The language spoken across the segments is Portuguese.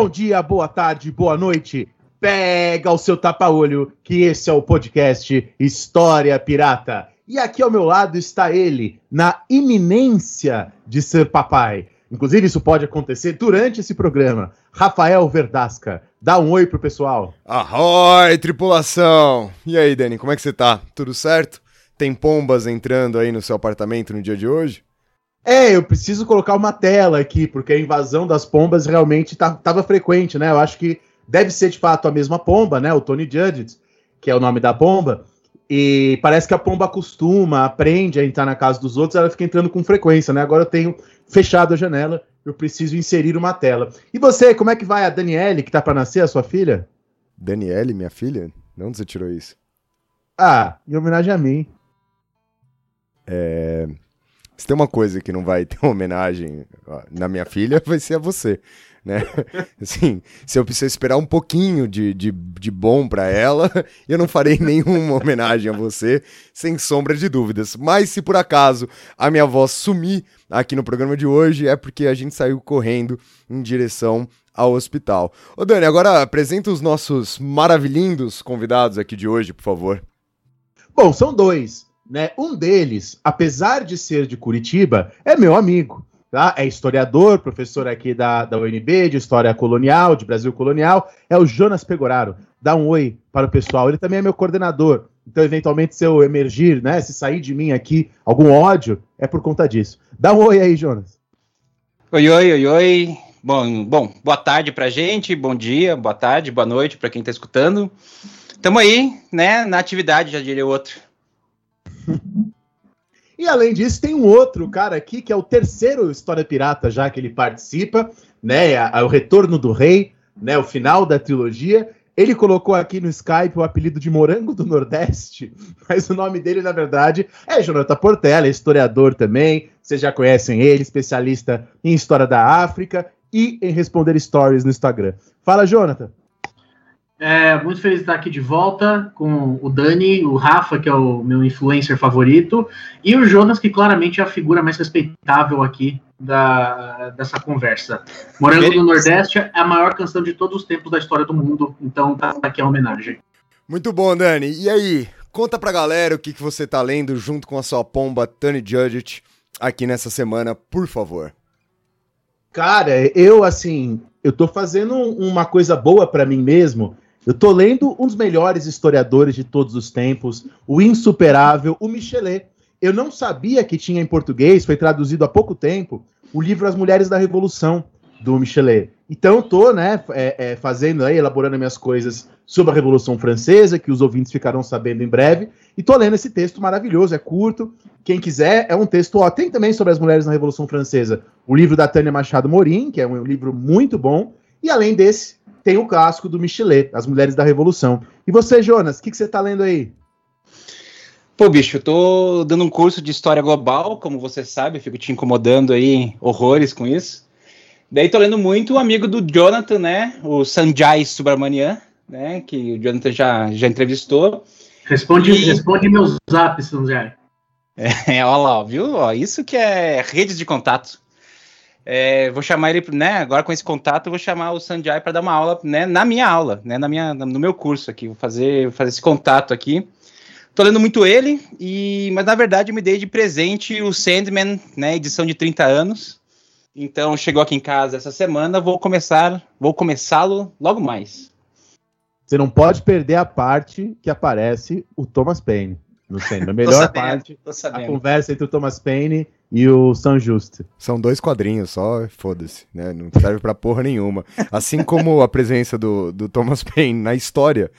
Bom dia, boa tarde, boa noite. Pega o seu tapa-olho, que esse é o podcast História Pirata. E aqui ao meu lado está ele, na iminência de ser papai. Inclusive, isso pode acontecer durante esse programa. Rafael Verdasca, dá um oi pro pessoal. Ahoy, tripulação! E aí, Dani, como é que você tá? Tudo certo? Tem pombas entrando aí no seu apartamento no dia de hoje? É, eu preciso colocar uma tela aqui, porque a invasão das pombas realmente estava frequente, né? Eu acho que deve ser de fato a mesma pomba, né? O Tony Judith, que é o nome da pomba. E parece que a pomba acostuma, aprende a entrar na casa dos outros, ela fica entrando com frequência, né? Agora eu tenho fechado a janela, eu preciso inserir uma tela. E você, como é que vai a Daniele, que tá para nascer, a sua filha? Daniele, minha filha? De onde você tirou isso? Ah, em homenagem a mim. É. Se tem uma coisa que não vai ter uma homenagem na minha filha, vai ser a você, né? Assim, se eu precisar esperar um pouquinho de, de, de bom para ela, eu não farei nenhuma homenagem a você, sem sombra de dúvidas. Mas se por acaso a minha voz sumir aqui no programa de hoje, é porque a gente saiu correndo em direção ao hospital. Ô Dani, agora apresenta os nossos maravilhindos convidados aqui de hoje, por favor. Bom, são dois. Né? Um deles, apesar de ser de Curitiba, é meu amigo. Tá? É historiador, professor aqui da, da UNB, de História Colonial, de Brasil Colonial. É o Jonas Pegoraro. Dá um oi para o pessoal. Ele também é meu coordenador. Então, eventualmente, se eu emergir, né, se sair de mim aqui algum ódio, é por conta disso. Dá um oi aí, Jonas. Oi, oi, oi, oi. Bom, bom boa tarde pra gente, bom dia, boa tarde, boa noite para quem está escutando. Tamo aí, né, na atividade, já diria outro. E além disso, tem um outro cara aqui que é o terceiro História Pirata já que ele participa, né? É o Retorno do Rei, né? O final da trilogia. Ele colocou aqui no Skype o apelido de Morango do Nordeste, mas o nome dele, na verdade, é Jonathan Portela, é historiador também. Vocês já conhecem ele, especialista em história da África e em responder stories no Instagram. Fala, Jonathan. É, muito feliz de estar aqui de volta com o Dani, o Rafa, que é o meu influencer favorito, e o Jonas, que claramente é a figura mais respeitável aqui da, dessa conversa. Morango do Nordeste é a maior canção de todos os tempos da história do mundo, então tá aqui a homenagem. Muito bom, Dani. E aí, conta pra galera o que, que você tá lendo junto com a sua pomba Tani Judge aqui nessa semana, por favor. Cara, eu assim, eu tô fazendo uma coisa boa para mim mesmo, eu tô lendo um dos melhores historiadores de todos os tempos, o insuperável, o Michelet. Eu não sabia que tinha em português, foi traduzido há pouco tempo, o livro As Mulheres da Revolução, do Michelet. Então eu tô, né, é, é, fazendo aí, elaborando minhas coisas sobre a Revolução Francesa, que os ouvintes ficarão sabendo em breve, e tô lendo esse texto maravilhoso, é curto, quem quiser, é um texto, ó, tem também sobre as mulheres na Revolução Francesa, o livro da Tânia Machado Morim, que é um livro muito bom, e além desse, tem o clássico do Michelet, As Mulheres da Revolução. E você, Jonas, o que, que você está lendo aí? Pô, bicho, eu tô dando um curso de história global, como você sabe, eu fico te incomodando aí horrores com isso. Daí tô lendo muito o amigo do Jonathan, né? O Sanjay Subramanian, né? Que o Jonathan já, já entrevistou. Responde, e... responde meus zaps, Sanjay. É, olha lá, viu? Ó, isso que é redes de contato. É, vou chamar ele, né? Agora com esse contato, vou chamar o Sanjay para dar uma aula, né? Na minha aula, né? Na minha, no meu curso aqui, vou fazer, fazer esse contato aqui. Tô lendo muito ele, e, mas na verdade eu me dei de presente o Sandman, né? Edição de 30 anos. Então chegou aqui em casa essa semana, vou começar, vou começá-lo logo mais. Você não pode perder a parte que aparece o Thomas Paine no Sandman. A melhor sabendo, parte, a conversa entre o Thomas Paine e o San Juste. São dois quadrinhos só, foda-se, né? Não serve pra porra nenhuma. Assim como a presença do, do Thomas Paine na história,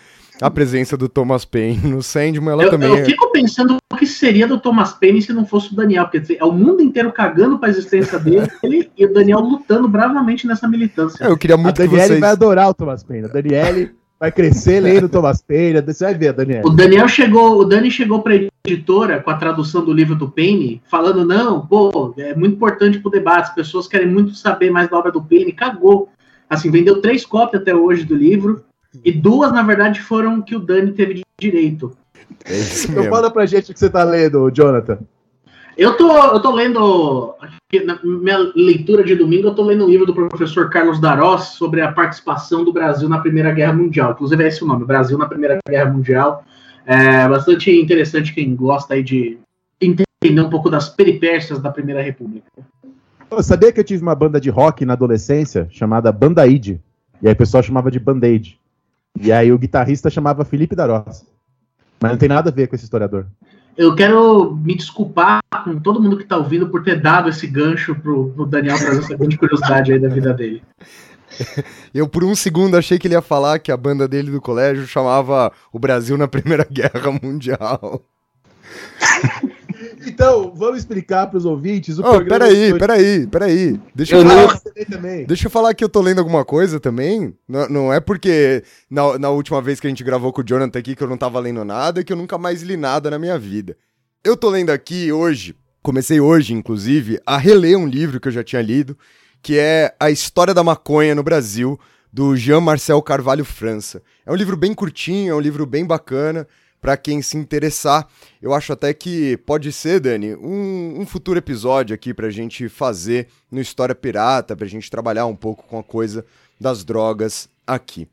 a presença do Thomas Paine no Sandman, ela Eu, também eu é... fico pensando o que seria do Thomas Paine se não fosse o Daniel, porque é o mundo inteiro cagando pra existência dele ele, e o Daniel lutando bravamente nessa militância. Eu queria A muito que Daniele vocês... vai adorar o Thomas Paine. A Daniele vai crescer lendo o Thomas Paine. Você vai ver, Daniele. O Daniel chegou, o Dani chegou pra editora com a tradução do livro do Paine, falando, não, pô, é muito importante pro debate, as pessoas querem muito saber mais da obra do Paine, cagou. Assim, vendeu três cópias até hoje do livro, e duas, na verdade, foram que o Dani teve de direito. É Então fala pra gente o que você tá lendo, Jonathan. Eu tô, eu tô lendo, na minha leitura de domingo, eu tô lendo um livro do professor Carlos Darós sobre a participação do Brasil na Primeira Guerra Mundial. Inclusive é esse o nome, Brasil na Primeira Guerra Mundial. É bastante interessante quem gosta aí de entender um pouco das peripécias da Primeira República. Eu sabia que eu tive uma banda de rock na adolescência chamada Bandaid. E aí o pessoal chamava de Band-Aid. E aí o guitarrista chamava Felipe Darós. Mas não tem nada a ver com esse historiador. Eu quero me desculpar com todo mundo que tá ouvindo por ter dado esse gancho pro, pro Daniel trazer essa grande curiosidade aí da vida dele. Eu por um segundo achei que ele ia falar que a banda dele do colégio chamava o Brasil na Primeira Guerra Mundial. Então, vamos explicar pros ouvintes o Oh, programa peraí, de hoje. peraí, peraí. Deixa Eu eu, não- deixa eu falar que eu tô lendo alguma coisa também. Não, não é porque na, na última vez que a gente gravou com o Jonathan aqui que eu não tava lendo nada e que eu nunca mais li nada na minha vida. Eu tô lendo aqui hoje, comecei hoje, inclusive, a reler um livro que eu já tinha lido, que é A História da Maconha no Brasil, do Jean-Marcel Carvalho França. É um livro bem curtinho, é um livro bem bacana, pra quem se interessar. Eu acho até que pode ser, Dani, um, um futuro episódio aqui pra gente fazer no História Pirata, pra gente trabalhar um pouco com a coisa das drogas aqui.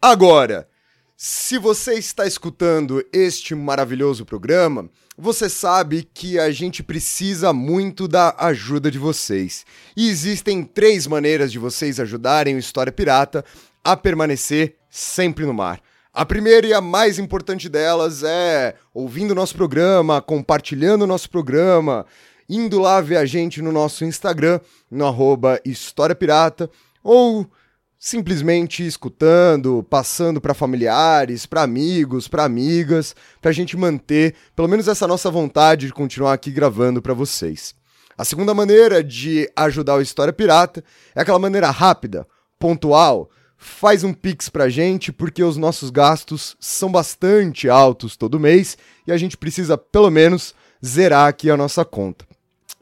Agora, se você está escutando este maravilhoso programa, você sabe que a gente precisa muito da ajuda de vocês. E existem três maneiras de vocês ajudarem o História Pirata a permanecer sempre no mar. A primeira e a mais importante delas é ouvindo nosso programa, compartilhando nosso programa, indo lá ver a gente no nosso Instagram, no arroba História Pirata, ou simplesmente escutando, passando para familiares, para amigos, para amigas, para a gente manter pelo menos essa nossa vontade de continuar aqui gravando para vocês. A segunda maneira de ajudar o História Pirata é aquela maneira rápida, pontual. Faz um pix pra gente porque os nossos gastos são bastante altos todo mês e a gente precisa pelo menos zerar aqui a nossa conta.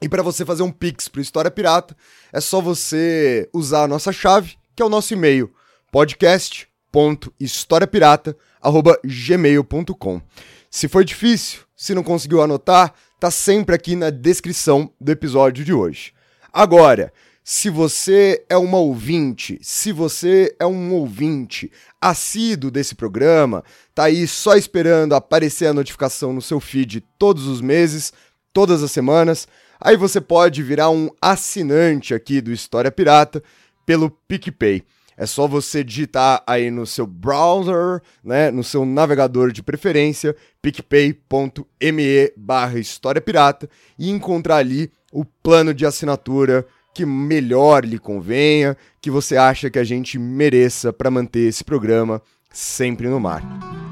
E para você fazer um pix pro História Pirata, é só você usar a nossa chave, que é o nosso e-mail, podcast.historiapirata@gmail.com. Se foi difícil, se não conseguiu anotar, tá sempre aqui na descrição do episódio de hoje. Agora, se você é uma ouvinte, se você é um ouvinte assíduo desse programa, tá aí só esperando aparecer a notificação no seu feed todos os meses, todas as semanas, aí você pode virar um assinante aqui do História Pirata pelo PicPay. É só você digitar aí no seu browser, né, no seu navegador de preferência, picpay.me barra História Pirata e encontrar ali o plano de assinatura que melhor lhe convenha, que você acha que a gente mereça para manter esse programa sempre no mar.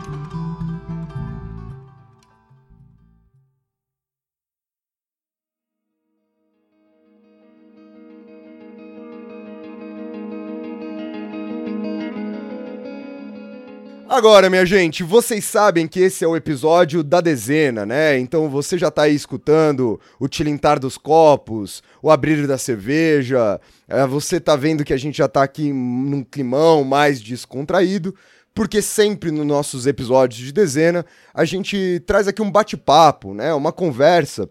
Agora, minha gente, vocês sabem que esse é o episódio da dezena, né? Então você já tá aí escutando o tilintar dos copos, o abrir da cerveja, é, você tá vendo que a gente já tá aqui num climão mais descontraído, porque sempre nos nossos episódios de dezena a gente traz aqui um bate-papo, né? Uma conversa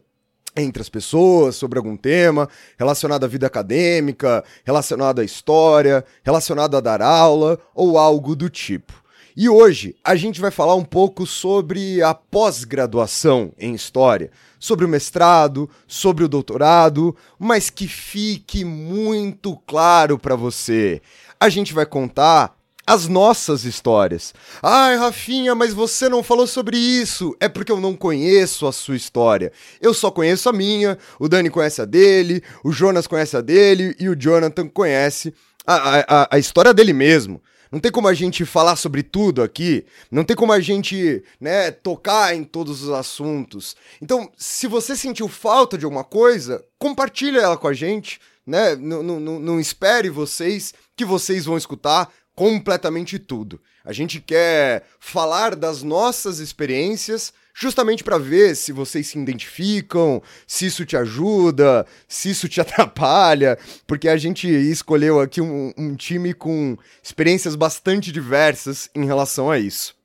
entre as pessoas sobre algum tema relacionado à vida acadêmica, relacionado à história, relacionado a dar aula ou algo do tipo. E hoje a gente vai falar um pouco sobre a pós-graduação em história, sobre o mestrado, sobre o doutorado, mas que fique muito claro para você. A gente vai contar as nossas histórias. Ai, Rafinha, mas você não falou sobre isso. É porque eu não conheço a sua história. Eu só conheço a minha, o Dani conhece a dele, o Jonas conhece a dele e o Jonathan conhece a, a, a história dele mesmo. Não tem como a gente falar sobre tudo aqui, não tem como a gente, né, tocar em todos os assuntos. Então, se você sentiu falta de alguma coisa, compartilha ela com a gente, né? Não, não, não, espere vocês que vocês vão escutar completamente tudo. A gente quer falar das nossas experiências justamente para ver se vocês se identificam, se isso te ajuda, se isso te atrapalha, porque a gente escolheu aqui um, um time com experiências bastante diversas em relação a isso.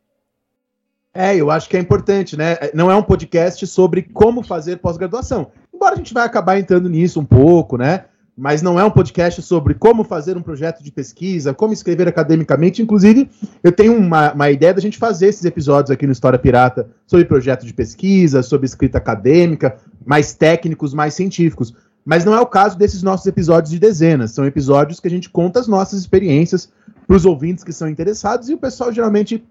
É, eu acho que é importante, né? Não é um podcast sobre como fazer pós-graduação. Embora a gente vai acabar entrando nisso um pouco, né? Mas não é um podcast sobre como fazer um projeto de pesquisa, como escrever academicamente. Inclusive, eu tenho uma, uma ideia da gente fazer esses episódios aqui no História Pirata sobre projeto de pesquisa, sobre escrita acadêmica, mais técnicos, mais científicos. Mas não é o caso desses nossos episódios de dezenas. São episódios que a gente conta as nossas experiências para os ouvintes que são interessados e o pessoal geralmente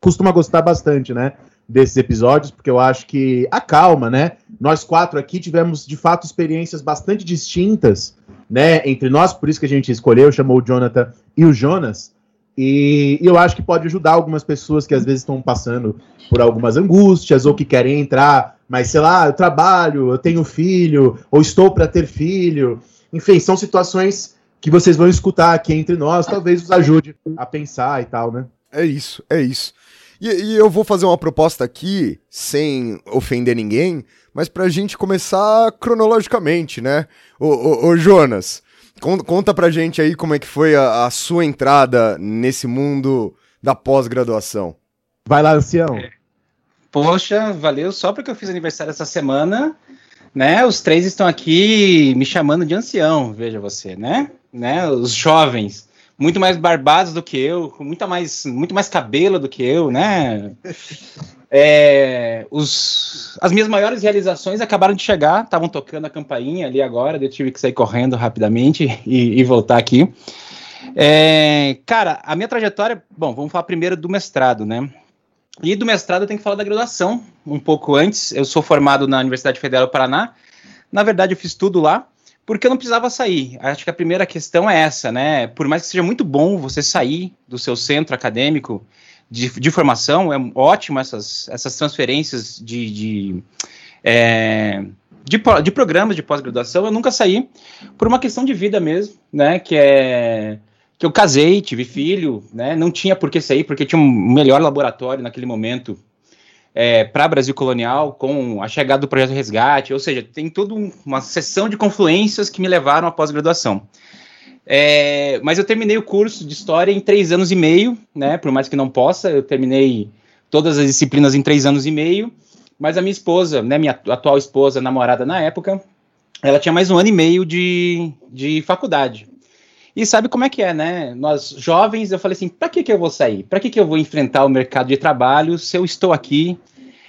costuma gostar bastante, né? Desses episódios, porque eu acho que acalma, né? Nós quatro aqui tivemos, de fato, experiências bastante distintas né, entre nós, por isso que a gente escolheu, chamou o Jonathan e o Jonas. E, e eu acho que pode ajudar algumas pessoas que às vezes estão passando por algumas angústias ou que querem entrar, mas sei lá, eu trabalho, eu tenho filho, ou estou para ter filho. Enfim, são situações que vocês vão escutar aqui entre nós, talvez os ajude a pensar e tal, né? É isso, é isso. E, e eu vou fazer uma proposta aqui, sem ofender ninguém, mas pra gente começar cronologicamente, né? Ô, ô, ô Jonas, conta, conta pra gente aí como é que foi a, a sua entrada nesse mundo da pós-graduação. Vai lá, ancião. Poxa, valeu só porque eu fiz aniversário essa semana, né? Os três estão aqui me chamando de ancião, veja você, né? né? Os jovens, muito mais barbados do que eu, com muito mais, muito mais cabelo do que eu, né? É, os, as minhas maiores realizações acabaram de chegar, estavam tocando a campainha ali agora, eu tive que sair correndo rapidamente e, e voltar aqui. É, cara, a minha trajetória, bom, vamos falar primeiro do mestrado, né? E do mestrado eu tenho que falar da graduação, um pouco antes. Eu sou formado na Universidade Federal do Paraná. Na verdade, eu fiz tudo lá, porque eu não precisava sair. Acho que a primeira questão é essa, né? Por mais que seja muito bom você sair do seu centro acadêmico de, de formação, é ótimo essas, essas transferências de, de, é, de, de programas de pós-graduação. Eu nunca saí por uma questão de vida mesmo, né? Que é que eu casei, tive filho, né? Não tinha por que sair, porque tinha um melhor laboratório naquele momento é, para Brasil Colonial, com a chegada do projeto Resgate, ou seja, tem toda uma sessão de confluências que me levaram à pós-graduação. É, mas eu terminei o curso de História em três anos e meio, né? Por mais que não possa, eu terminei todas as disciplinas em três anos e meio. Mas a minha esposa, né, minha atual esposa, namorada na época, ela tinha mais um ano e meio de, de faculdade. E sabe como é que é, né? Nós jovens, eu falei assim: para que, que eu vou sair? Para que, que eu vou enfrentar o mercado de trabalho se eu estou aqui?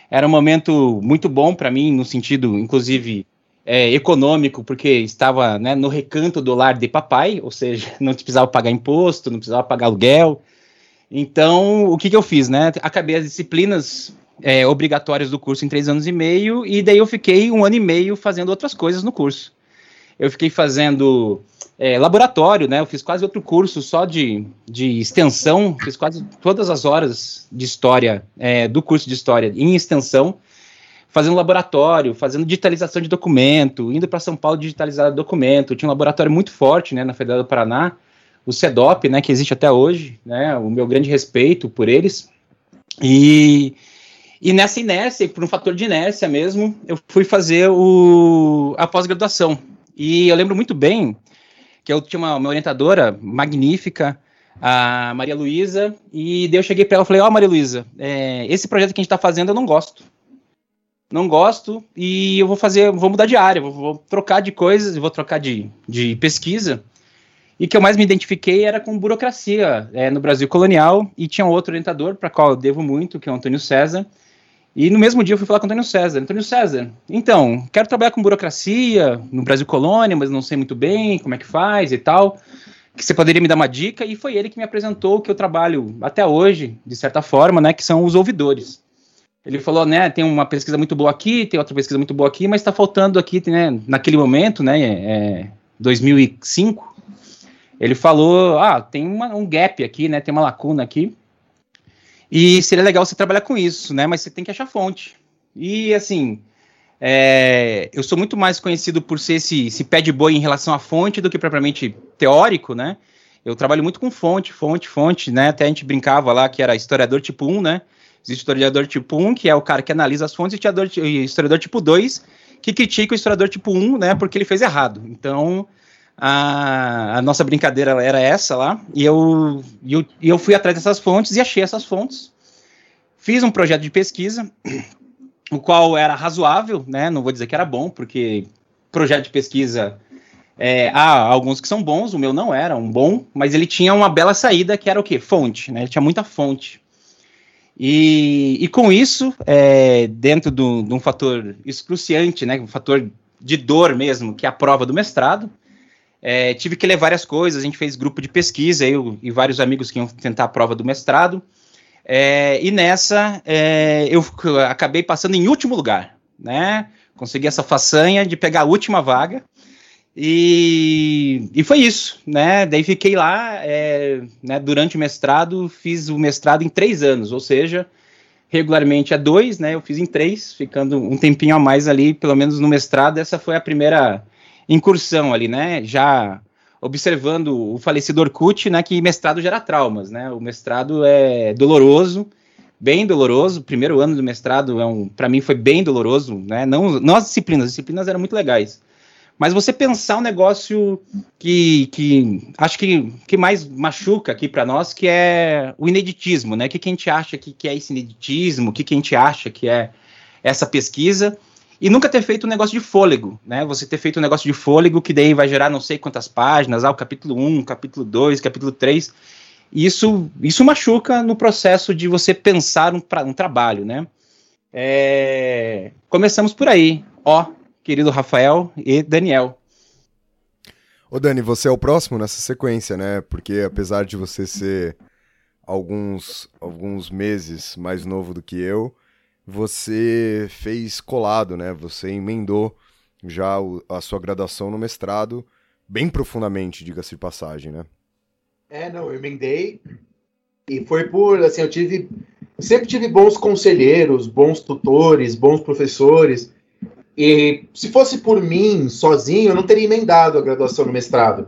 Era um momento muito bom para mim, no sentido, inclusive, é, econômico, porque estava né, no recanto do lar de papai, ou seja, não precisava pagar imposto, não precisava pagar aluguel. Então, o que, que eu fiz, né? Acabei as disciplinas é, obrigatórias do curso em três anos e meio, e daí eu fiquei um ano e meio fazendo outras coisas no curso. Eu fiquei fazendo é, laboratório, né? Eu fiz quase outro curso só de, de extensão, fiz quase todas as horas de história é, do curso de história em extensão fazendo laboratório, fazendo digitalização de documento, indo para São Paulo digitalizar documento. Tinha um laboratório muito forte né, na Federal do Paraná, o CEDOP, né, que existe até hoje, né, o meu grande respeito por eles. E, e nessa inércia, por um fator de inércia mesmo, eu fui fazer o, a pós-graduação. E eu lembro muito bem que eu tinha uma, uma orientadora magnífica, a Maria Luísa, e daí eu cheguei para ela e falei, ó, oh, Maria Luísa, é, esse projeto que a gente está fazendo eu não gosto não gosto e eu vou fazer, vou mudar de área, vou, vou trocar de coisas, vou trocar de, de pesquisa. E que eu mais me identifiquei era com burocracia é, no Brasil colonial e tinha outro orientador para qual eu devo muito, que é o Antônio César. E no mesmo dia eu fui falar com o Antônio César. Antônio César, então, quero trabalhar com burocracia no Brasil colônia, mas não sei muito bem como é que faz e tal. Que você poderia me dar uma dica? E foi ele que me apresentou o que eu trabalho até hoje, de certa forma, né, que são os ouvidores. Ele falou, né, tem uma pesquisa muito boa aqui, tem outra pesquisa muito boa aqui, mas está faltando aqui, né, naquele momento, né, é, 2005, ele falou: ah, tem uma, um gap aqui, né? Tem uma lacuna aqui. E seria legal você trabalhar com isso, né? Mas você tem que achar fonte. E assim, é, eu sou muito mais conhecido por ser esse, esse pé de boi em relação à fonte do que propriamente teórico, né? Eu trabalho muito com fonte, fonte, fonte, né? Até a gente brincava lá que era historiador tipo 1, né? Existe historiador tipo 1, que é o cara que analisa as fontes, e historiador tipo 2, que critica o historiador tipo 1, né? Porque ele fez errado. Então, a, a nossa brincadeira era essa lá, e eu, e eu, eu fui atrás dessas fontes e achei essas fontes. Fiz um projeto de pesquisa, o qual era razoável, né? Não vou dizer que era bom, porque projeto de pesquisa é, há alguns que são bons, o meu não era um bom, mas ele tinha uma bela saída que era o quê? Fonte, né? Ele tinha muita fonte. E, e com isso, é, dentro de um fator excruciante, né? Um fator de dor mesmo, que é a prova do mestrado, é, tive que ler várias coisas, a gente fez grupo de pesquisa, eu e vários amigos que iam tentar a prova do mestrado, é, e nessa é, eu acabei passando em último lugar, né? Consegui essa façanha de pegar a última vaga, e, e foi isso, né? Daí fiquei lá é, né, durante o mestrado, fiz o mestrado em três anos, ou seja, regularmente é dois, né? Eu fiz em três, ficando um tempinho a mais ali, pelo menos no mestrado. Essa foi a primeira incursão ali, né? Já observando o falecido Orkut, né? Que mestrado gera traumas, né? O mestrado é doloroso, bem doloroso. O primeiro ano do mestrado é um, para mim foi bem doloroso, né? Não, não as disciplinas, as disciplinas eram muito legais mas você pensar um negócio que, que acho que, que mais machuca aqui para nós, que é o ineditismo, né? O que, que a gente acha que, que é esse ineditismo, o que, que a gente acha que é essa pesquisa, e nunca ter feito um negócio de fôlego, né? Você ter feito um negócio de fôlego que daí vai gerar não sei quantas páginas, ah, o capítulo 1, capítulo 2, capítulo 3. Isso, isso machuca no processo de você pensar um, um trabalho, né? É... Começamos por aí. Ó, querido Rafael e Daniel. Ô Dani, você é o próximo nessa sequência, né? Porque apesar de você ser alguns, alguns meses mais novo do que eu, você fez colado, né? Você emendou já a sua graduação no mestrado bem profundamente, diga-se de passagem, né? É, não, eu emendei e foi por, assim, eu tive, sempre tive bons conselheiros, bons tutores, bons professores, e se fosse por mim, sozinho, eu não teria emendado a graduação no mestrado.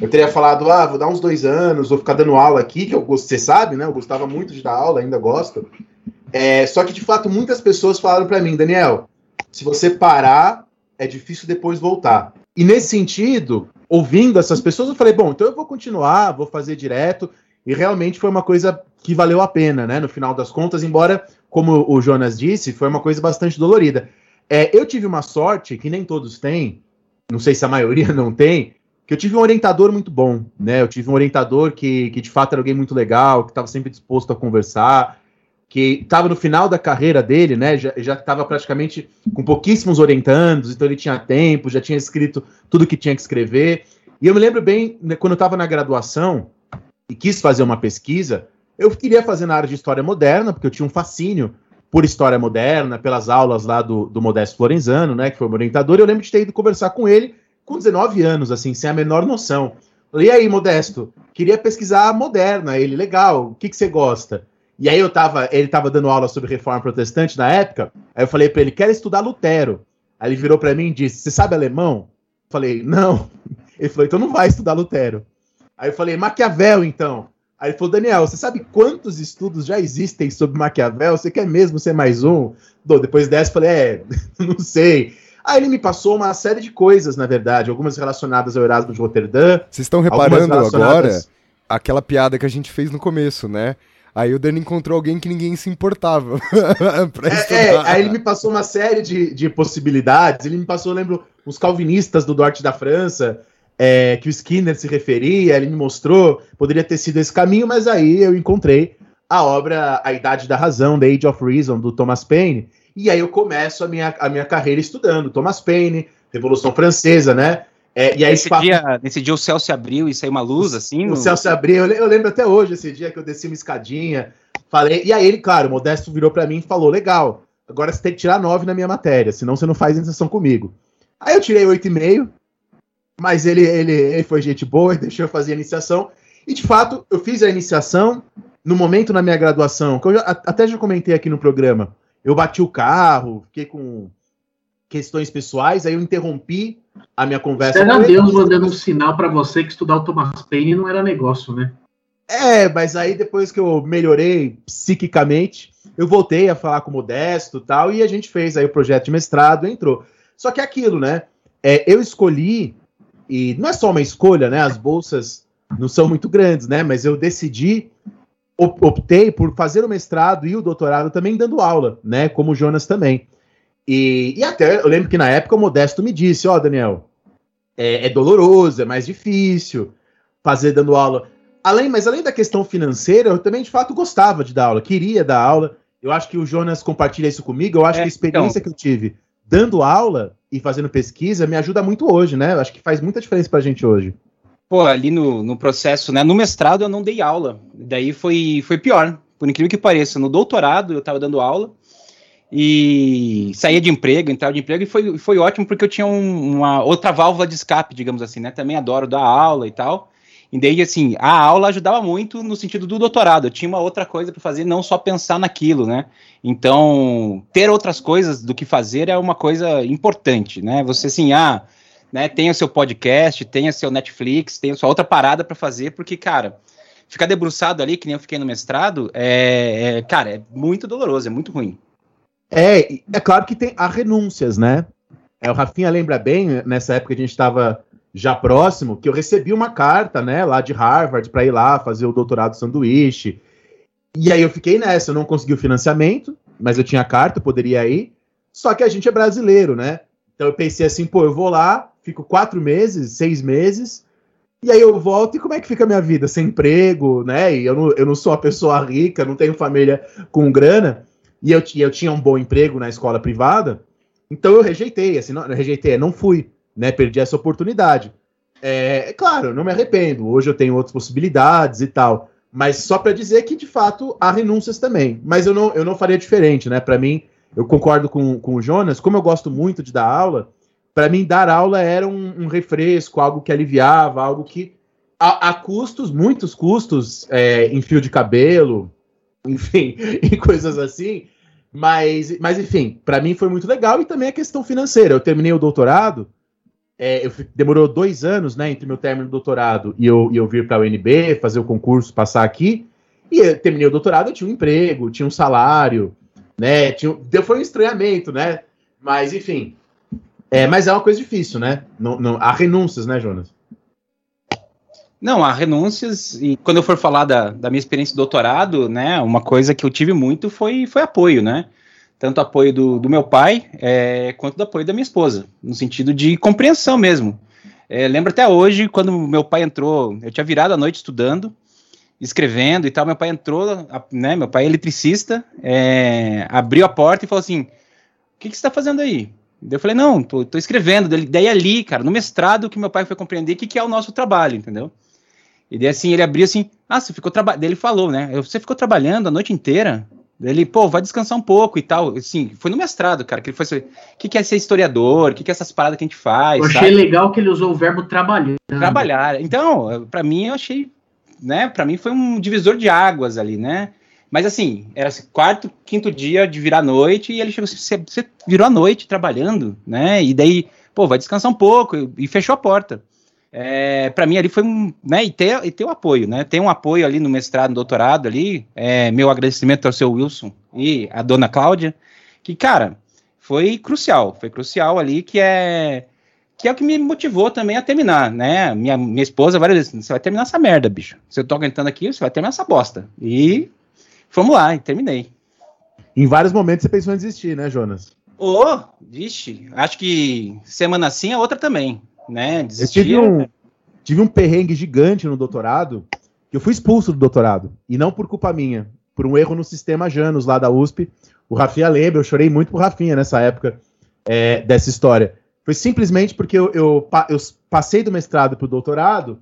Eu teria falado, ah, vou dar uns dois anos, vou ficar dando aula aqui, que eu gosto, você sabe, né? Eu gostava muito de dar aula, ainda gosto. É, só que, de fato, muitas pessoas falaram para mim, Daniel, se você parar, é difícil depois voltar. E nesse sentido, ouvindo essas pessoas, eu falei, bom, então eu vou continuar, vou fazer direto. E realmente foi uma coisa que valeu a pena, né? No final das contas, embora, como o Jonas disse, foi uma coisa bastante dolorida. É, eu tive uma sorte que nem todos têm, não sei se a maioria não tem, que eu tive um orientador muito bom, né? Eu tive um orientador que, que de fato era alguém muito legal, que estava sempre disposto a conversar, que estava no final da carreira dele, né? Já estava praticamente com pouquíssimos orientandos, então ele tinha tempo, já tinha escrito tudo que tinha que escrever. E eu me lembro bem, né, quando eu estava na graduação e quis fazer uma pesquisa, eu queria fazer na área de história moderna, porque eu tinha um fascínio por história moderna, pelas aulas lá do, do Modesto Florenzano, né, que foi meu orientador, eu lembro de ter ido conversar com ele com 19 anos, assim, sem a menor noção. E aí, Modesto, queria pesquisar moderna, ele, legal, o que, que você gosta? E aí eu tava, ele tava dando aula sobre reforma protestante na época, aí eu falei para ele, quero estudar Lutero. Aí ele virou para mim e disse, você sabe alemão? Eu falei, não. Ele falou, então não vai estudar Lutero. Aí eu falei, Maquiavel, então. Aí ele falou, Daniel, você sabe quantos estudos já existem sobre Maquiavel? Você quer mesmo ser mais um? Depois dessa, eu falei, é, não sei. Aí ele me passou uma série de coisas, na verdade, algumas relacionadas ao Erasmo de Roterdã. Vocês estão reparando relacionadas... agora aquela piada que a gente fez no começo, né? Aí o Dani encontrou alguém que ninguém se importava. é, é, aí ele me passou uma série de, de possibilidades. Ele me passou, eu lembro, os calvinistas do norte da França é, que o Skinner se referia, ele me mostrou, poderia ter sido esse caminho, mas aí eu encontrei a obra A Idade da Razão, The Age of Reason, do Thomas Paine, e aí eu começo a minha, a minha carreira estudando Thomas Paine, Revolução Francesa, né? É, e aí nesse, dia, nesse dia o céu se abriu e saiu uma luz, assim? O no... céu se abriu, eu, lembro até hoje esse dia que eu desci uma escadinha, falei, e aí ele, claro, o Modesto virou para mim e falou, legal, agora você tem que tirar nove na minha matéria, senão você não faz iniciação comigo. Aí eu tirei oito e meio, Mas ele, ele, ele foi gente boa e deixou eu fazer a iniciação. E de fato, eu fiz a iniciação no momento na minha graduação, que eu já, até já comentei aqui no programa. Eu bati o carro, fiquei com questões pessoais, aí eu interrompi a minha conversa. Era Deus mandando um sinal para você que estudar o Thomas Paine não era negócio, né? É, mas aí depois que eu melhorei psiquicamente, eu voltei a falar com o Modesto e tal, e a gente fez aí o projeto de mestrado, entrou. Só que é aquilo, né? É, eu escolhi, e não é só uma escolha, né? As bolsas não são muito grandes, né? Mas eu decidi, optei por fazer o mestrado e o doutorado também dando aula, né? Como o Jonas também. E, e até eu lembro que na época o Modesto me disse: Ó, oh, Daniel, é, é doloroso, é mais difícil fazer dando aula. Além, mas além da questão financeira, eu também de fato gostava de dar aula, queria dar aula. Eu acho que o Jonas compartilha isso comigo. Eu acho é, que a experiência então... que eu tive dando aula e fazendo pesquisa me ajuda muito hoje, né? Eu acho que faz muita diferença pra gente hoje. Pô, ali no, no processo, né? No mestrado eu não dei aula. Daí foi, foi pior, por incrível que pareça. No doutorado eu tava dando aula e saía de emprego, entrava de emprego e foi, foi ótimo porque eu tinha um, uma outra válvula de escape, digamos assim, né? Também adoro dar aula e tal. E daí, assim, a aula ajudava muito no sentido do doutorado. Eu tinha uma outra coisa para fazer, não só pensar naquilo, né? Então, ter outras coisas do que fazer é uma coisa importante, né? Você, assim, ah, né, o seu podcast, o seu Netflix, tem a sua outra parada para fazer, porque, cara, ficar debruçado ali, que nem eu fiquei no mestrado, é, é, cara, é muito doloroso, é muito ruim. É, é claro que tem há renúncias, né? É, o Rafinha lembra bem, nessa época a gente estava já próximo, que eu recebi uma carta, né, lá de Harvard, para ir lá fazer o doutorado sanduíche. E aí eu fiquei nessa, eu não consegui o financiamento, mas eu tinha carta, eu poderia ir. Só que a gente é brasileiro, né? Então eu pensei assim, pô, eu vou lá, fico quatro meses, seis meses, e aí eu volto e como é que fica a minha vida? Sem emprego, né? E eu não, eu não sou uma pessoa rica, não tenho família com grana, e eu, eu tinha um bom emprego na escola privada, então eu rejeitei, assim, não, rejeitei, não fui né? Perdi essa oportunidade. É, claro, não me arrependo. Hoje eu tenho outras possibilidades e tal. Mas só para dizer que, de fato, há renúncias também. Mas eu não, eu não faria diferente, né? Para mim, eu concordo com, com o Jonas. Como eu gosto muito de dar aula, para mim, dar aula era um, um, refresco, algo que aliviava, algo que. A, a custos, muitos custos, é, em fio de cabelo, enfim, e coisas assim. Mas, mas enfim, para mim foi muito legal e também a questão financeira. Eu terminei o doutorado é, eu, demorou dois anos, né, entre meu término do doutorado e eu, e eu vir para a UNB, fazer o concurso, passar aqui. E eu terminei o doutorado, eu tinha um emprego, tinha um salário, né? Tinha, foi um estranhamento, né? Mas, enfim. É, mas é uma coisa difícil, né? Não, não, há renúncias, né, Jonas? Não, há renúncias, e quando eu for falar da, da minha experiência de doutorado, né, uma coisa que eu tive muito foi, foi apoio, né? tanto apoio do, do meu pai é, quanto do apoio da minha esposa, no sentido de compreensão mesmo. É, lembro até hoje, quando meu pai entrou, eu tinha virado a noite estudando, escrevendo e tal, meu pai entrou, né, meu pai é eletricista, é, abriu a porta e falou assim, o que, que você está fazendo aí? Eu falei, não, tô, tô escrevendo. Daí ali, cara, no mestrado que meu pai foi compreender o que, que é o nosso trabalho, entendeu? E daí assim, ele abriu assim, ah, você ficou trabalhando. Ele falou, né? Você ficou trabalhando a noite inteira? Ele, pô, vai descansar um pouco e tal. Assim, foi no mestrado, cara, que ele foi. O que, que é ser historiador? O que, que é essas paradas que a gente faz? Eu achei sabe? legal que ele usou o verbo trabalhar. Trabalhar. Então, para mim, eu achei. Né, para mim foi um divisor de águas ali, né? Mas assim, era assim, quarto, quinto dia de virar noite e ele chegou assim: você, você virou a noite trabalhando, né? E daí, pô, vai descansar um pouco e, e fechou a porta é, para mim ali foi um, né, e ter, e ter o apoio, né, tem um apoio ali no mestrado, no doutorado ali, é, meu agradecimento ao seu Wilson e a dona Cláudia, que, cara, foi crucial, foi crucial ali, que é, que é o que me motivou também a terminar, né, minha, minha esposa várias vezes, você vai terminar essa merda, bicho, se eu tô aguentando aqui, você vai terminar essa bosta, e vamos lá, e terminei. Em vários momentos você pensou em desistir, né, Jonas? Ô, oh, vixe, acho que semana sim, a outra também né? Desistir, eu tive um, tive um perrengue gigante no doutorado, que eu fui expulso do doutorado, e não por culpa minha, por um erro no sistema Janus lá da USP. O Rafinha lembra, eu chorei muito pro Rafinha nessa época é, dessa história. Foi simplesmente porque eu, eu, eu passei do mestrado pro doutorado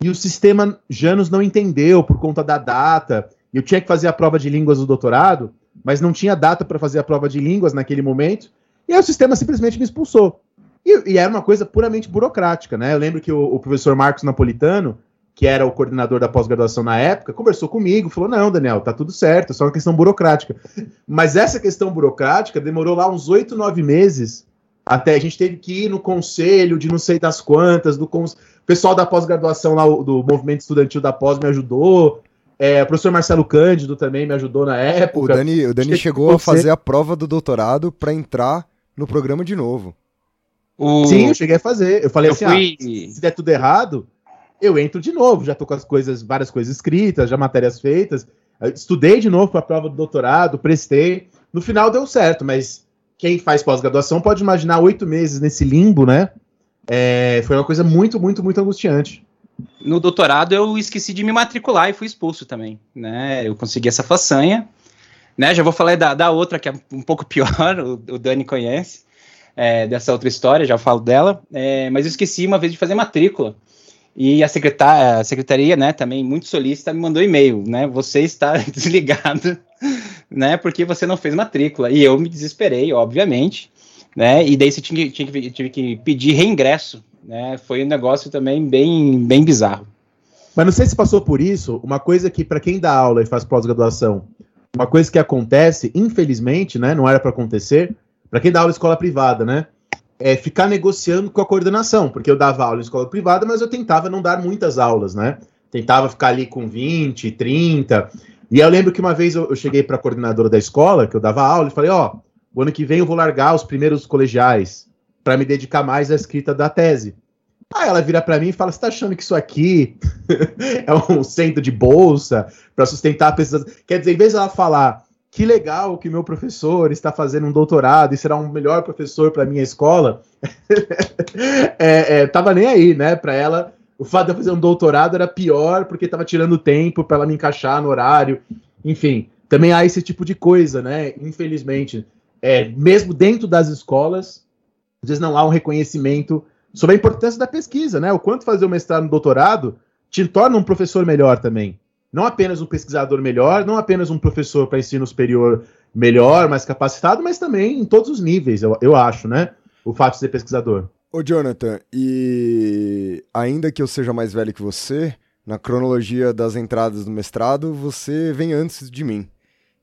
e o sistema Janus não entendeu por conta da data. Eu tinha que fazer a prova de línguas do doutorado, mas não tinha data para fazer a prova de línguas naquele momento. E aí o sistema simplesmente me expulsou. E, e era uma coisa puramente burocrática, né? Eu lembro que o, o professor Marcos Napolitano, que era o coordenador da pós-graduação na época, conversou comigo, falou: não, Daniel, tá tudo certo, é só uma questão burocrática. Mas essa questão burocrática demorou lá uns oito, nove meses. Até a gente teve que ir no conselho de não sei das quantas, do cons... o pessoal da pós-graduação lá, o- do movimento estudantil da pós me ajudou. É, o professor Marcelo Cândido também me ajudou na O época. Dani, o Dani chegou a fazer a prova do doutorado pra entrar no programa de novo. O... Sim, eu cheguei a fazer. Eu falei eu assim: fui. ah, se der tudo errado, eu entro de novo. Já tô com as coisas, várias coisas escritas, já matérias feitas. Eu estudei de novo para a prova do doutorado, prestei. No final deu certo, mas quem faz pós-graduação pode imaginar oito meses nesse limbo, né? É, foi uma coisa muito, muito, muito angustiante. no doutorado eu esqueci de me matricular e fui expulso também, né? Eu consegui essa façanha, né? Já vou falar da, da outra que é um pouco pior, o, o Dani conhece, é, dessa outra história, já falo dela, é, mas eu esqueci uma vez de fazer matrícula. E a, secretar, a secretaria, né, também muito solícita, me mandou e-mail, né? Você está desligado, né? Porque você não fez matrícula. E eu me desesperei, obviamente, né? E daí você tinha, tinha que, tive que pedir reingresso, né? Foi um negócio também bem, bem bizarro. Mas não sei se passou por isso, uma coisa que, para quem dá aula e faz pós-graduação, uma coisa que acontece, infelizmente, né? Não era para acontecer, para quem dá aula em escola privada, né? É ficar negociando com a coordenação, porque eu dava aula em escola privada, mas eu tentava não dar muitas aulas, né? Tentava ficar ali com 20, 30. E eu lembro que uma vez eu, cheguei para a coordenadora da escola, que eu dava aula, e falei: Ó, o ano que vem eu vou largar os primeiros colegiais para me dedicar mais à escrita da tese. Aí ela vira para mim e fala: Você tá achando que isso aqui é um centro de bolsa para sustentar a pesquisa? Quer dizer, em vez dela falar que legal que meu professor está fazendo um doutorado e será um melhor professor para minha escola, é, é, tava nem aí, né? Para ela, o fato de eu fazer um doutorado era pior porque estava tirando tempo para ela me encaixar no horário. Enfim, também há esse tipo de coisa, né? Infelizmente, é, mesmo dentro das escolas, às vezes não há um reconhecimento sobre a importância da pesquisa, né? O quanto fazer o mestrado no doutorado te torna um professor melhor também. Não apenas um pesquisador melhor, não apenas um professor para ensino superior melhor, mais capacitado, mas também em todos os níveis, eu, eu acho, né? O fato de ser pesquisador. Ô, Jonathan, e ainda que eu seja mais velho que você, na cronologia das entradas do mestrado, você vem antes de mim.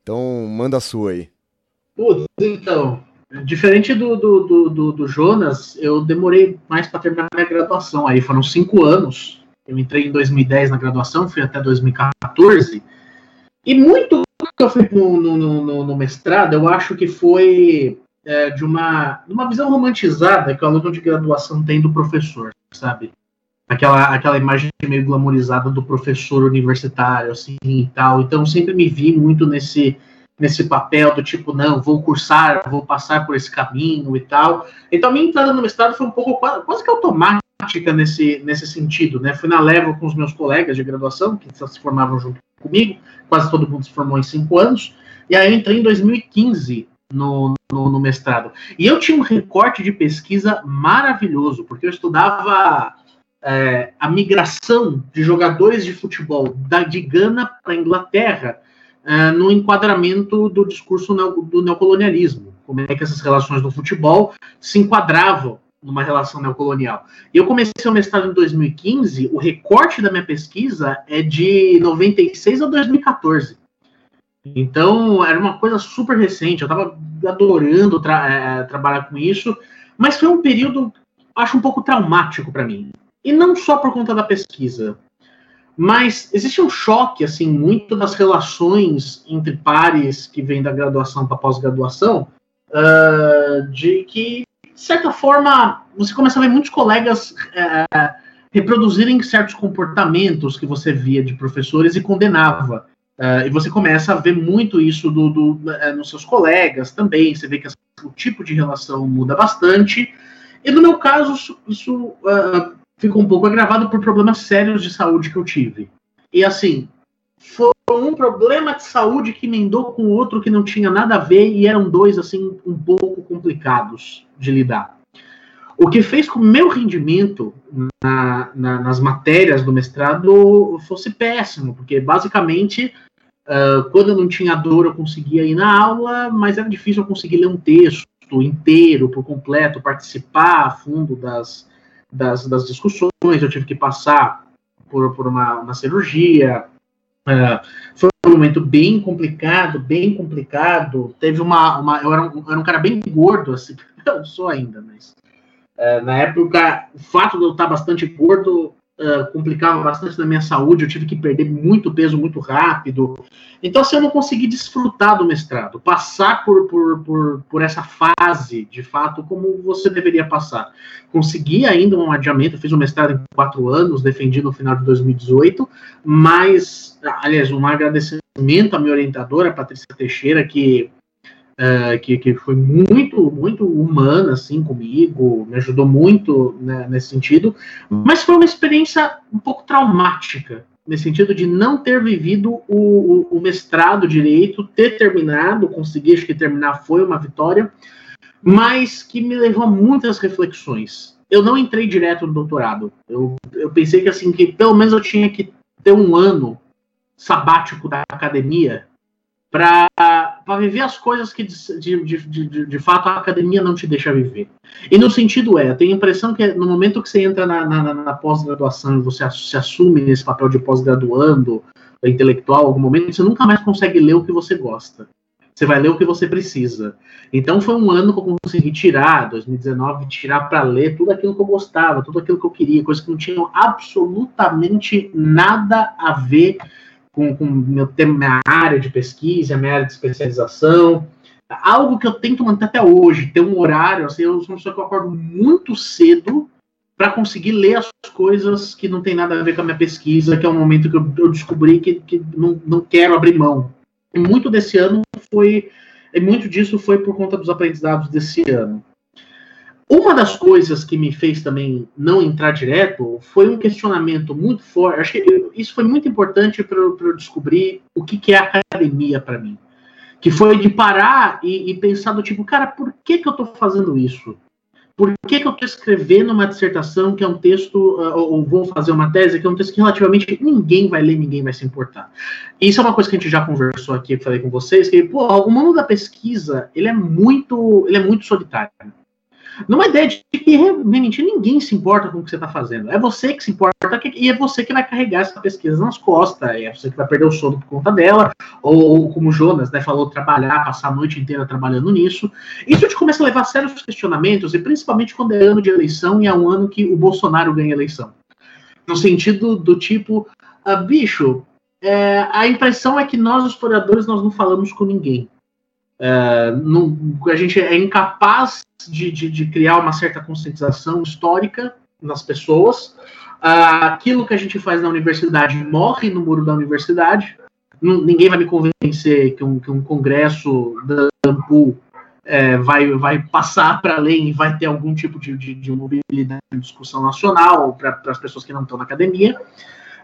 Então, manda a sua aí. Putz, então, diferente do, do, do, do, do Jonas, eu demorei mais para terminar minha graduação. Aí foram cinco anos. Eu entrei em 2010 na graduação, fui até 2014. E muito que eu fui no, no, no, no mestrado, eu acho que foi é, de uma, uma visão romantizada que o aluno de graduação tem do professor, sabe? Aquela, aquela imagem meio glamorizada do professor universitário, assim e tal. Então, sempre me vi muito nesse, nesse papel do tipo, não, vou cursar, vou passar por esse caminho e tal. Então, a minha entrada no mestrado foi um pouco quase que automática nesse, nesse sentido, né? Fui na leva com os meus colegas de graduação, que se formavam junto comigo, quase todo mundo se formou em cinco anos, e aí eu entrei em 2015 no, no, no mestrado. E eu tinha um recorte de pesquisa maravilhoso, porque eu estudava é, a migração de jogadores de futebol da, de Gana para a Inglaterra é, no enquadramento do discurso neo, do neocolonialismo. Como é que essas relações do futebol se enquadravam numa relação neocolonial. E eu comecei o mestrado em 2015, o recorte da minha pesquisa é de 96 a 2014. Então, era uma coisa super recente, eu estava adorando tra é, trabalhar com isso, mas foi um período, acho um pouco traumático para mim. E não só por conta da pesquisa, mas existe um choque, assim, muito das relações entre pares que vêm da graduação para pós-graduação, uh, de que, de certa forma, você começa a ver muitos colegas uh, reproduzirem certos comportamentos que você via de professores e condenava. Uh, e você começa a ver muito isso do, do, uh, nos seus colegas também. Você vê que o tipo de relação muda bastante. E no meu caso, isso, isso uh, ficou um pouco agravado por problemas sérios de saúde que eu tive. E assim, um problema de saúde que emendou com outro que não tinha nada a ver e eram dois assim um pouco complicados de lidar. O que fez com o meu rendimento na, na, nas matérias do mestrado fosse péssimo, porque basicamente, uh, quando eu não tinha dor, eu conseguia ir na aula, mas era difícil eu conseguir ler um texto, inteiro, por completo, participar a fundo das, das, das discussões, eu tive que passar por, por uma, uma cirurgia. Uh, foi um momento bem complicado, bem complicado. Teve uma. uma eu, era um, eu era um cara bem gordo, assim, eu sou ainda, mas. Uh, na época, o fato de eu estar bastante gordo uh, complicava bastante na minha saúde, eu tive que perder muito peso muito rápido. Então, assim, eu não consegui desfrutar do mestrado, passar por, por, por, por essa fase, de fato, como você deveria passar. Consegui ainda um adiamento, fiz o um mestrado em quatro anos, defendi no final de 2018, mas, aliás, um agradecimento à minha orientadora, Patrícia Teixeira, que Uh, que, que foi muito, muito humana, assim, comigo, me ajudou muito né, nesse sentido, mas foi uma experiência um pouco traumática, nesse sentido de não ter vivido o, o, o mestrado direito, ter terminado, conseguir acho que terminar foi uma vitória, mas que me levou a muitas reflexões. Eu não entrei direto no doutorado, eu, eu pensei que, assim, que pelo menos eu tinha que ter um ano sabático da academia, para viver as coisas que de, de, de, de, fato a academia não te deixa viver. E no sentido é, eu tenho a impressão que no momento que você entra na, na, na pós-graduação e você se assume nesse papel de pós-graduando, intelectual, algum momento, você nunca mais consegue ler o que você gosta. Você vai ler o que você precisa. Então foi um ano que eu consegui tirar, 2019, tirar para ler tudo aquilo que eu gostava, tudo aquilo que eu queria, coisas que não tinham absolutamente nada a ver com, com meu minha área de pesquisa, minha área de especialização. Algo que eu tento manter até hoje, ter um horário, assim, eu sou uma pessoa que eu acordo muito cedo para conseguir ler as coisas que não tem nada a ver com a minha pesquisa, que é um momento que eu, eu descobri que, que não, não quero abrir mão. E muito desse ano foi, e muito disso foi por conta dos aprendizados desse ano. Uma das coisas que me fez também não entrar direto foi um questionamento muito forte. Acho que isso foi muito importante para eu descobrir o que, que é academia para mim. Que foi de parar e, e, pensar do tipo, cara, por que, que eu estou fazendo isso? Por que, que eu estou escrevendo uma dissertação que é um texto, uh, ou vou fazer uma tese que é um texto que relativamente ninguém vai ler, ninguém vai se importar? Isso é uma coisa que a gente já conversou aqui, falei com vocês, que pô, o mundo da pesquisa ele é muito, ele é muito solitário numa ideia de que realmente ninguém se importa com o que você está fazendo. É você que se importa e é você que vai carregar essa pesquisa nas costas. É você que vai perder o sono por conta dela. Ou, ou como o Jonas né, falou, trabalhar, passar a noite inteira trabalhando nisso. Isso te começa a levar a sérios questionamentos, e principalmente quando é ano de eleição e é um ano que o Bolsonaro ganha eleição. No sentido do tipo, ah, bicho, é, a impressão é que nós, historiadores, nós não falamos com ninguém. É, não, a gente é incapaz de, de, de, criar uma certa conscientização histórica nas pessoas. Uh, aquilo que a gente faz na universidade morre no muro da universidade. Ninguém vai me convencer que um, que um congresso da Ampul é, vai, vai passar para além e vai ter algum tipo de, de, de mobilidade de discussão nacional para as pessoas que não estão na academia.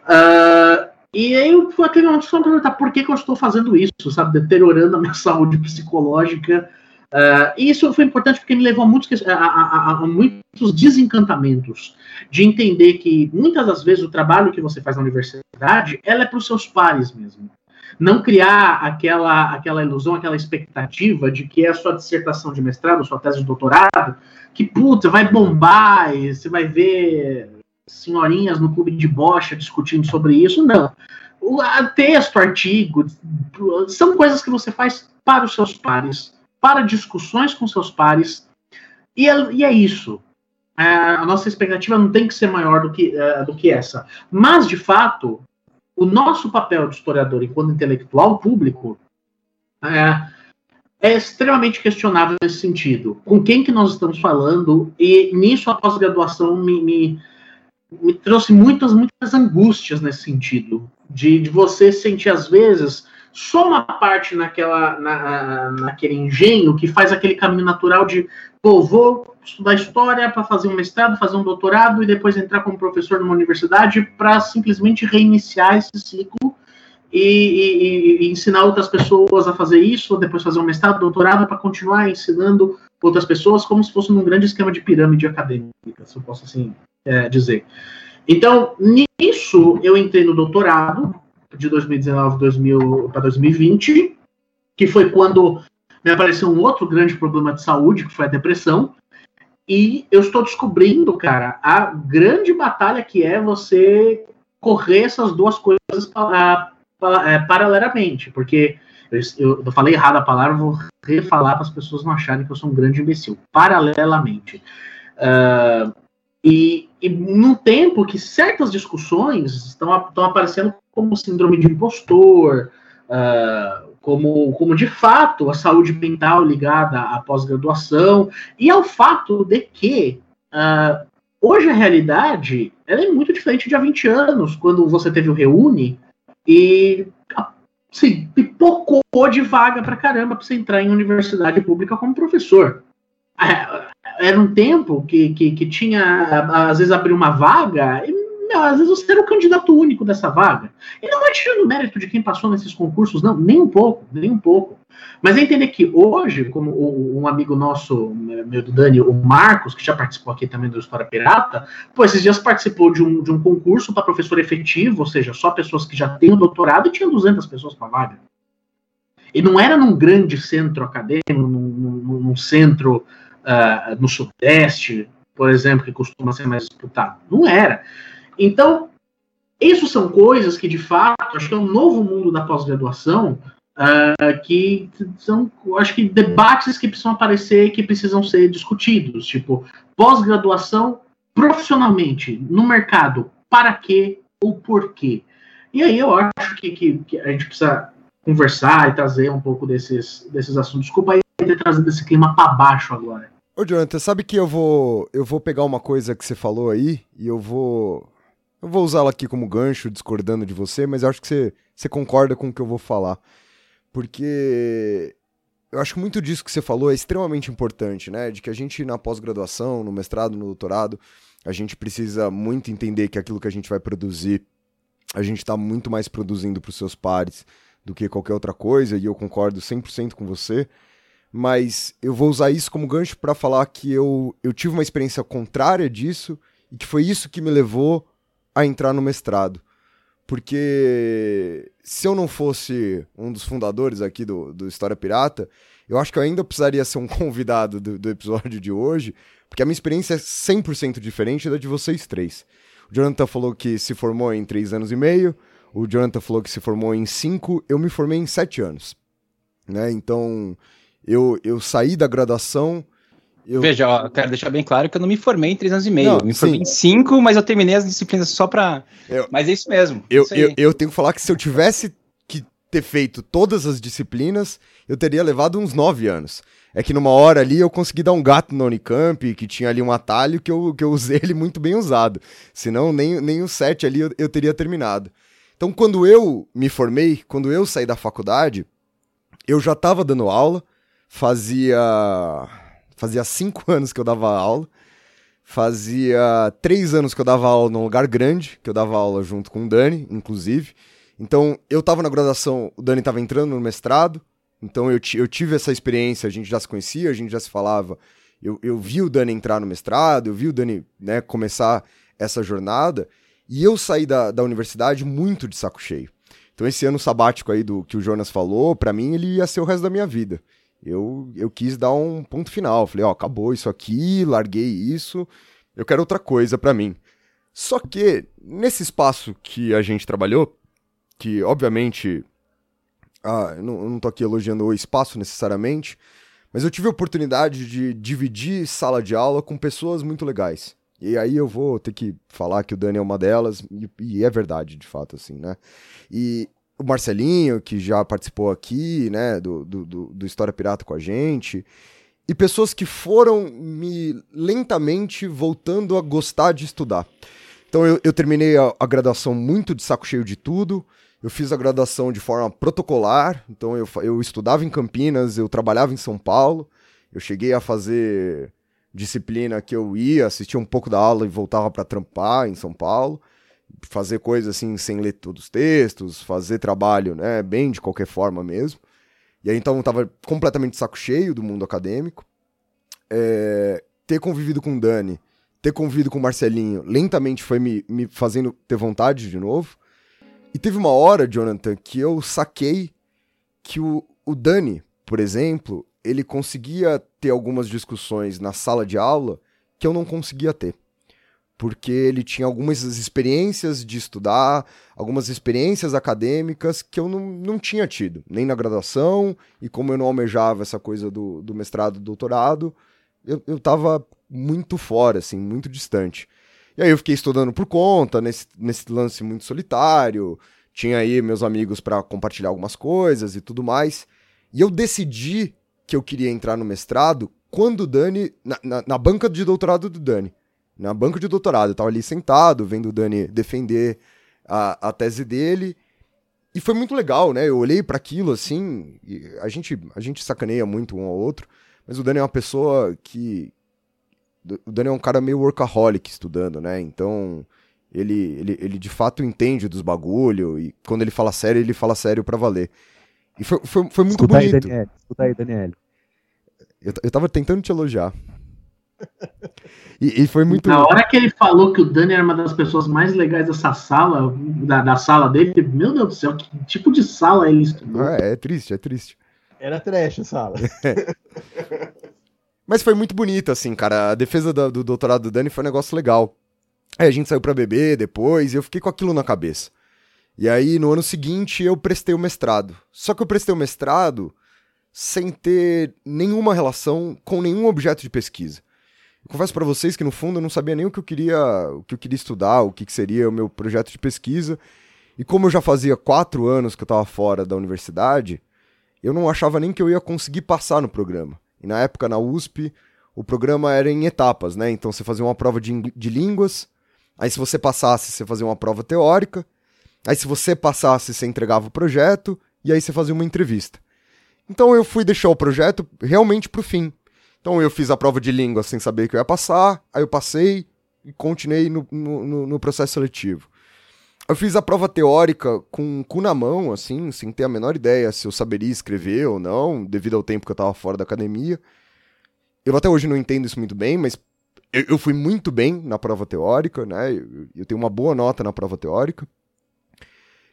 Uh, e aí eu fui aquele momento só perguntar por que, que eu estou fazendo isso, sabe? Deteriorando a minha saúde psicológica. Uh, e isso foi importante porque me levou a muitos, a, a, a, muitos desencantamentos de entender que muitas das vezes o trabalho que você faz na universidade ela é para os seus pares mesmo. Não criar aquela, aquela ilusão, aquela expectativa de que é a sua dissertação de mestrado, sua tese de doutorado, que puta, vai bombar e você vai ver senhorinhas no clube de bocha discutindo sobre isso, não. O texto, artigo, são coisas que você faz para os seus pares, para discussões com seus pares, e é, e é isso. É, a nossa expectativa não tem que ser maior do que, uh, do que essa. Mas, de fato, o nosso papel de historiador enquanto intelectual público é, é extremamente questionável nesse sentido. Com quem que nós estamos falando? E nisso a pós-graduação me, me, me trouxe muitas, muitas angústias nesse sentido. De, de você sentir, às vezes, só uma parte naquela, na, naquele engenho que faz aquele caminho natural de, pô, vou estudar história para fazer um mestrado, fazer um doutorado e depois entrar como professor numa universidade para simplesmente reiniciar esse ciclo e, e, e, ensinar outras pessoas a fazer isso, ou depois fazer um mestrado, doutorado para continuar ensinando outras pessoas, como se fosse num grande esquema de pirâmide acadêmica, se eu posso assim é, dizer. Então, nisso, eu entrei no doutorado de 2019 2000, para 2020, que foi quando me apareceu um outro grande problema de saúde, que foi a depressão. E eu estou descobrindo, cara, a grande batalha que é você correr essas duas coisas pa- pa- é, paralelamente. Porque eu, eu, falei errado a palavra, vou refalar para as pessoas não acharem que eu sou um grande imbecil. Paralelamente. Ah, e, e num tempo que certas discussões estão, estão aparecendo como síndrome de impostor, ah, como, como de fato a saúde mental ligada à pós-graduação, e ao fato de que ah, hoje a realidade ela é muito diferente de há 20 anos, quando você teve o Reúne e assim, pipocou de vaga pra caramba pra você entrar em universidade pública como professor. Era um tempo que, que, que tinha, às vezes, abrir uma vaga, e, às vezes você era o candidato único dessa vaga. E não é tirando mérito de quem passou nesses concursos, não, nem um pouco, nem um pouco. Mas é entender que hoje, como um amigo nosso, meu do Dani, o Marcos, que já participou aqui também do História Pirata, pô, esses dias participou de um, de um concurso para professor efetivo, ou seja, só pessoas que já têm o doutorado, e tinha 200 pessoas para vaga. E não era num grande centro acadêmico, num, num- num centro ah, no Sudeste, por exemplo, que costuma ser mais disputado. Não era. Então, isso são coisas que, de fato, acho que é um novo mundo da pós-graduação, ah, que são, acho que, debates que precisam aparecer que precisam ser discutidos. Tipo, pós-graduação profissionalmente, no mercado, para quê ou por quê? E aí eu acho que, que, que a gente precisa conversar e trazer um pouco desses, desses assuntos. Desculpa aí ter trazido esse clima para baixo agora. Ô, Jonathan, sabe que eu vou eu vou pegar uma coisa que você falou aí e eu vou eu vou usá-la aqui como gancho, discordando de você, mas eu acho que você, você concorda com o que eu vou falar. Porque eu acho que muito disso que você falou é extremamente importante, né? De que a gente na pós-graduação, no mestrado, no doutorado, a gente precisa muito entender que aquilo que a gente vai produzir, a gente está muito mais produzindo para os seus pares do que qualquer outra coisa, e eu concordo 100% com você mas eu vou usar isso como gancho para falar que eu, eu tive uma experiência contrária disso e que foi isso que me levou a entrar no mestrado. Porque se eu não fosse um dos fundadores aqui do, do História Pirata, eu acho que eu ainda precisaria ser um convidado do, do episódio de hoje, porque a minha experiência é 100% diferente da de vocês três. O Jonathan falou que se formou em três anos e meio, o Jonathan falou que se formou em cinco, eu me formei em sete anos. Né? Então, eu, eu saí da graduação. Eu... Veja, ó, eu quero deixar bem claro que eu não me formei em três anos e meio. Não, eu me formei sim. em cinco, mas eu terminei as disciplinas só pra. Eu- Mas é isso mesmo. Eu, isso eu, eu tenho que falar que se eu tivesse que ter feito todas as disciplinas, eu teria levado uns nove anos. É que numa hora ali eu consegui dar um gato no Unicamp, que tinha ali um atalho que eu, que eu usei ele muito bem usado. Senão nem, nem os sete ali eu, eu teria terminado. Então quando eu me formei, quando eu saí da faculdade, eu já estava dando aula, fazia fazia cinco anos que eu dava aula, fazia três anos que eu dava aula num lugar grande, que eu dava aula junto com o Dani, inclusive. Então eu tava na graduação, o Dani tava entrando no mestrado, então eu, eu tive essa experiência, a gente já se conhecia, a gente já se falava. Eu, eu vi o Dani entrar no mestrado, eu vi o Dani né, começar essa jornada, e eu saí da, da universidade muito de saco cheio. Então esse ano sabático aí do que o Jonas falou, pra mim ele ia ser o resto da minha vida. Eu, eu quis dar um ponto final. Falei, ó, acabou isso aqui, larguei isso, eu quero outra coisa pra mim. Só que, nesse espaço que a gente trabalhou, que obviamente. Ah, não, não tô aqui elogiando o espaço necessariamente, mas eu tive a oportunidade de dividir sala de aula com pessoas muito legais. E aí eu vou ter que falar que o Dani é uma delas, e, e é verdade, de fato, assim, né? E o Marcelinho, que já participou aqui, né, do, do, do, História Pirata com a gente, e pessoas que foram me lentamente voltando a gostar de estudar. Então eu, eu terminei a, a graduação muito de saco cheio de tudo. Eu fiz a graduação de forma protocolar, então eu, eu estudava em Campinas, eu trabalhava em São Paulo. Eu cheguei a fazer disciplina que eu ia, assistia um pouco da aula e voltava para trampar em São Paulo, fazer coisas assim sem ler todos os textos, fazer trabalho, né, bem de qualquer forma mesmo. E aí então eu tava completamente saco cheio do mundo acadêmico. É, ter convivido com o Dani, ter convivido com o Marcelinho, lentamente foi me, me fazendo ter vontade de novo. E teve uma hora, Jonathan, que eu saquei que o, o Dani, por exemplo, ele conseguia ter algumas discussões na sala de aula que eu não conseguia ter. Porque ele tinha algumas experiências de estudar, algumas experiências acadêmicas que eu não, não tinha tido, nem na graduação, e como eu não almejava essa coisa do, do mestrado, do doutorado, eu, eu tava muito fora, assim, muito distante. E aí eu fiquei estudando por conta, nesse, nesse lance muito solitário, tinha aí meus amigos para compartilhar algumas coisas e tudo mais. E eu decidi que eu queria entrar no mestrado quando o Dani. Na, na, na, banca de doutorado do Dani. Na banca de doutorado. Eu tava ali sentado, vendo o Dani defender a, a tese dele. E foi muito legal, né? Eu olhei para aquilo assim. a, gente, a gente sacaneia muito um ao outro. Mas o Dani é uma pessoa que. O Dani é um cara meio workaholic estudando, né? Então. Ele, ele, ele de fato entende dos bagulho. E quando ele fala sério, ele fala sério para valer. E foi, foi, foi muito escuta bonito. Aí, Daniel, escuta aí, Daniel. Eu, eu tava tentando te elogiar. E, e, foi muito. Na hora que ele falou que o Dani era uma das pessoas mais legais dessa sala, da, da sala dele, meu Deus do céu, que tipo de sala ele estudou? É, é triste, é triste. Era trash a sala. Mas foi muito bonito, assim, cara. A defesa do, do doutorado do Dani foi um negócio legal. Aí a gente saiu pra beber depois e eu fiquei com aquilo na cabeça. E aí, no ano seguinte, eu prestei o mestrado. Só que eu prestei o mestrado sem ter nenhuma relação com nenhum objeto de pesquisa. Confesso para vocês que no fundo eu não sabia nem o que eu queria, o que eu queria estudar, o que, que seria o meu projeto de pesquisa. E como eu já fazia quatro anos que eu estava fora da universidade, eu não achava nem que eu ia conseguir passar no programa. E na época na USP o programa era em etapas, né? Então você fazia uma prova de, de línguas, aí se você passasse você fazia uma prova teórica, aí se você passasse você entregava o projeto e aí você fazia uma entrevista. Então eu fui deixar o projeto realmente pro fim. Então eu fiz a prova de língua sem saber que eu ia passar, aí eu passei e continuei no, no, no processo seletivo. Eu fiz a prova teórica com o cu na mão, assim, sem ter a menor ideia se eu saberia escrever ou não, devido ao tempo que eu estava fora da academia. Eu até hoje não entendo isso muito bem, mas eu, eu fui muito bem na prova teórica, né? Eu, eu, tenho uma boa nota na prova teórica.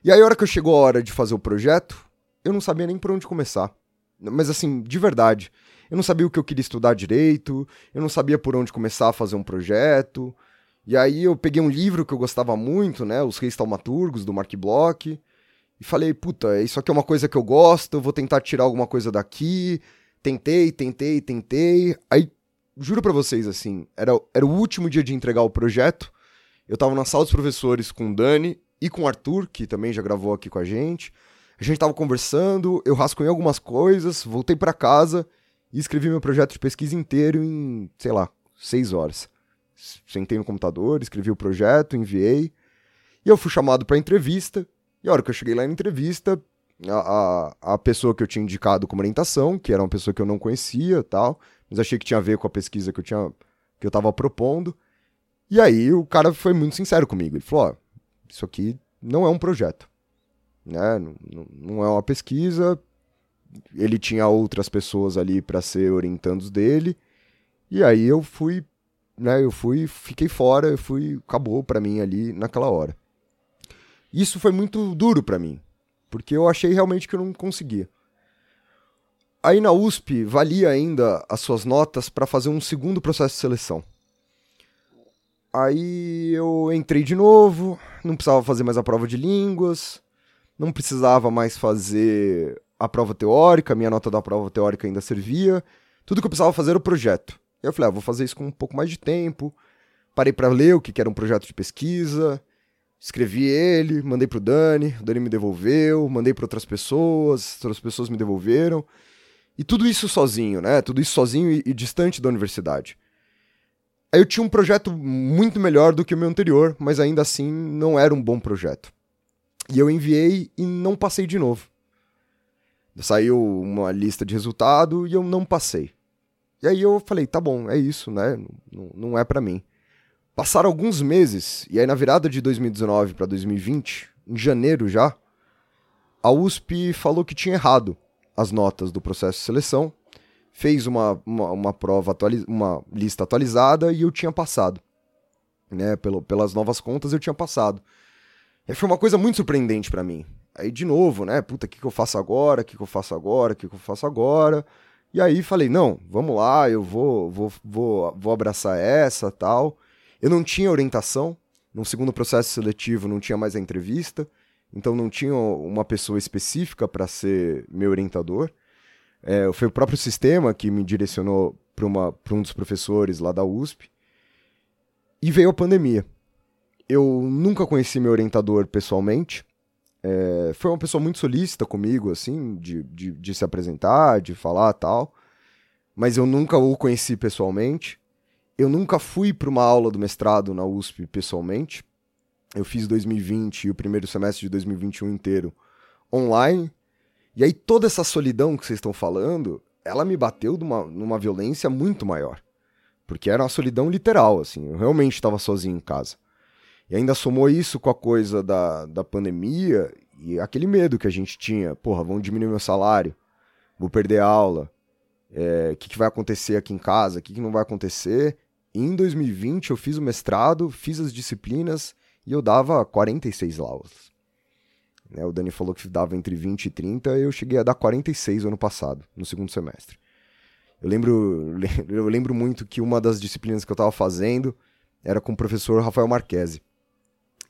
E aí, a hora que chegou a hora de fazer o projeto, eu não sabia nem por onde começar. Mas assim, de verdade. Eu não sabia o que eu queria estudar direito, eu não sabia por onde começar a fazer um projeto. E aí eu peguei um livro que eu gostava muito, né? Os Reis Taumaturgos, do Mark Bloch. E falei, puta, isso aqui é uma coisa que eu gosto, eu vou tentar tirar alguma coisa daqui. Tentei, tentei, tentei. Aí, juro pra vocês, assim, era, era o último dia de entregar o projeto. Eu tava na sala dos professores com o Dani e com o Arthur, que também já gravou aqui com a gente. A gente tava conversando, eu rascunhei algumas coisas, voltei para casa e escrevi meu projeto de pesquisa inteiro em, sei lá, seis horas. Sentei no computador, escrevi o projeto, enviei. E eu fui chamado para entrevista. E a hora que eu cheguei lá na entrevista, a, a, a, pessoa que eu tinha indicado como orientação, que era uma pessoa que eu não conhecia tal, mas achei que tinha a ver com a pesquisa que eu tinha que eu tava propondo. E aí o cara foi muito sincero comigo. Ele falou: ó, isso aqui não é um projeto né? Não, não é uma pesquisa. Ele tinha outras pessoas ali para ser orientandos dele. E aí eu fui, né? Eu fui, fiquei fora, eu fui, acabou para mim ali naquela hora. Isso foi muito duro para mim, porque eu achei realmente que eu não conseguia. Aí na USP valia ainda as suas notas para fazer um segundo processo de seleção. Aí eu entrei de novo, não precisava fazer mais a prova de línguas, não precisava mais fazer a prova teórica, minha nota da prova teórica ainda servia. Tudo que eu precisava fazer era o projeto. Eu falei, ah, vou fazer isso com um pouco mais de tempo. Parei para ler o que era um projeto de pesquisa, escrevi ele, mandei pro Dani, o Dani me devolveu, mandei para outras pessoas, outras pessoas me devolveram. E tudo isso sozinho, né? Tudo isso sozinho e, e distante da universidade. Aí eu tinha um projeto muito melhor do que o meu anterior, mas ainda assim não era um bom projeto. E eu enviei e não passei de novo. Saiu uma lista de resultado e eu não passei. E aí eu falei, tá bom, é isso, né? Não, não é para mim. Passaram alguns meses, e aí na virada de 2019 para 2020, em janeiro já, a USP falou que tinha errado as notas do processo de seleção, fez uma, uma, uma prova, atualiz... uma lista atualizada e eu tinha passado. Né? Pelo, pelas novas contas eu tinha passado. E foi uma coisa muito surpreendente para mim. Aí, de novo, né? Puta, o que, que eu faço agora? O que, que eu faço agora? O que, que eu faço agora? E aí falei, não, vamos lá, eu vou, vou, vou, vou abraçar essa tal. Eu não tinha orientação, no segundo processo seletivo não tinha mais a entrevista, então não tinha uma pessoa específica para ser meu orientador. É, foi o próprio sistema que me direcionou para um dos professores lá da USP. E veio a pandemia. Eu nunca conheci meu orientador pessoalmente. É, foi uma pessoa muito solícita comigo, assim, de, de, de se apresentar, de falar tal. Mas eu nunca o conheci pessoalmente. Eu nunca fui para uma aula do mestrado na USP pessoalmente. Eu fiz 2020 e o primeiro semestre de 2021 inteiro online. E aí toda essa solidão que vocês estão falando, ela me bateu numa, numa violência muito maior. Porque era uma solidão literal, assim. Eu realmente estava sozinho em casa. E ainda somou isso com a coisa da, da pandemia e aquele medo que a gente tinha. Porra, vão diminuir meu salário, vou perder aula, o é, que, que vai acontecer aqui em casa, o que, que não vai acontecer. E em 2020 eu fiz o mestrado, fiz as disciplinas e eu dava 46 aulas. Né, o Dani falou que dava entre 20 e 30, eu cheguei a dar 46 ano passado, no segundo semestre. Eu lembro, eu lembro muito que uma das disciplinas que eu estava fazendo era com o professor Rafael Marquesi.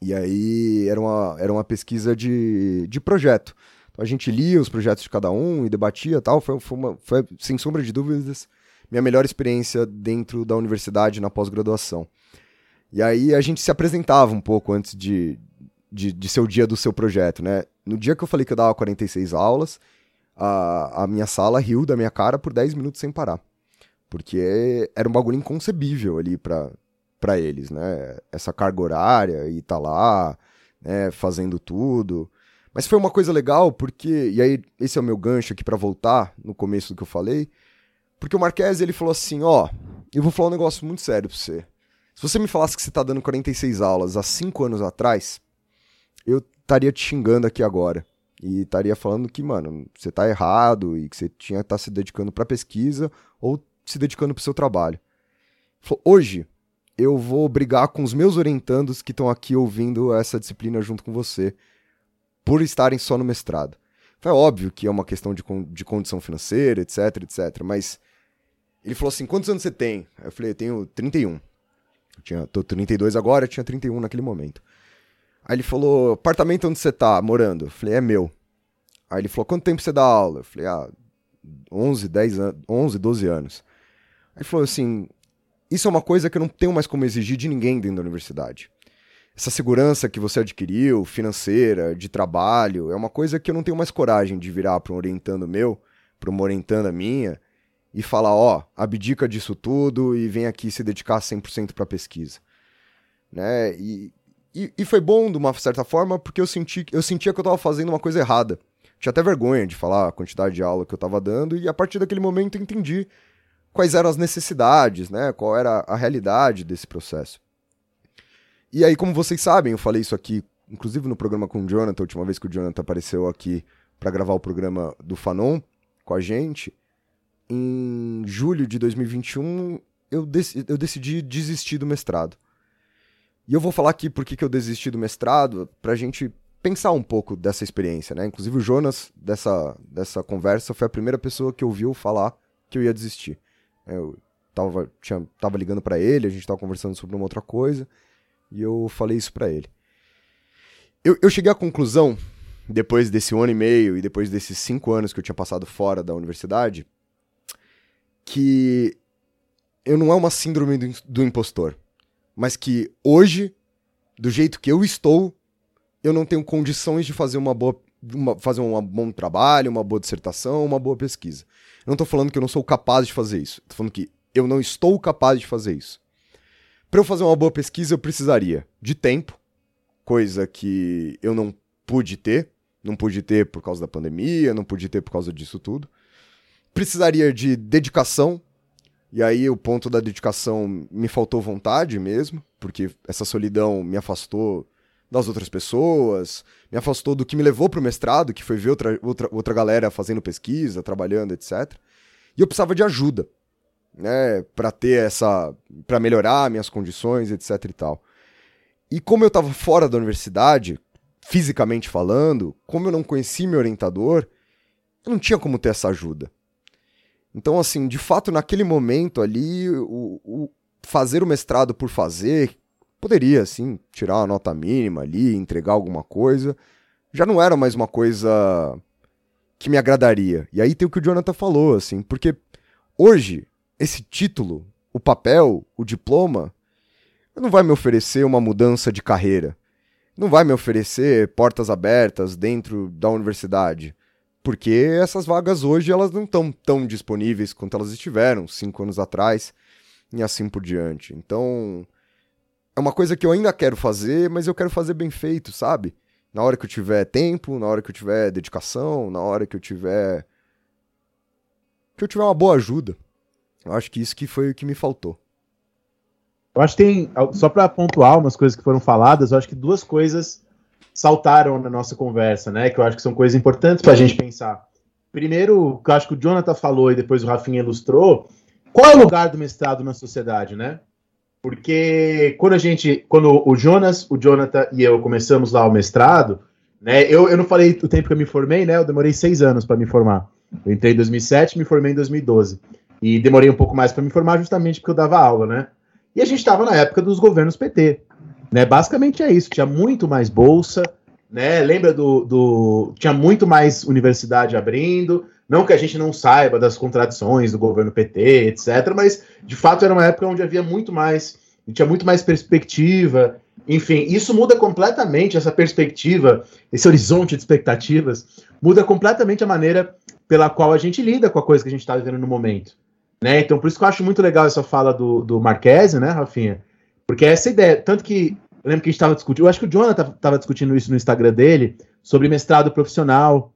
E aí era uma, era uma pesquisa de, de projeto. Então a gente lia os projetos de cada um e debatia tal. Foi, foi, uma, foi, sem sombra de dúvidas, minha melhor experiência dentro da universidade na pós-graduação. E aí a gente se apresentava um pouco antes de, de, de ser o dia do seu projeto, né? No dia que eu falei que eu dava 46 aulas, a, a minha sala riu da minha cara por 10 minutos sem parar. Porque era um bagulho inconcebível ali para para eles, né? Essa carga horária e tá lá, né, fazendo tudo. Mas foi uma coisa legal porque, e aí esse é o meu gancho aqui para voltar no começo do que eu falei, porque o Marques ele falou assim, ó, eu vou falar um negócio muito sério pra você. Se você me falasse que você tá dando 46 aulas há 5 anos atrás, eu estaria te xingando aqui agora. E estaria falando que, mano, você tá errado e que você tinha que estar tá se dedicando pra pesquisa ou se dedicando pro seu trabalho. Hoje, eu vou brigar com os meus orientandos que estão aqui ouvindo essa disciplina junto com você, por estarem só no mestrado. Foi óbvio que é uma questão de, de condição financeira, etc, etc, mas ele falou assim, quantos anos você tem? Eu falei, eu tenho 31. Eu tinha, tô 32 agora, eu tinha 31 naquele momento. Aí ele falou, apartamento onde você tá morando? Eu falei, é meu. Aí ele falou, quanto tempo você dá aula? Eu falei, ah, 11, 10 anos, 11, 12 anos. Aí ele falou assim, isso é uma coisa que eu não tenho mais como exigir de ninguém dentro da universidade. Essa segurança que você adquiriu, financeira, de trabalho, é uma coisa que eu não tenho mais coragem de virar para um orientando meu, para uma orientanda minha, e falar, ó, oh, abdica disso tudo e vem aqui se dedicar 100% para pesquisa. Né? E, e, e, foi bom, de uma certa forma, porque eu, senti, eu sentia que eu estava fazendo uma coisa errada. Tinha até vergonha de falar a quantidade de aula que eu estava dando, e a partir daquele momento eu entendi quais eram as necessidades, né? qual era a realidade desse processo. E aí, como vocês sabem, eu falei isso aqui, inclusive no programa com o Jonathan, a última vez que o Jonathan apareceu aqui para gravar o programa do Fanon com a gente. Em julho de 2021, eu, dec eu decidi desistir do mestrado. E eu vou falar aqui por que eu desisti do mestrado, pra gente pensar um pouco dessa experiência, né? Inclusive o Jonas, dessa, dessa conversa, foi a primeira pessoa que ouviu falar que eu ia desistir. Eu tava, tinha, tava ligando para ele, a gente tava conversando sobre uma outra coisa, e eu falei isso para ele. Eu, eu cheguei à conclusão, depois desse ano e meio e depois desses cinco anos que eu tinha passado fora da universidade, que eu não é uma síndrome do, do impostor mas que hoje, do jeito que eu estou, eu não tenho condições de fazer uma boa uma, fazer um bom trabalho, uma boa dissertação, uma boa pesquisa. Eu não estou falando que eu não sou capaz de fazer isso. Estou falando que eu não estou capaz de fazer isso. Para eu fazer uma boa pesquisa, eu precisaria de tempo, coisa que eu não pude ter. Não pude ter por causa da pandemia, não pude ter por causa disso tudo. Precisaria de dedicação, e aí o ponto da dedicação me faltou vontade mesmo, porque essa solidão me afastou das outras pessoas, me afastou do que me levou para o mestrado, que foi ver outra, outra, outra galera fazendo pesquisa, trabalhando, etc. E eu precisava de ajuda, né, para ter essa, para melhorar minhas condições, etc e tal. E como eu estava fora da universidade, fisicamente falando, como eu não conhecia meu orientador, eu não tinha como ter essa ajuda. Então, assim, de fato, naquele momento ali, o, o fazer o mestrado por fazer, poderia, assim, tirar uma nota mínima ali, entregar alguma coisa, já não era mais uma coisa que me agradaria. E aí tem o que o Jonathan falou, assim, porque hoje, esse título, o papel, o diploma, não vai me oferecer uma mudança de carreira. Não vai me oferecer portas abertas dentro da universidade. Porque essas vagas hoje elas não estão tão disponíveis quanto elas estiveram cinco anos atrás e assim por diante. Então, é uma coisa que eu ainda quero fazer, mas eu quero fazer bem feito, sabe? Na hora que eu tiver tempo, na hora que eu tiver dedicação, na hora que eu tiver. que eu tiver uma boa ajuda. Eu acho que isso que foi o que me faltou. Eu acho que tem, só para pontuar umas coisas que foram faladas, eu acho que duas coisas saltaram na nossa conversa, né? Que eu acho que são coisas importantes para a gente pensar. Primeiro, que eu acho que o Jonathan falou e depois o Rafinha ilustrou, qual é o lugar do mestrado na sociedade, né? Porque quando a gente, quando o Jonas, o Jonathan e eu começamos lá o mestrado, né? Eu, eu não falei o tempo que eu me formei, né? Eu demorei seis anos para me formar. Eu entrei em 2007, me formei em 2012 e demorei um pouco mais para me formar justamente porque eu dava aula, né? E a gente estava na época dos governos PT, né? Basicamente é isso. Tinha muito mais bolsa, né? Lembra do, do tinha muito mais universidade abrindo, não que a gente não saiba das contradições do governo PT, etc., mas de fato era uma época onde havia muito mais, tinha muito mais perspectiva. Enfim, isso muda completamente essa perspectiva, esse horizonte de expectativas, muda completamente a maneira pela qual a gente lida com a coisa que a gente está vivendo no momento. Né? Então, por isso que eu acho muito legal essa fala do, do Marquese, né, Rafinha? Porque é essa ideia, tanto que eu lembro que a gente estava discutindo, eu acho que o Jonathan estava discutindo isso no Instagram dele, sobre mestrado profissional,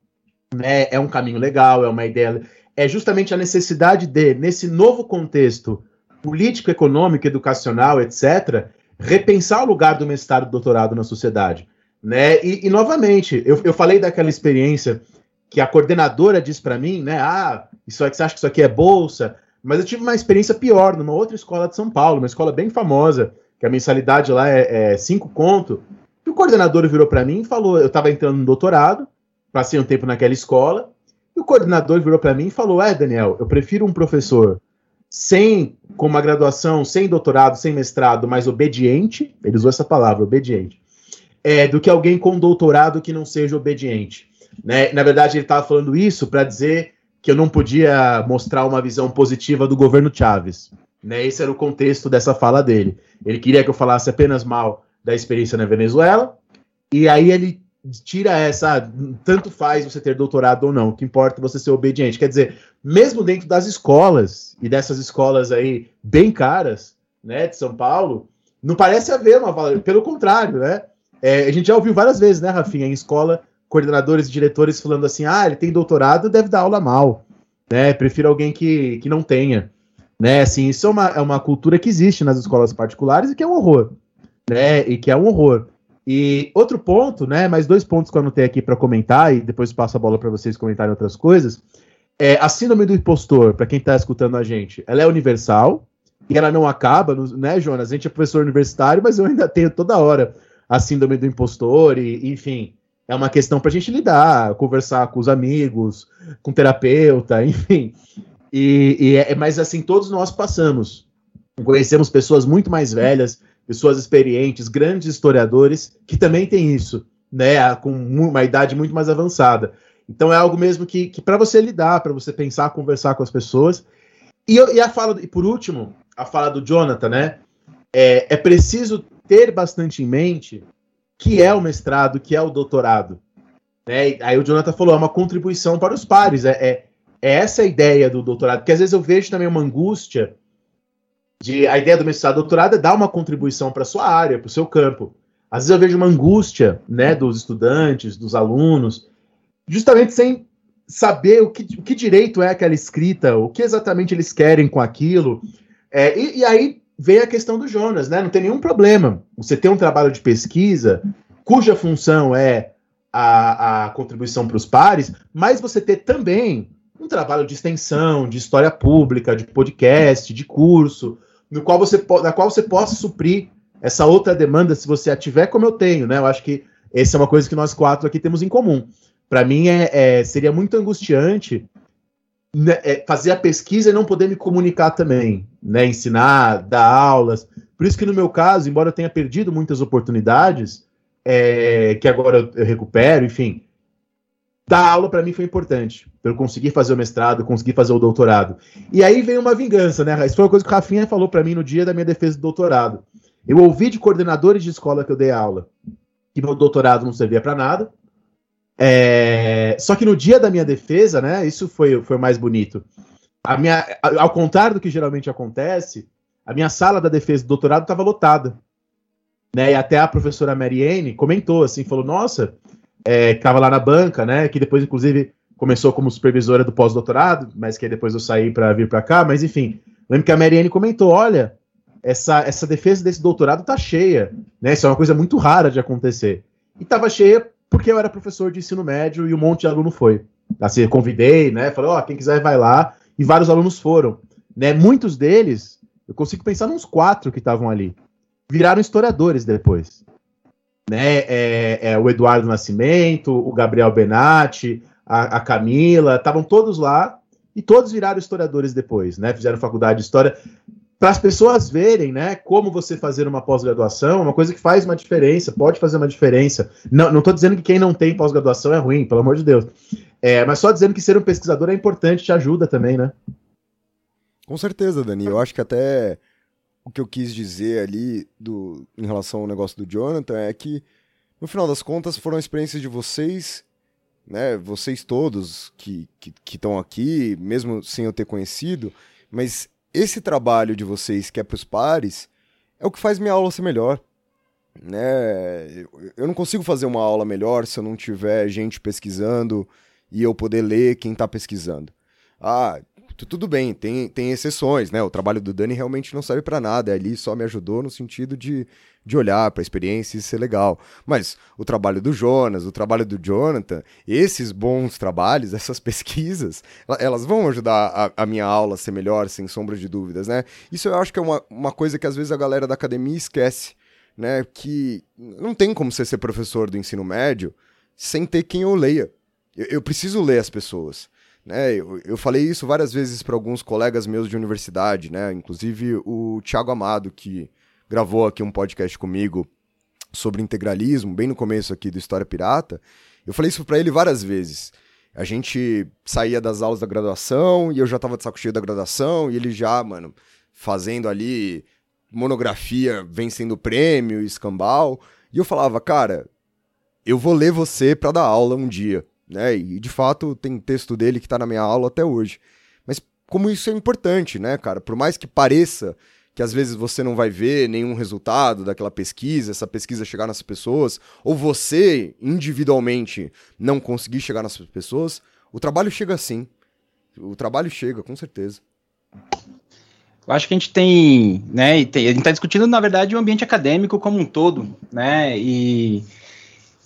né, é um caminho legal, é uma ideia. É justamente a necessidade de, nesse novo contexto político, econômico, educacional, etc., repensar o lugar do mestrado e doutorado na sociedade. Né? E, e novamente, eu, eu falei daquela experiência que a coordenadora disse para mim, né? Ah, isso aqui, você acha que isso aqui é bolsa? Mas eu tive uma experiência pior numa outra escola de São Paulo, uma escola bem famosa, que a mensalidade lá é, é cinco conto. E o coordenador virou para mim e falou: eu estava entrando no doutorado, passei um tempo naquela escola, e o coordenador virou para mim e falou: É, Daniel, eu prefiro um professor sem, com uma graduação, sem doutorado, sem mestrado, mas obediente, ele usou essa palavra, obediente, é, do que alguém com doutorado que não seja obediente. Né? Na verdade, ele estava falando isso para dizer que eu não podia mostrar uma visão positiva do governo Chaves. Né? Esse era o contexto dessa fala dele. Ele queria que eu falasse apenas mal da experiência na Venezuela, e aí ele tira essa. Tanto faz você ter doutorado ou não, o que importa é você ser obediente. Quer dizer, mesmo dentro das escolas, e dessas escolas aí bem caras, né, de São Paulo, não parece haver uma. Pelo contrário, né? É, a gente já ouviu várias vezes, né, Rafinha, em escola, coordenadores e diretores falando assim: ah, ele tem doutorado, deve dar aula mal. Né? Prefiro alguém que, que não tenha. Né? Assim, isso é uma, é uma cultura que existe nas escolas particulares e que é um horror. Né? E que é um horror. E outro ponto, né? Mais dois pontos que eu anotei aqui para comentar, e depois passo a bola para vocês comentarem outras coisas. É, a síndrome do impostor, para quem está escutando a gente, ela é universal e ela não acaba, né, Jonas? A gente é professor universitário, mas eu ainda tenho toda hora a síndrome do impostor, e, enfim, é uma questão para a gente lidar, conversar com os amigos, com terapeuta, enfim. E, e é, mas assim, todos nós passamos. Conhecemos pessoas muito mais velhas, pessoas experientes, grandes historiadores, que também têm isso, né? Com uma idade muito mais avançada. Então é algo mesmo que, que para você lidar, para você pensar, conversar com as pessoas. E, e, a fala, e por último, a fala do Jonathan, né? É, é preciso ter bastante em mente que é o mestrado, que é o doutorado. Né? Aí o Jonathan falou, é uma contribuição para os pares. É, é, é essa a ideia do doutorado, porque às vezes eu vejo também uma angústia de a ideia do mestrado doutorado é dar uma contribuição para sua área, para o seu campo. Às vezes eu vejo uma angústia né, dos estudantes, dos alunos, justamente sem saber o que, o que direito é aquela escrita, o que exatamente eles querem com aquilo. É, e, e, aí vem a questão do Jonas, né? Não tem nenhum problema. Você tem um trabalho de pesquisa cuja função é a, a contribuição para os pares, mas você ter também um trabalho de extensão, de história pública, de podcast, de curso, no qual você na qual você possa suprir essa outra demanda se você a tiver como eu tenho, né? Eu acho que essa é uma coisa que nós quatro aqui temos em comum. Para mim é, é, seria muito angustiante né, é, fazer a pesquisa e não poder me comunicar também, né? Ensinar, dar aulas. Por isso que no meu caso, embora eu tenha perdido muitas oportunidades, é, que agora eu, eu recupero, enfim, dar aula para mim foi importante. Para eu conseguir fazer o mestrado, conseguir fazer o doutorado. E aí veio uma vingança, né? Isso foi uma coisa que o Rafinha falou para mim no dia da minha defesa do doutorado. Eu ouvi de coordenadores de escola que eu dei aula que meu doutorado não servia para nada. É... Só que no dia da minha defesa, né? Isso foi, foi mais bonito. A minha, ao contrário do que geralmente acontece, a minha sala da defesa do doutorado estava lotada. Né, e até a professora Mariane comentou assim, falou: Nossa, é, que estava lá na banca, né? Que depois, inclusive, começou como supervisora do pós-doutorado, mas que depois eu saí para vir para cá. Mas enfim, lembro que a Mariane comentou: olha, essa, essa defesa desse doutorado tá cheia, né? Isso é uma coisa muito rara de acontecer. E estava cheia porque eu era professor de ensino médio e um monte de aluno foi. Assim, convidei, né? Falei, ó, oh, quem quiser vai lá. E vários alunos foram. Né? Muitos deles, eu consigo pensar nos quatro que estavam ali. Viraram historiadores depois né? É, é, o Eduardo Nascimento, o Gabriel Benatti, a, a Camila, estavam todos lá e todos viraram historiadores depois, né? Fizeram faculdade de história. Para as pessoas verem, né, como você fazer uma pós-graduação, é uma coisa que faz uma diferença, pode fazer uma diferença. Não estou dizendo que quem não tem pós-graduação é ruim, pelo amor de Deus. É, mas só dizendo que ser um pesquisador é importante, te ajuda também, né? Com certeza, Dani. Eu acho que até o que eu quis dizer ali do, em relação ao negócio do Jonathan é que, no final das contas, foram experiências de vocês, né? Vocês todos que estão aqui, mesmo sem eu ter conhecido, mas esse trabalho de vocês que é para os pares é o que faz minha aula ser melhor. Né? Eu não consigo fazer uma aula melhor se eu não tiver gente pesquisando e eu poder ler quem está pesquisando. Ah, tudo bem, tem, tem exceções, né? O trabalho do Dani realmente não serve para nada, ali só me ajudou no sentido de, de olhar para a experiência e ser legal. Mas o trabalho do Jonas, o trabalho do Jonathan, esses bons trabalhos, essas pesquisas, elas vão ajudar a, a minha aula a ser melhor, sem sombra de dúvidas, né? Isso eu acho que é uma, uma coisa que às vezes a galera da academia esquece, né? Que não tem como você ser professor do ensino médio sem ter quem eu leia. eu, eu preciso ler as pessoas. Né, eu, eu falei isso várias vezes para alguns colegas meus de universidade, né? Inclusive o Thiago Amado, que gravou aqui um podcast comigo sobre integralismo, bem no começo aqui do História Pirata. Eu falei isso para ele várias vezes. A gente saía das aulas da graduação e eu já tava de saco cheio da graduação e ele já, mano, fazendo ali monografia, vencendo prêmio, escambau. E eu falava, cara, eu vou ler você para dar aula um dia né? E de fato tem texto dele que está na minha aula até hoje. Mas como isso é importante, né, cara? Por mais que pareça que às vezes você não vai ver nenhum resultado daquela pesquisa, essa pesquisa chegar nessas pessoas, ou você individualmente não conseguir chegar nessas pessoas, o trabalho chega sim. O trabalho chega, com certeza. Eu acho que a gente tem, né, a gente está discutindo, na verdade, o ambiente acadêmico como um todo, né, e,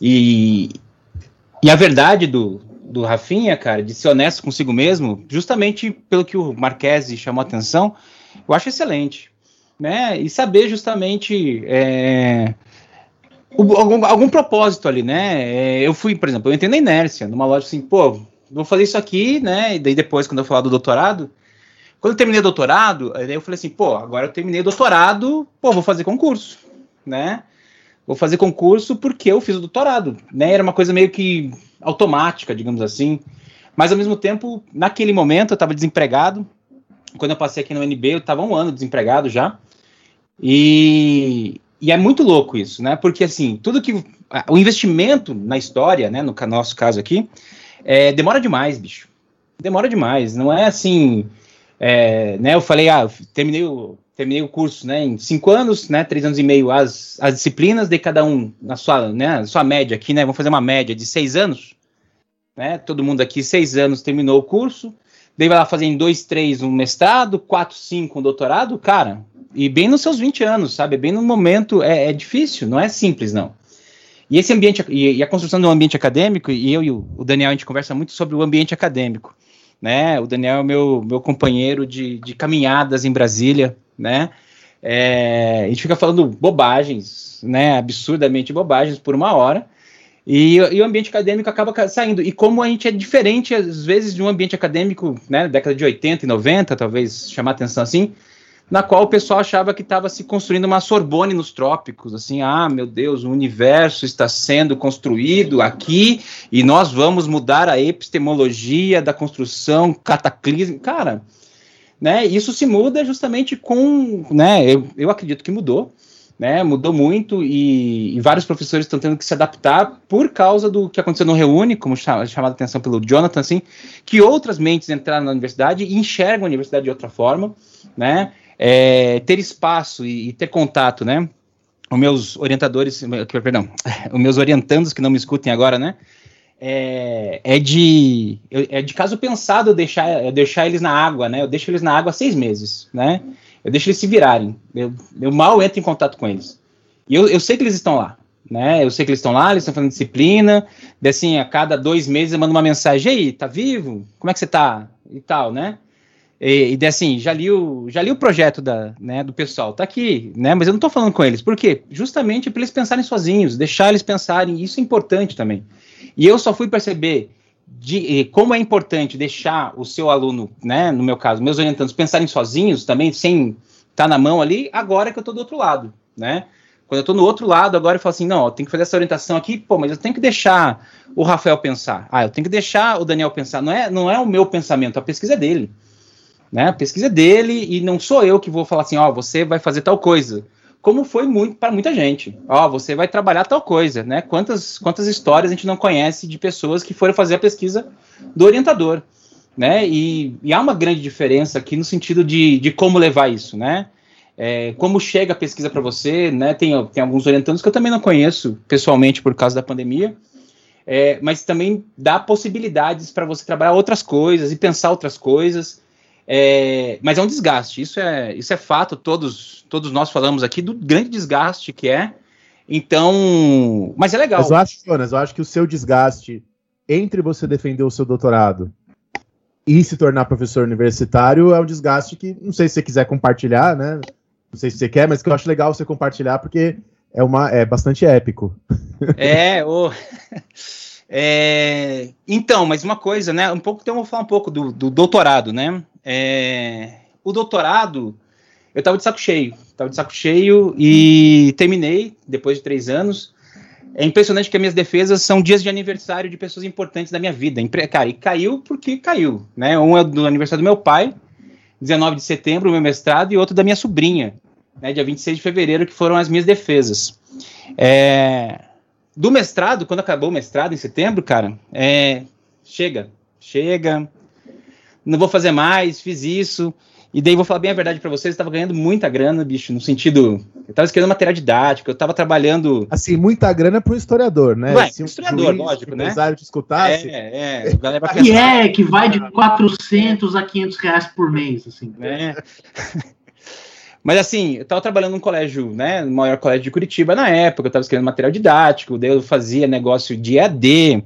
e, e a verdade do, do Rafinha, cara, de ser honesto consigo mesmo, justamente pelo que o Marquese chamou a atenção, eu acho excelente. Né? E saber justamente é, algum, algum, propósito ali, né? É, eu fui, por exemplo, eu entrei na inércia, numa loja assim, pô, vou fazer isso aqui, né? E daí depois, quando eu falar do doutorado, quando eu terminei o doutorado, eu falei assim, pô, agora eu terminei o doutorado, pô, vou fazer concurso, né? vou fazer concurso porque eu fiz o doutorado, né? Era uma coisa meio que automática, digamos assim. Mas ao mesmo tempo, naquele momento eu estava desempregado. Quando eu passei aqui no NB, eu estava um ano desempregado já. E, e é muito louco isso, né? Porque assim, tudo que o investimento na história, né, no nosso caso aqui, é, demora demais, bicho. Demora demais. Não é assim, é, né? Eu falei, ah, terminei o terminei o curso, né, em cinco anos, né, três anos e meio as, as disciplinas, de cada um na sua, né, sua média aqui, né, vamos fazer uma média de seis anos, né, todo mundo aqui seis anos terminou o curso, daí vai lá fazer em dois, três um mestrado, quatro, cinco um doutorado, cara, e bem nos seus 20 anos, sabe, bem no momento, é, é difícil, não é simples, não. E esse ambiente, e, e a construção de um ambiente acadêmico, e eu e o, o Daniel, a gente conversa muito sobre o ambiente acadêmico, né, o Daniel é meu, meu companheiro de, de caminhadas em Brasília, né? É, a gente fica falando bobagens, né? Absurdamente bobagens por uma hora. E, e, o ambiente acadêmico acaba saindo. E como a gente é diferente, às vezes, de um ambiente acadêmico, né, década de 80 e 90, talvez chamar atenção assim, na qual o pessoal achava que estava se construindo uma Sorbonne nos trópicos, assim, ah, meu Deus, o universo está sendo construído aqui e nós vamos mudar a epistemologia da construção cataclismo. Cara, né, isso se muda justamente com, né, eu, eu acredito que mudou, né, mudou muito e, e, vários professores estão tendo que se adaptar por causa do que aconteceu no Reúne, como chamado a atenção pelo Jonathan, assim, que outras mentes entraram na universidade e enxergam a universidade de outra forma, né, é, ter espaço e, e, ter contato, né, os meus orientadores, perdão, os meus orientandos que não me escutem agora, né, é, é, de é de caso pensado eu deixar, eu deixar eles na água, né, eu deixo eles na água seis meses, né, eu deixo eles se virarem. Eu, eu mal entro em contato com eles. E eu, eu sei que eles estão lá. Né? Eu sei que eles estão lá, eles estão fazendo disciplina. Assim, a cada dois meses eu mando uma mensagem: aí, tá vivo? Como é que você tá? E tal, né? E, e assim, já li o, já li o projeto da, né, do pessoal, tá aqui, né? Mas eu não tô falando com eles. Por quê? Justamente para eles pensarem sozinhos, deixar eles pensarem. Isso é importante também. E eu só fui perceber de como é importante deixar o seu aluno, né, no meu caso, meus orientandos pensarem sozinhos também, sem estar tá na mão ali, agora que eu estou do outro lado, né? Quando eu estou no outro lado, agora eu falo assim, não, eu tenho que fazer essa orientação aqui, pô, mas eu tenho que deixar o Rafael pensar. Ah, eu tenho que deixar o Daniel pensar. Não é, não é o meu pensamento, a pesquisa é dele. Né? A pesquisa é dele e não sou eu que vou falar assim, ó, oh, você vai fazer tal coisa como foi muito para muita gente. Ó, oh, você vai trabalhar tal coisa, né? Quantas, quantas histórias a gente não conhece de pessoas que foram fazer a pesquisa do orientador, né? E, e há uma grande diferença aqui no sentido de, de como levar isso, né? É, como chega a pesquisa para você, né? Tem, tem alguns orientandos que eu também não conheço pessoalmente por causa da pandemia, é, mas também dá possibilidades para você trabalhar outras coisas e pensar outras coisas. É, mas é um desgaste, isso é, isso é fato, todos, todos nós falamos aqui do grande desgaste que é. Então, mas é legal. Mas eu acho, Jonas, eu acho que o seu desgaste entre você defender o seu doutorado e se tornar professor universitário é um desgaste que não sei se você quiser compartilhar, né? Não sei se você quer, mas que eu acho legal você compartilhar porque é uma é bastante épico. É, o é, então, mas uma coisa, né? Um pouco, então eu vou falar um pouco do, do doutorado, né? É, o doutorado, eu estava de saco cheio, estava de saco cheio e terminei depois de três anos. É impressionante que as minhas defesas são dias de aniversário de pessoas importantes da minha vida. Cara, e caiu porque caiu, né? Um é do aniversário do meu pai, 19 de setembro, meu mestrado, e outro da minha sobrinha, né, dia 26 de fevereiro, que foram as minhas defesas. É, do mestrado, quando acabou o mestrado em setembro, cara, é, chega, chega, não vou fazer mais, fiz isso. E daí vou falar bem a verdade para vocês, estava ganhando muita grana, bicho, no sentido, eu estava escrevendo material didático, eu estava trabalhando assim, muita grana para o historiador, né? Ué, Se um historiador, juiz, lógico, né? empresário te escutasse. É, é, galera que é que vai de 400 a 500 reais por mês, assim. É. Mas assim, eu estava trabalhando num colégio, né, no maior colégio de Curitiba na época, eu estava escrevendo material didático, daí eu fazia negócio de EAD,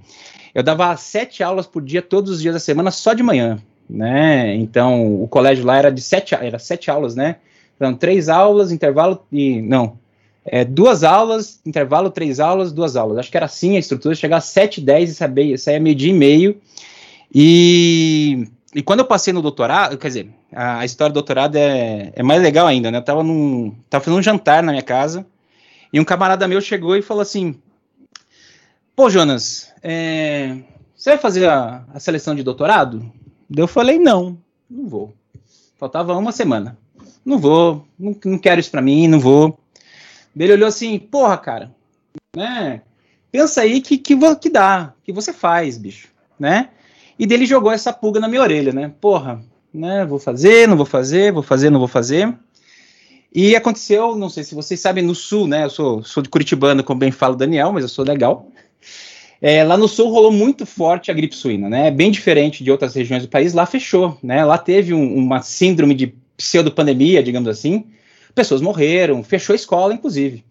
eu dava sete aulas por dia, todos os dias da semana, só de manhã né? Então, o colégio lá era de sete, era sete aulas, né? Então, três aulas, intervalo e não, é, duas aulas, intervalo, três aulas, duas aulas. Acho que era assim a estrutura, chegar a sete, dez e saber, sair meio dia e meio. E, e quando eu passei no doutorado, quer dizer, a, a história do doutorado é, é mais legal ainda, né? Eu tava, num, tava fazendo um jantar na minha casa e um camarada meu chegou e falou assim: Pô, Jonas, é, você vai fazer a, a seleção de doutorado? Eu falei, não, não vou. Faltava uma semana. Não vou, não, não quero isso pra mim, não vou. Ele olhou assim, porra, cara, né? Pensa aí que, que, que dá, que você faz, bicho, né? E dele jogou essa pulga na minha orelha, né? Porra, né? Vou fazer, não vou fazer, vou fazer, não vou fazer. E aconteceu, não sei se vocês sabem, no sul, né? Eu sou, sou de Curitibano, como bem fala o Daniel, mas eu sou legal. É, lá no sul rolou muito forte a gripe suína, né? Bem diferente de outras regiões do país, lá fechou, né? Lá teve um, uma síndrome de pseudopandemia, digamos assim. Pessoas morreram, fechou a escola, inclusive,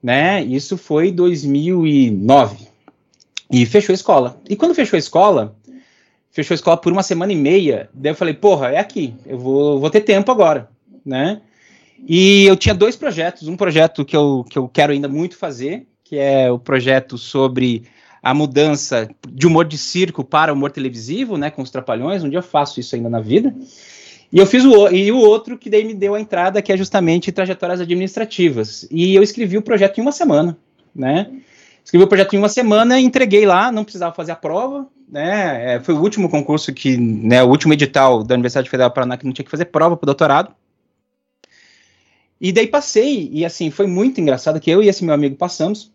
né? Isso foi 2009 e fechou a escola. E quando fechou a escola, fechou a escola por uma semana e meia. Daí eu falei, porra, é aqui, eu vou, vou ter tempo agora, né? E eu tinha dois projetos, um projeto que eu, que eu quero ainda muito fazer, que é o projeto sobre a mudança de humor de circo para humor televisivo, né, com os trapalhões. Um dia eu faço isso ainda na vida. E eu fiz o e o outro que daí me deu a entrada, que é justamente trajetórias administrativas. E eu escrevi o projeto em uma semana, né? Escrevi o projeto em uma semana, entreguei lá, não precisava fazer a prova, né? É, foi o último concurso que, né, o último edital da Universidade Federal do Paraná que não tinha que fazer prova para o doutorado. E daí passei, e assim, foi muito engraçado que eu e esse meu amigo passamos.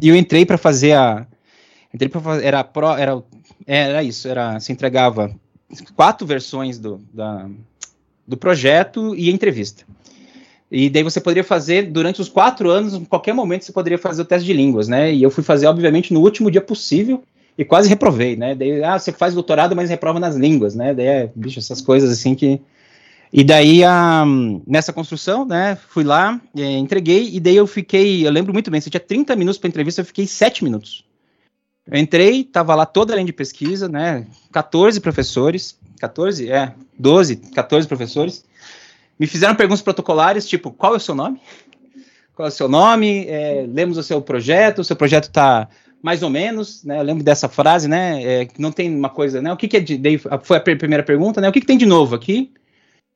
E eu entrei para fazer a entrei fazer era pro, era era isso, era se entregava quatro versões do, da, do projeto e entrevista. E daí você poderia fazer durante os quatro anos, em qualquer momento você poderia fazer o teste de línguas, né? E eu fui fazer, obviamente, no último dia possível e quase reprovei, né? Daí, ah, você faz doutorado, mas reprova nas línguas, né? Daí, é, bicho, essas coisas assim que. E daí, a, nessa construção, né, fui lá, é, entreguei, e daí eu fiquei, eu lembro muito bem, você tinha 30 minutos para entrevista, eu fiquei 7 minutos. Eu entrei, tava lá toda a linha de pesquisa, né, 14 professores, 14, é, 12, 14 professores, me fizeram perguntas protocolares, tipo, qual é o seu nome? Qual é o seu nome? É, lemos o seu projeto, o seu projeto está mais ou menos, né? Eu lembro dessa frase, né? É, não tem uma coisa, né? O que, que é de. Daí foi a primeira pergunta, né? O que, que tem de novo aqui?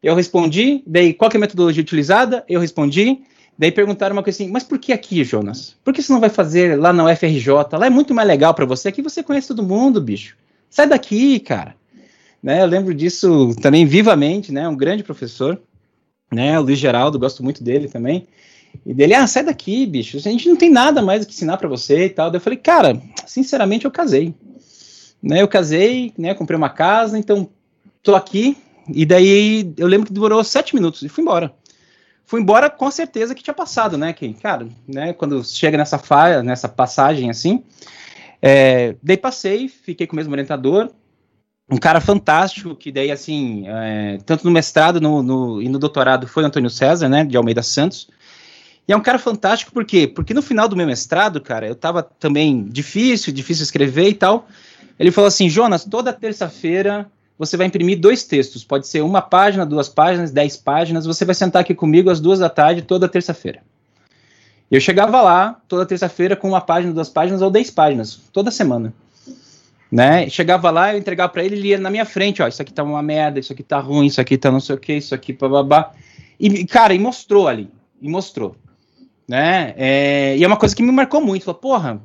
Eu respondi, daí qual é a metodologia utilizada? Eu respondi. Daí perguntaram uma coisa assim, mas por que aqui, Jonas? Por que você não vai fazer lá na UFRJ? Lá é muito mais legal para você, aqui você conhece todo mundo, bicho. Sai daqui, cara. Né, eu lembro disso também vivamente, né? Um grande professor né? O Luiz Geraldo, gosto muito dele também. E dele, ah, sai daqui, bicho. A gente não tem nada mais que ensinar para você e tal. Daí eu falei, cara, sinceramente eu casei. Né, eu casei, né? Comprei uma casa, então tô aqui. E daí eu lembro que demorou sete minutos e fui embora. Fui embora com certeza que tinha passado, né? Que, cara, né? Quando chega nessa faia, nessa passagem assim. É, daí passei, fiquei com o mesmo orientador, um cara fantástico, que daí, assim, é, tanto no mestrado no, no, e no doutorado foi Antônio César, né, de Almeida Santos. E é um cara fantástico, por quê? Porque no final do meu mestrado, cara, eu tava também difícil, difícil escrever e tal. Ele falou assim, Jonas, toda terça-feira você vai imprimir dois textos, pode ser uma página, duas páginas, dez páginas, você vai sentar aqui comigo às duas da tarde, toda terça-feira. Eu chegava lá, toda terça-feira, com uma página, duas páginas ou dez páginas, toda semana né? Chegava lá, eu entregava para ele, ele ia na minha frente, ó, isso aqui tá uma merda, isso aqui tá ruim, isso aqui tá não sei o que, isso aqui babá. E, cara, e mostrou ali, e mostrou, né? É, e é uma coisa que me marcou muito, falou, porra,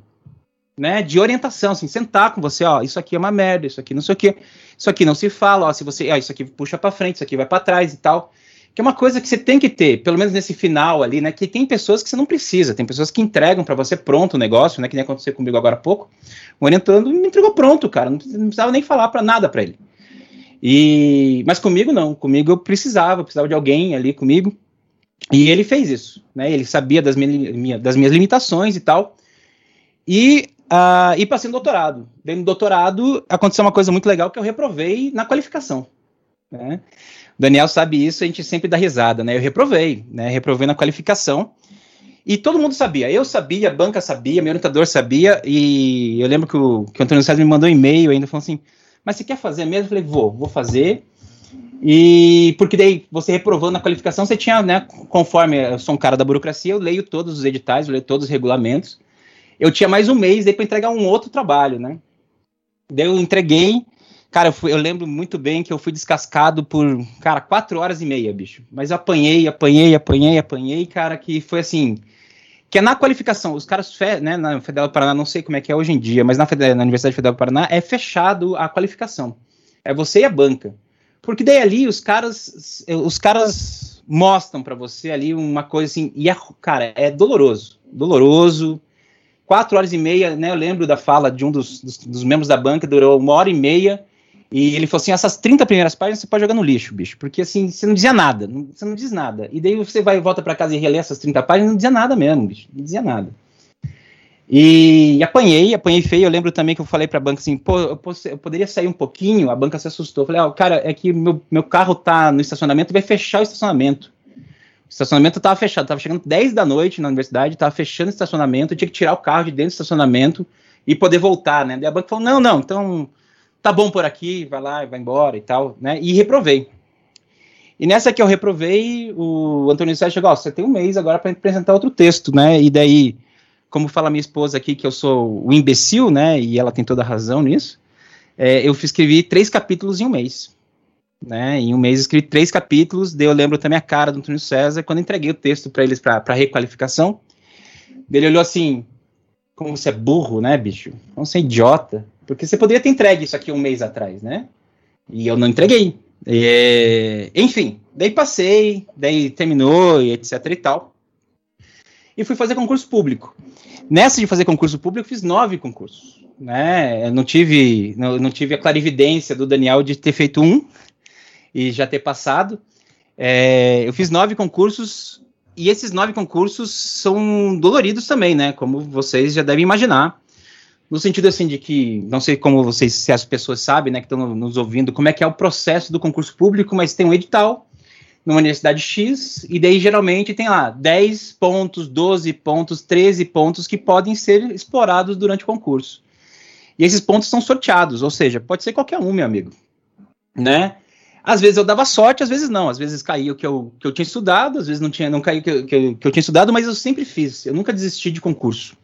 né, de orientação, assim, sentar com você, ó, isso aqui é uma merda, isso aqui não sei o que, isso aqui não se fala, ó, se você, ó, isso aqui puxa para frente, isso aqui vai para trás e tal que é uma coisa que você tem que ter, pelo menos nesse final ali, né? Que tem pessoas que você não precisa, tem pessoas que entregam para você pronto o negócio, né? Que nem aconteceu comigo agora há pouco. O orientando me entregou pronto, cara, não, precisava nem falar para nada para ele. E mas comigo não, comigo eu precisava, precisava de alguém ali comigo. E ele fez isso, né? Ele sabia das, minha, das minhas limitações e tal. E uh, e passei no doutorado. Daí no doutorado aconteceu uma coisa muito legal que eu reprovei na qualificação. Né? Daniel sabe isso, a gente sempre dá risada, né? Eu reprovei, né? Reprovei na qualificação. E todo mundo sabia. Eu sabia, a banca sabia, meu orientador sabia. E eu lembro que o, que o Antônio César me mandou um e-mail ainda falando assim: Mas você quer fazer mesmo? Eu falei: Vou, vou fazer. E porque daí você reprovou na qualificação, você tinha, né? Conforme eu sou um cara da burocracia, eu leio todos os editais, eu leio todos os regulamentos. Eu tinha mais um mês para entregar um outro trabalho, né? Daí eu entreguei. Cara, eu, fui, eu, lembro muito bem que eu fui descascado por, cara, quatro horas e meia, bicho. Mas eu apanhei, apanhei, apanhei, apanhei, cara, que foi assim. Que é na qualificação, os caras, né, na Federal do Paraná, não sei como é que é hoje em dia, mas na, na Universidade Federal do Paraná é fechado a qualificação. É você e a banca. Porque daí ali os caras, os caras mostram para você ali uma coisa assim, e é, cara, é doloroso, doloroso. Quatro horas e meia, né? Eu lembro da fala de um dos, dos, dos membros da banca, durou uma hora e meia e ele falou assim: essas 30 primeiras páginas você pode jogar no lixo, bicho, porque assim, você não dizia nada, não, você não diz nada. E daí você vai volta para casa e relê essas 30 páginas, não dizia nada mesmo, bicho, não dizia nada. E, e apanhei, apanhei feio. Eu lembro também que eu falei para a banca assim: pô, eu, eu, poderia sair um pouquinho. A banca se assustou. Eu falei: oh, cara, é que meu, meu carro tá no estacionamento e vai fechar o estacionamento. Estacionamento estava fechado, estava chegando 10 da noite na universidade, estava fechando o estacionamento, tinha que tirar o carro de dentro do estacionamento e poder voltar, né? Daí a banca falou: não, não, então tá bom por aqui, vai lá vai embora e tal, né? E reprovei. E nessa que eu reprovei, o Antônio Sérgio chegou, ó, você tem um mês agora para apresentar outro texto, né? E daí, como fala minha esposa aqui, que eu sou o imbecil, né? E ela tem toda a razão nisso. É, eu escrevi três capítulos em um mês. Né, em um mês escrevi três capítulos, daí eu lembro também a cara do Antônio César quando entreguei o texto para eles para requalificação. Ele olhou assim, como você é burro, né, bicho? Como você é idiota. Porque você poderia ter entregue isso aqui um mês atrás, né? E eu não entreguei. É, enfim, daí passei, daí terminou, e etc e tal. E fui fazer concurso público. Nessa de fazer concurso público, fiz nove concursos. Né? Eu não tive, não, não tive a clarividência do Daniel de ter feito um e já ter passado. É, eu fiz nove concursos e esses nove concursos são doloridos também, né? Como vocês já devem imaginar no sentido assim de que, não sei como vocês, se as pessoas sabem, né, que estão nos ouvindo, como é que é o processo do concurso público, mas tem um edital numa universidade X, e daí geralmente tem lá 10 pontos, 12 pontos, 13 pontos que podem ser explorados durante o concurso. E esses pontos são sorteados, ou seja, pode ser qualquer um, meu amigo, né? Às vezes eu dava sorte, às vezes não. Às vezes caía o que eu, que eu tinha estudado, às vezes não, tinha, não caía o que, que, que eu tinha estudado, mas eu sempre fiz. Eu nunca desisti de concurso.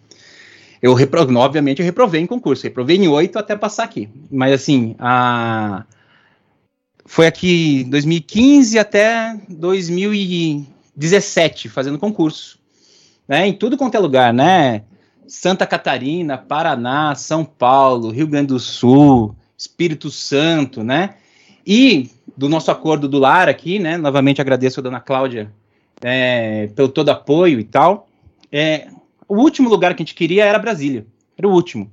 Eu, repro... obviamente, eu reprovei em concurso, reprovei em oito até passar aqui. Mas, assim, a... foi aqui 2015 até 2017, fazendo concurso. Né, em tudo quanto é lugar, né? Santa Catarina, Paraná, São Paulo, Rio Grande do Sul, Espírito Santo, né? E do nosso acordo do lar aqui, né? Novamente agradeço a dona Cláudia é, pelo todo apoio e tal. É, o último lugar que a gente queria era Brasília. Era o último.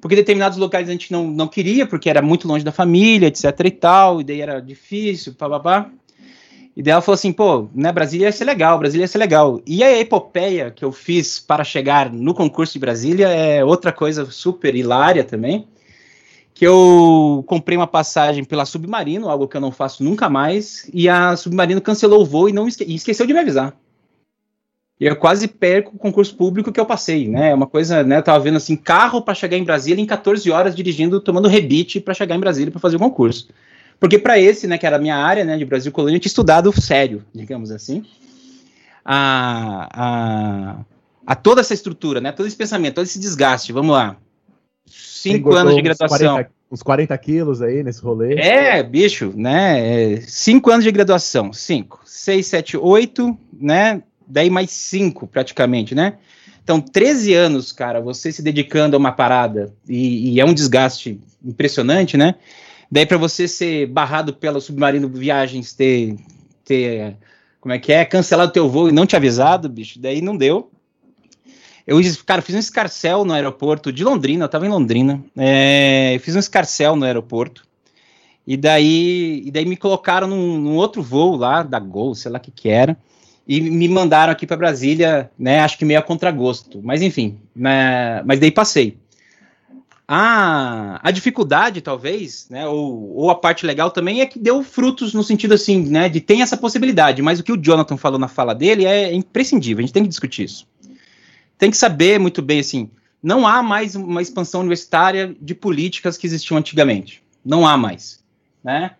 Porque determinados locais a gente não, não queria, porque era muito longe da família, etc e tal, e daí era difícil, papapá. E daí ela falou assim, pô, né, Brasília ia ser legal, Brasília ia ser legal. E a epopeia que eu fiz para chegar no concurso de Brasília é outra coisa super hilária também, que eu comprei uma passagem pela Submarino, algo que eu não faço nunca mais, e a Submarino cancelou o voo e não esque e esqueceu de me avisar. E eu quase perco o concurso público que eu passei, né? É uma coisa, né? Eu tava vendo assim, carro para chegar em Brasília em 14 horas dirigindo, tomando rebite para chegar em Brasília para fazer o concurso. Porque para esse, né, que era a minha área, né, de Brasil Colônia, eu tinha estudado sério, digamos assim. A, a, a toda essa estrutura, né? Todo esse pensamento, todo esse desgaste, vamos lá. Cinco anos de graduação. Uns 40, uns 40 quilos aí nesse rolê. É, bicho, né? É, cinco anos de graduação. Cinco. Seis, sete, oito, né? daí mais cinco praticamente, né? Então, 13 anos, cara, você se dedicando a uma parada e, e é um desgaste impressionante, né? Daí para você ser barrado pelo submarino viagens, ter, ter, como é que é, cancelado teu voo e não te avisado, bicho, daí não deu. Eu, cara, fiz um escarcel no aeroporto de Londrina, eu tava em Londrina, é, fiz um escarcel no aeroporto, e daí, e daí me colocaram num, num outro voo lá, da Gol, sei lá o que que era, e me mandaram aqui para Brasília, né? Acho que meio a contragosto, mas enfim, né, mas daí passei. A, a dificuldade, talvez, né, ou, ou a parte legal também é que deu frutos no sentido assim, né, de tem essa possibilidade, mas o que o Jonathan falou na fala dele é imprescindível, a gente tem que discutir isso. Tem que saber muito bem, assim, não há mais uma expansão universitária de políticas que existiam antigamente. Não há mais, né?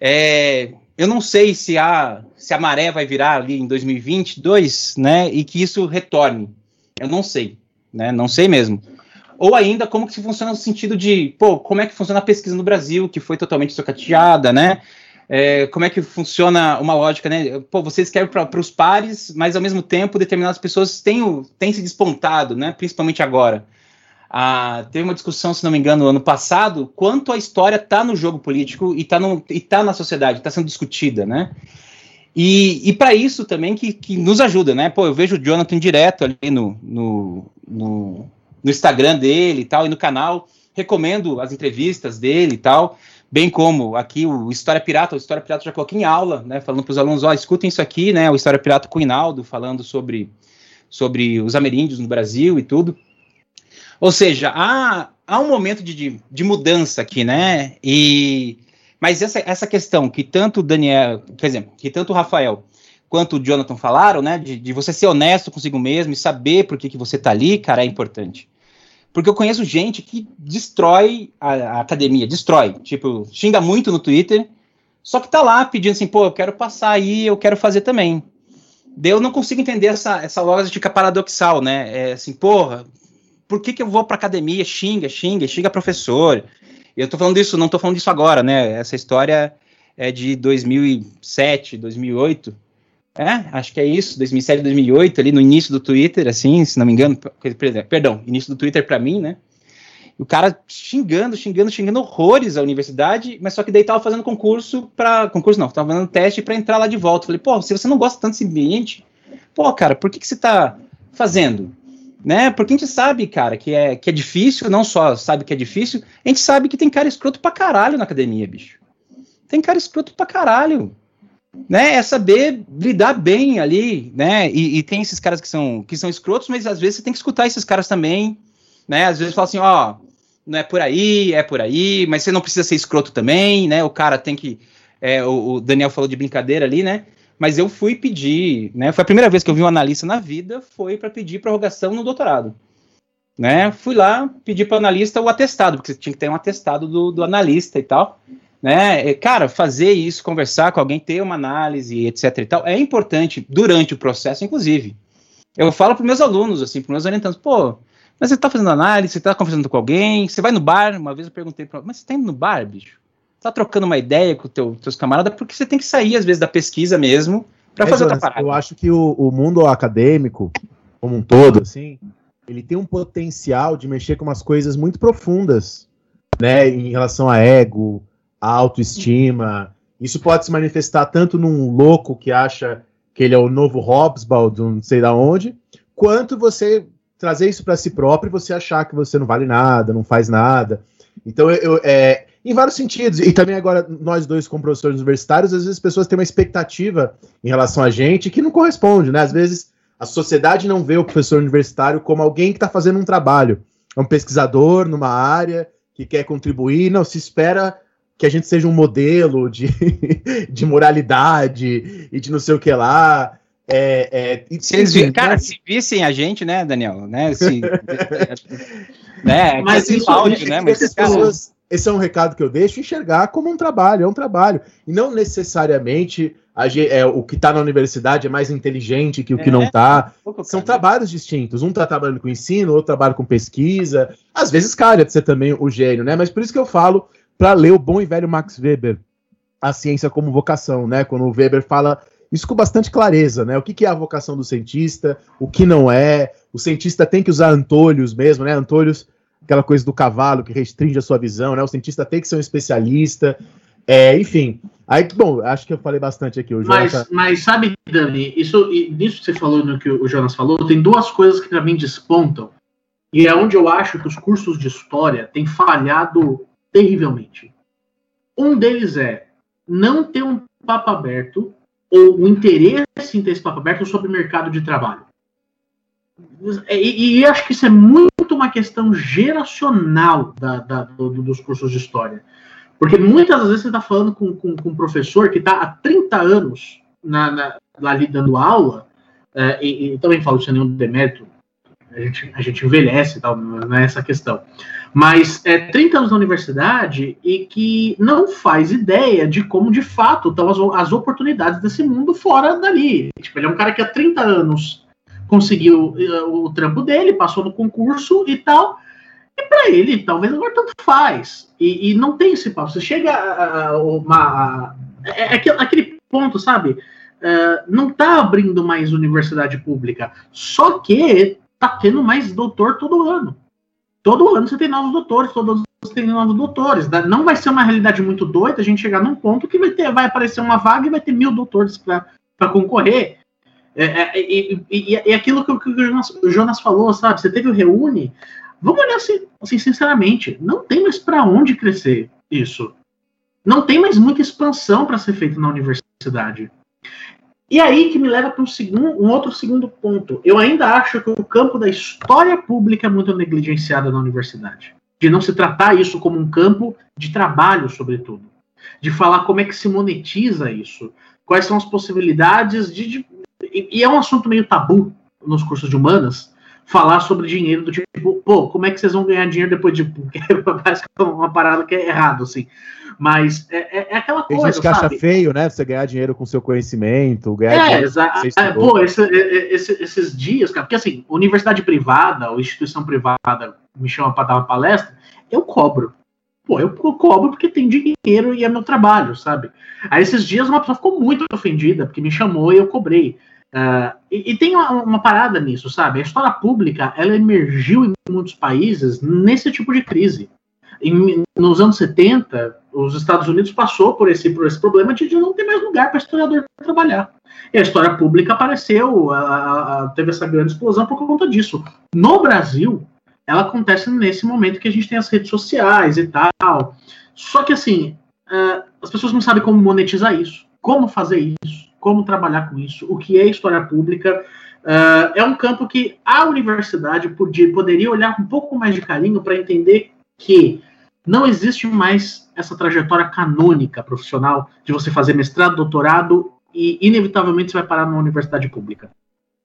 É, eu não sei se a, se a maré vai virar ali em 2022, né, e que isso retorne. Eu não sei, né, não sei mesmo. Ou ainda como que se funciona no sentido de, pô, como é que funciona a pesquisa no Brasil, que foi totalmente socateada, né? É, como é que funciona uma lógica, né? Pô, você escreve para os pares, mas ao mesmo tempo determinadas pessoas têm, têm se despontado, né? Principalmente agora. Ah, teve uma discussão, se não me engano, no ano passado, quanto a história está no jogo político e está tá na sociedade, está sendo discutida, né? E, e para isso também que, que nos ajuda, né? Pô, eu vejo o Jonathan direto ali no, no, no, no Instagram dele e tal, e no canal, recomendo as entrevistas dele e tal, bem como aqui o História Pirata, o História Pirata já coloquei em aula, né? Falando para os alunos, ó, escutem isso aqui, né? O História Pirata com o Hinaldo, falando sobre, sobre os ameríndios no Brasil e tudo. Ou seja, há, há um momento de, de, de mudança aqui, né? E, mas essa, essa questão que tanto o Daniel, por exemplo, que tanto o Rafael quanto o Jonathan falaram, né? De, de você ser honesto consigo mesmo e saber por que, que você tá ali, cara, é importante. Porque eu conheço gente que destrói a, a, academia, destrói. Tipo, xinga muito no Twitter, só que tá lá pedindo assim, pô, eu quero passar aí, eu quero fazer também. Daí eu não consigo entender essa, essa lógica paradoxal, né? É assim, porra, por que, que eu vou pra academia? Xinga, xinga, xinga professor. Eu tô falando disso, não tô falando disso agora, né? Essa história é de 2007, 2008. É, acho que é isso, 2007, 2008, ali no início do Twitter, assim, se não me engano, perdão, início do Twitter para mim, né? o cara xingando, xingando, xingando horrores a universidade, mas só que daí tava fazendo concurso para concurso não, tava fazendo teste para entrar lá de volta. Falei, pô, se você não gosta tanto desse ambiente, pô, cara, por que que você tá fazendo? Né? Porque a gente sabe, cara, que é, que é difícil, não só sabe que é difícil, a gente sabe que tem cara escroto pra caralho na academia, bicho. Tem cara escroto pra caralho. Né, é saber lidar bem ali, né? E, e, tem esses caras que são, que são escrotos, mas às vezes você tem que escutar esses caras também, né? Às vezes fala assim, ó, não é por aí, é por aí, mas você não precisa ser escroto também, né? O cara tem que. É, o, o, Daniel falou de brincadeira ali, né? Mas eu fui pedir, né? Foi a primeira vez que eu vi um analista na vida, foi para pedir prorrogação no doutorado. Né? Fui lá, pedi para o analista o atestado, porque você tinha que ter um atestado do, do analista e tal. Né? Cara, fazer isso, conversar com alguém, ter uma análise, etc. e tal, é importante durante o processo, inclusive. Eu falo para meus alunos, assim, para meus orientantes, pô, mas você tá fazendo análise, você tá conversando com alguém, você vai no bar, uma vez eu perguntei pra mas você tá indo no bar, bicho? Tá trocando uma ideia com teu, teus camaradas, porque você tem que sair, às vezes, da pesquisa mesmo, para é, fazer outra parada. Eu acho que o, o mundo acadêmico, como um todo, assim, ele tem um potencial de mexer com umas coisas muito profundas, né, em relação a ego, autoestima. Isso pode se manifestar tanto num louco que acha que ele é o novo Hobsbawm, não sei da onde, quanto você trazer isso para si próprio e você achar que você não vale nada, não faz nada. Então, eu, é, em vários sentidos, e também agora nós dois como professores universitários, às vezes as pessoas têm uma expectativa em relação a gente que não corresponde, né? Às vezes a sociedade não vê o professor universitário como alguém que está fazendo um trabalho, é um pesquisador numa área que quer contribuir, não, se espera que a gente seja um modelo de, de moralidade e de não sei o que lá. É, é, se eles enfim, cara, né? se vissem a gente, né, Daniel, né, se, né, mas isso, áudio, né, mas pessoas, esse é um recado que eu deixo, enxergar como um trabalho, é um trabalho, e não necessariamente a, é, o que está na universidade é mais inteligente que o que é, não está, são trabalhos distintos, um está trabalhando com ensino, outro trabalha com pesquisa, às vezes calha de ser também o gênio, né, mas por isso que eu falo para ler o bom e velho Max Weber, a ciência como vocação, né, quando o Weber fala isso com bastante clareza, né? O que, que, é a vocação do cientista, o que não é. O cientista tem que usar antolhos mesmo, né? Antolhos, aquela coisa do cavalo que restringe a sua visão, né? O cientista tem que ser um especialista. É, enfim. Aí, bom, acho que eu falei bastante aqui. O mas, mas sabe, Dani, isso, nisso que você falou, no que o Jonas falou, tem duas coisas que para mim despontam. E é onde eu acho que os cursos de história têm falhado terrivelmente. Um deles é não ter um papo aberto ou o interesse em ter esse papo aberto sobre o mercado de trabalho. E, e acho que isso é muito uma questão geracional da, da, do, dos cursos de história. Porque muitas vezes você está falando com, com, com, um professor que está há 30 anos na, na, lá ali dando aula, é, e, e, também falo sem nenhum demérito, a gente, a gente envelhece, tal, não é essa questão mas é 30 anos na universidade e que não faz ideia de como de fato estão as, as oportunidades desse mundo fora dali. Tipo, ele é um cara que há 30 anos conseguiu uh, o trampo dele, passou no concurso e tal. E para ele, talvez agora tanto faz. E, e não tem esse papo. Você chega a, uma. A, é, é aquele, aquele ponto, sabe? Uh, não tá abrindo mais universidade pública. Só que tá tendo mais doutor todo ano. Todo ano você tem novos doutores, todos os tem novos doutores. Não vai ser uma realidade muito doida a gente chegar num ponto que vai, ter, vai aparecer uma vaga e vai ter mil doutores para concorrer. É, é, e, e, e, aquilo que, que o, Jonas, o, Jonas, falou, sabe? Você teve o Reúne. Vamos olhar assim, assim sinceramente, não tem mais para onde crescer isso. Não tem mais muita expansão para ser feita na universidade. E aí que me leva para um, segundo, um outro segundo ponto. Eu ainda acho que o campo da história pública é muito negligenciado na universidade. De não se tratar isso como um campo de trabalho, sobretudo. De falar como é que se monetiza isso. Quais são as possibilidades de. de e, é um assunto meio tabu nos cursos de humanas, falar sobre dinheiro do tipo, pô, como é que vocês vão ganhar dinheiro depois de. Parece que é uma parada que é errado, assim. Mas é, é, é aquela coisa, gente acha sabe? feio, né? Você ganhar dinheiro com seu conhecimento, ganhar É, dinheiro É, pô, esse- é, esse- esses dias, cara, porque assim, universidade privada ou instituição privada me chama para dar uma palestra, eu cobro. Pô, eu co- cobro porque tem dinheiro e é meu trabalho, sabe? Aí esses dias uma pessoa ficou muito ofendida porque me chamou e eu cobrei. Ah, e, e tem uma, uma parada nisso, sabe? A história pública, ela emergiu em muitos países nesse tipo de crise. Em- nos anos 70, os Estados Unidos passou por esse, por esse problema de, não ter mais lugar para historiador trabalhar. E a história pública apareceu, a- a- teve essa grande explosão por conta disso. No Brasil, ela acontece nesse momento que a gente tem as redes sociais e tal. Só que assim, ah, as pessoas não sabem como monetizar isso, como fazer isso, como trabalhar com isso, o que é história pública. Ah, é um campo que a universidade podia, poderia olhar um pouco mais de carinho para entender que não existe mais essa trajetória canônica profissional de você fazer mestrado, doutorado e inevitavelmente você vai parar numa universidade pública.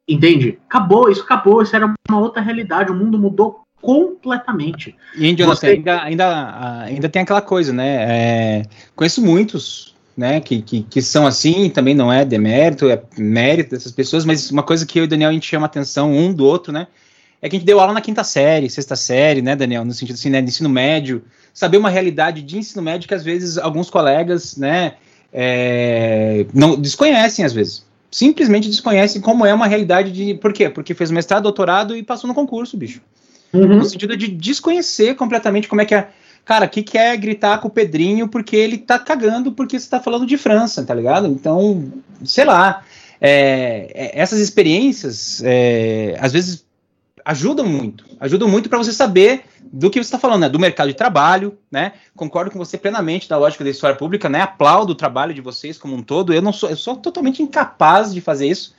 Entende? Acabou, isso acabou, isso era uma outra realidade, o mundo mudou completamente. E, Jonathan, Você- ainda, ainda, ainda tem aquela coisa, né? é, conheço muitos, né, que, que, que são assim, também não é demérito, é mérito dessas pessoas, mas uma coisa que eu e o Daniel a gente chama atenção um do outro, né? É que a gente deu aula na quinta série, sexta série, né, Daniel? No sentido assim, né, de ensino médio, saber uma realidade de ensino médio que às vezes alguns colegas, né, é, não desconhecem às vezes. Simplesmente desconhecem como é uma realidade de. Por quê? Porque fez mestrado, doutorado e passou no concurso, bicho no sentido de desconhecer completamente como é que é. Cara, o que, que é gritar com o Pedrinho porque ele tá cagando porque você tá falando de França, tá ligado? Então, sei lá. é, é, essas experiências, é, às vezes, ajudam muito. Ajudam muito para você saber do que você está falando, né? Do mercado de trabalho, né? Concordo com você plenamente da lógica da história pública, né? Aplaudo o trabalho de vocês como um todo. Eu não sou, eu sou totalmente incapaz de fazer isso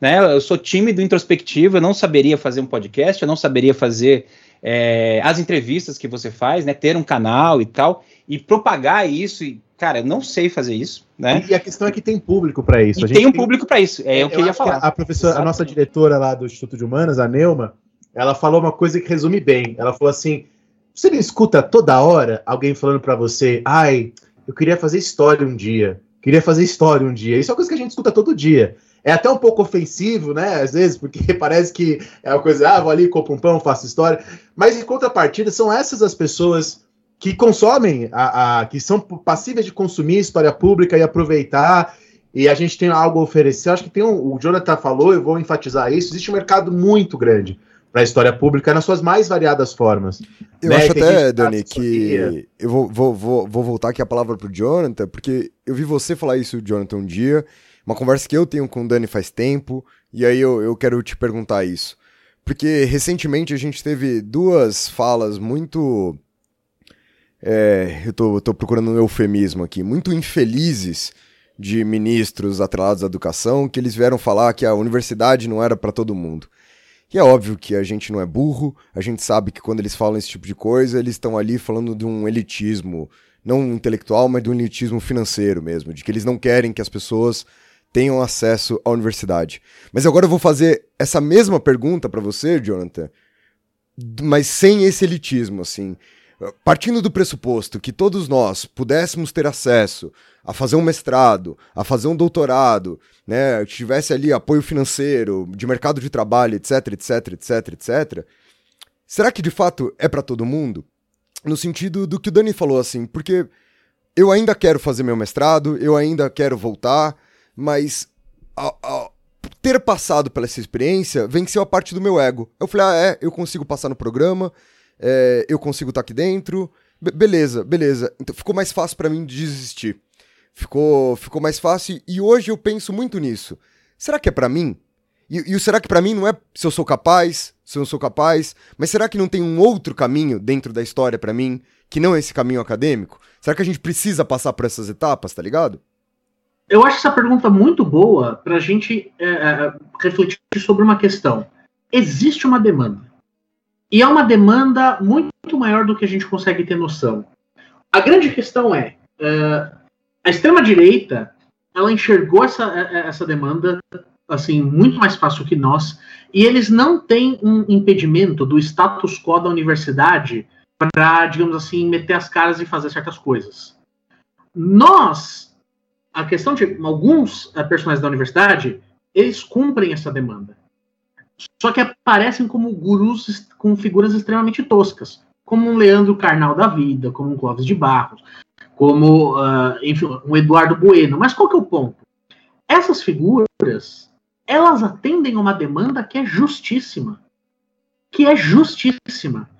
né? Eu sou tímido, introspectivo, eu não saberia fazer um podcast, eu não saberia fazer é, as entrevistas que você faz, né? Ter um canal e tal, e propagar isso. E, cara, eu não sei fazer isso, né? E a questão é que tem público para isso. E A gente tem um público para isso. É, o que eu ia acho que falar. A, professora, a nossa Exatamente. diretora lá do Instituto de Humanas, a Neuma, ela falou uma coisa que resume bem. Ela falou assim: você não escuta toda hora alguém falando para você, ai, eu queria fazer história um dia, queria fazer história um dia. Isso é uma coisa que a gente escuta todo dia. É até um pouco ofensivo, né? Às vezes, porque parece que é uma coisa, ah, vou ali, compro um pão, faço história. Mas em contrapartida, são essas as pessoas que consomem, a, a- que são passíveis de consumir história pública e aproveitar e a gente tem algo a oferecer. Acho que tem um, o Jonathan falou, eu vou enfatizar isso. Existe um mercado muito grande para a história pública nas suas mais variadas formas. Eu né, acho que até, Dani, que eu vou, vou, vou, vou voltar aqui a palavra pro Jonathan, porque eu vi você falar isso, Jonathan, um dia, uma conversa que eu tenho com o Dani faz tempo, e aí eu, eu quero te perguntar isso. Porque recentemente a gente teve duas falas muito. É, eu tô, tô procurando um eufemismo aqui, muito infelizes de ministros atrelados à educação, que eles vieram falar que a universidade não era para todo mundo. E é óbvio que a gente não é burro, a gente sabe que quando eles falam esse tipo de coisa, eles estão ali falando de um elitismo, não intelectual, mas de um elitismo financeiro mesmo, de que eles não querem que as pessoas tenham acesso à universidade. Mas agora eu vou fazer essa mesma pergunta para você, Jonathan, mas sem esse elitismo, assim. Partindo do pressuposto que todos nós pudéssemos ter acesso a fazer um mestrado, a fazer um doutorado, né, tivesse ali apoio financeiro, de mercado de trabalho, etc, etc, etc, etc. Será que de fato é para todo mundo? No sentido do que o Dani falou assim, porque eu ainda quero fazer meu mestrado, eu ainda quero voltar, mas ao- ao ter passado pela essa experiência venceu a parte do meu ego. Eu falei, ah, é, eu consigo passar no programa, é, eu consigo estar aqui dentro, be- beleza, beleza. Então ficou mais fácil para mim desistir. Ficou, ficou mais fácil e hoje eu penso muito nisso. Será que é para mim? E, será que para mim não é se eu sou capaz, se eu não sou capaz, mas será que não tem um outro caminho dentro da história para mim que não é esse caminho acadêmico? Será que a gente precisa passar por essas etapas, tá ligado? Eu acho essa pergunta muito boa para a gente é, é, refletir sobre uma questão. Existe uma demanda. E é uma demanda muito maior do que a gente consegue ter noção. A grande questão é: é, a extrema-direita ela enxergou essa, é, essa demanda assim muito mais fácil que nós, e eles não têm um impedimento do status quo da universidade para, digamos assim, meter as caras e fazer certas coisas. nós, a questão de alguns eh, personagens da universidade, eles cumprem essa demanda. Só que aparecem como gurus com figuras extremamente toscas, como um Leandro Carnal da vida, como um Clóvis de Barros, como ah, enfim, um Eduardo Bueno. Mas qual que é o ponto? Essas figuras, elas atendem uma demanda que é justíssima. Que é justíssima.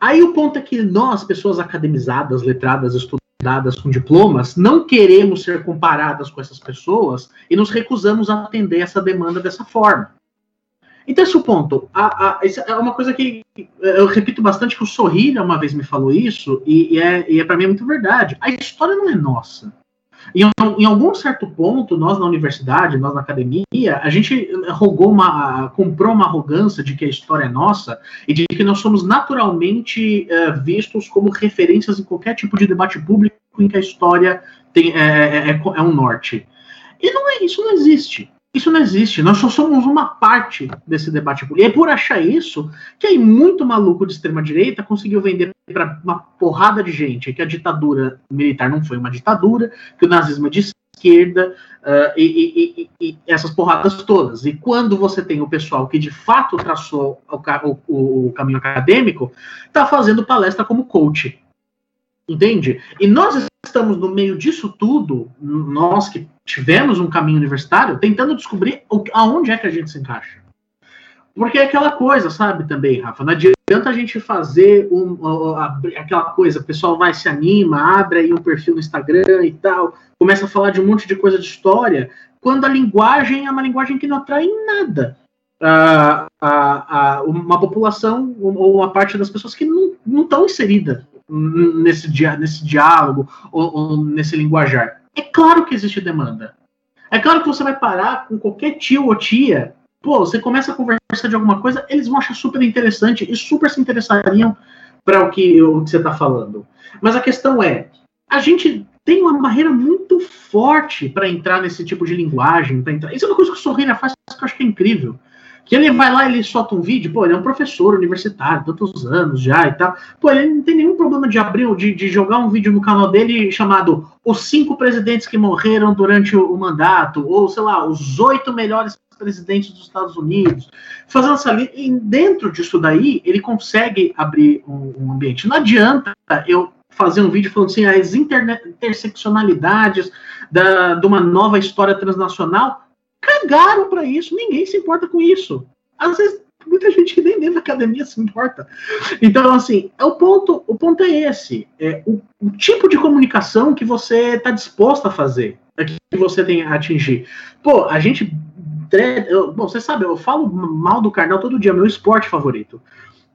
Aí o ponto é que nós, pessoas academizadas, letradas, estudadas com diplomas, não queremos ser comparadas com essas pessoas e nos recusamos a atender essa demanda dessa forma. Então, esse é o ponto. A- a- é uma coisa que eu repito bastante que o Sorrilha uma vez me falou isso, e, e é, é para mim muito verdade. A história não é nossa. Em, em algum certo ponto, nós na universidade, nós na academia, a gente rogou uma, comprou uma arrogância de que a história é nossa e de que nós somos naturalmente eh, vistos como referências em qualquer tipo de debate público em que a história tem, é, é, é- é um norte. E não é isso, não existe. Isso não existe. Nós só somos uma parte desse debate político. E é por achar isso que aí muito maluco de extrema direita conseguiu vender para uma porrada de gente que a ditadura militar não foi uma ditadura, que o nazismo é de esquerda ah, e, e- e- e essas porradas todas. E quando você tem o pessoal que de fato traçou o- o- o caminho acadêmico, está fazendo palestra como coach. Entende? E nós estamos no meio disso tudo, nós que tivemos um caminho universitário, tentando descobrir o- aonde é que a gente se encaixa. Porque é aquela coisa, sabe, também, Rafa, não adianta a gente fazer um, aquela coisa, o pessoal vai, se anima, abre aí um perfil no Instagram e tal, começa a falar de um monte de coisa de história, quando a linguagem é uma linguagem que não atrai nada ah, a- a- uma população ou uma parte das pessoas que não estão inseridas nesse, dia, nesse diálogo ou, ou nesse linguajar. É claro que existe demanda. É claro que você vai parar com qualquer tio ou tia. Pô, você começa a conversar de alguma coisa, eles vão achar super interessante e super se interessariam para o que, o que você está falando. Mas a questão é, a gente tem uma barreira muito forte para entrar nesse tipo de linguagem. Entrar... Isso é uma coisa que o Sorrilha faz que eu acho que é incrível. Que ele vai lá, ele solta um vídeo, pô, ele é um professor universitário, tantos anos já e tal. Pô, ele não tem nenhum problema de abrir, de, de jogar um vídeo no canal dele chamado Os Cinco Presidentes que Morreram Durante o, o Mandato, ou sei lá, os oito melhores presidentes dos Estados Unidos. Fazendo essa E dentro disso daí, ele consegue abrir um, um ambiente. Não adianta eu fazer um vídeo falando assim, as interne- interseccionalidades da, de uma nova história transnacional cagaram para isso, ninguém se importa com isso. Às vezes, muita gente que nem dentro da academia se importa. Então, assim, é o ponto, o ponto é esse. É o, o tipo de comunicação que você está disposto a fazer, é que você tem a atingir. Pô, a gente. eu- bom, você sabe, eu falo mal do Karnal todo dia, meu esporte favorito.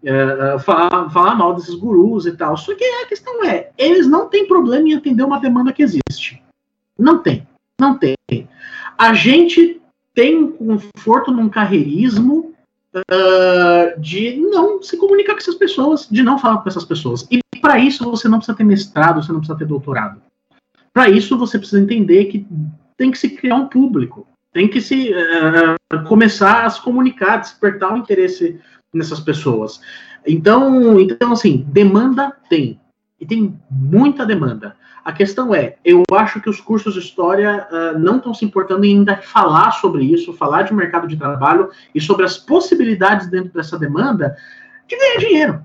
É, é, falar, falar mal desses gurus e tal. Só que a questão é, eles não têm problema em atender uma demanda que existe. Não tem. Não tem. A gente tem um conforto num carreirismo ah, de não se comunicar com essas pessoas, de não falar com essas pessoas. E para isso você não precisa ter mestrado, você não precisa ter doutorado. Para isso você precisa entender que tem que se criar um público, tem que se ah, começar a se comunicar, despertar o interesse nessas pessoas. Então, então assim, demanda tem e tem muita demanda. A questão é, eu acho que os cursos de história ah, não estão se importando em ainda falar sobre isso, falar de mercado de trabalho e sobre as possibilidades dentro dessa demanda de ganhar dinheiro.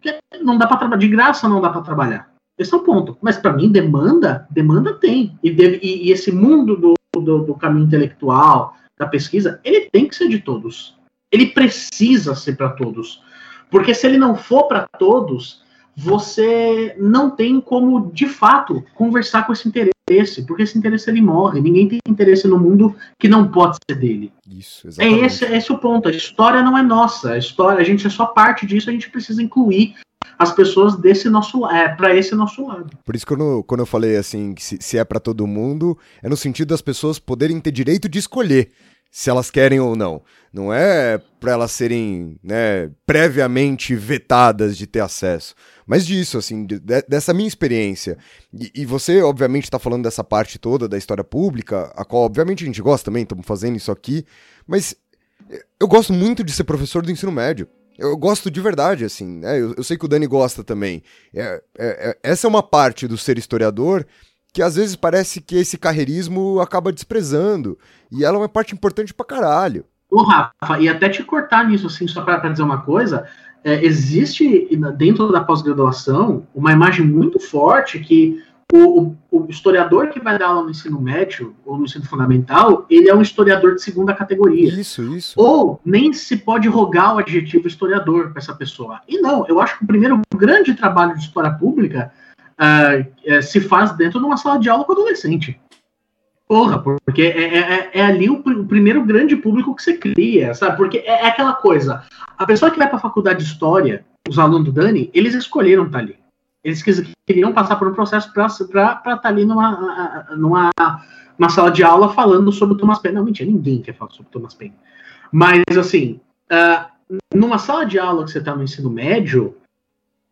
Porque não dá para trabalhar de graça, não dá para trabalhar. Esse é o ponto. Mas para mim, demanda, demanda tem. E, deve- e- e esse mundo do, do- do caminho intelectual, da pesquisa, ele tem que ser de todos. Ele precisa ser para todos. Porque se ele não for para todos, você não tem como, de fato, conversar com esse interesse, porque esse interesse ele morre. Ninguém tem interesse no mundo que não pode ser dele. Isso, É exatamente. esse, é esse o ponto. A história não é nossa. A história, a gente é só parte disso. A gente precisa incluir as pessoas desse nosso, é, para esse nosso lado. Por isso que quando, quando eu falei assim, que se, se é pra todo mundo, é no sentido das pessoas poderem ter direito de escolher se elas querem ou não. Não é pra elas serem né, previamente vetadas de ter acesso. Mas disso, assim, de- de- dessa minha experiência. E, e você, obviamente, tá falando dessa parte toda da história pública, a qual, obviamente, a gente gosta também, estamos fazendo isso aqui. Mas eu gosto muito de ser professor do ensino médio. Eu gosto de verdade, assim, né? Eu, eu sei que o Dani gosta também. É- é- é- essa é uma parte do ser historiador que às vezes parece que esse carreirismo acaba desprezando. E ela é uma parte importante pra caralho. Ô, Rafa, e até te cortar nisso, assim, só para dizer uma coisa, é, existe dentro da pós-graduação uma imagem muito forte que o, o, o, historiador que vai dar aula no ensino médio ou no ensino fundamental, ele é um historiador de segunda categoria. Isso, isso. Ou nem se pode rogar o adjetivo historiador para essa pessoa. E não, eu acho que o primeiro grande trabalho de história pública uh, se faz dentro de uma sala de aula com adolescente. Porra, porque é, é, é, é ali o, o, primeiro grande público que você cria, sabe? Porque é, é aquela coisa. A pessoa que vai para a faculdade de história, os alunos do Dani, eles escolheram estar tá ali. Eles queriam passar por um processo para estar tá ali numa, numa uma sala de aula falando sobre o Thomas Paine. Não, mentira, ninguém quer falar sobre o Thomas Paine. Mas, assim, uh, numa sala de aula que você está no ensino médio,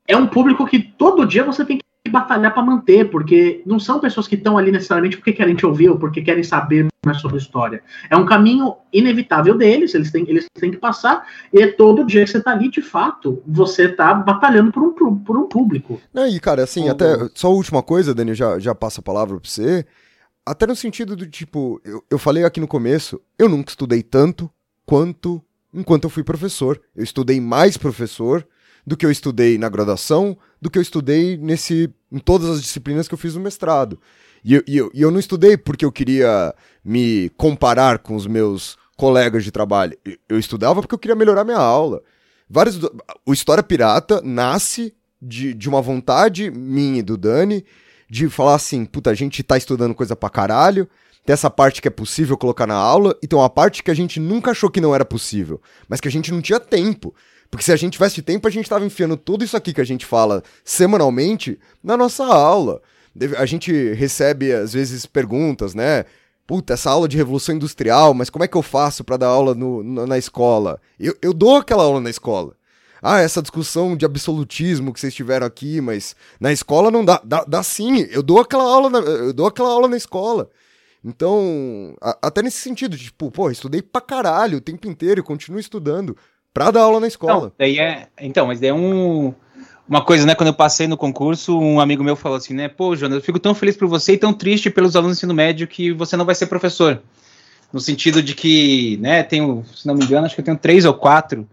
é um público que todo dia você tem que batalhar para manter, porque não são pessoas que estão ali necessariamente porque querem te ouvir ou porque querem saber mais sobre a história. É um caminho inevitável deles, eles têm, eles têm que passar, e é todo dia que você está ali, de fato, você está batalhando por um, por um público. Não, e cara, assim, até, só a última coisa, Dani, já, já passo a palavra para você, até no sentido do tipo, eu, eu falei aqui no começo, eu nunca estudei tanto quanto enquanto eu fui professor. Eu estudei mais professor do que eu estudei na graduação, do que eu estudei nesse, em todas as disciplinas que eu fiz no mestrado. E eu, e eu, e eu não estudei porque eu queria me comparar com os meus colegas de trabalho. Eu estudava porque eu queria melhorar minha aula. Vários, o História Pirata nasce de, de uma vontade minha e do Dani de falar assim, puta, a gente tá estudando coisa pra caralho, tem essa parte que é possível colocar na aula, e tem uma parte que a gente nunca achou que não era possível, mas que a gente não tinha tempo. Porque se a gente tivesse tempo, a gente tava enfiando tudo isso aqui que a gente fala semanalmente na nossa aula. A gente recebe, às vezes, perguntas, né? Puta, essa aula de Revolução Industrial, mas como é que eu faço para dar aula no, na escola? Eu, eu dou aquela aula na escola. Ah, essa discussão de absolutismo que vocês tiveram aqui, mas na escola não dá. Dá, dá sim, eu dou aquela aula na, eu dou aquela aula na escola. Então, a, até nesse sentido, tipo, pô, estudei pra caralho o tempo inteiro e continuo estudando pra dar aula na escola. Não, daí é, então, mas daí é um, uma coisa, né? Quando eu passei no concurso, um amigo meu falou assim, né? Pô, Jonas, eu fico tão feliz por você e tão triste pelos alunos do ensino médio que você não vai ser professor. No sentido de que, né, tenho, se não me engano, acho que eu tenho três ou quatro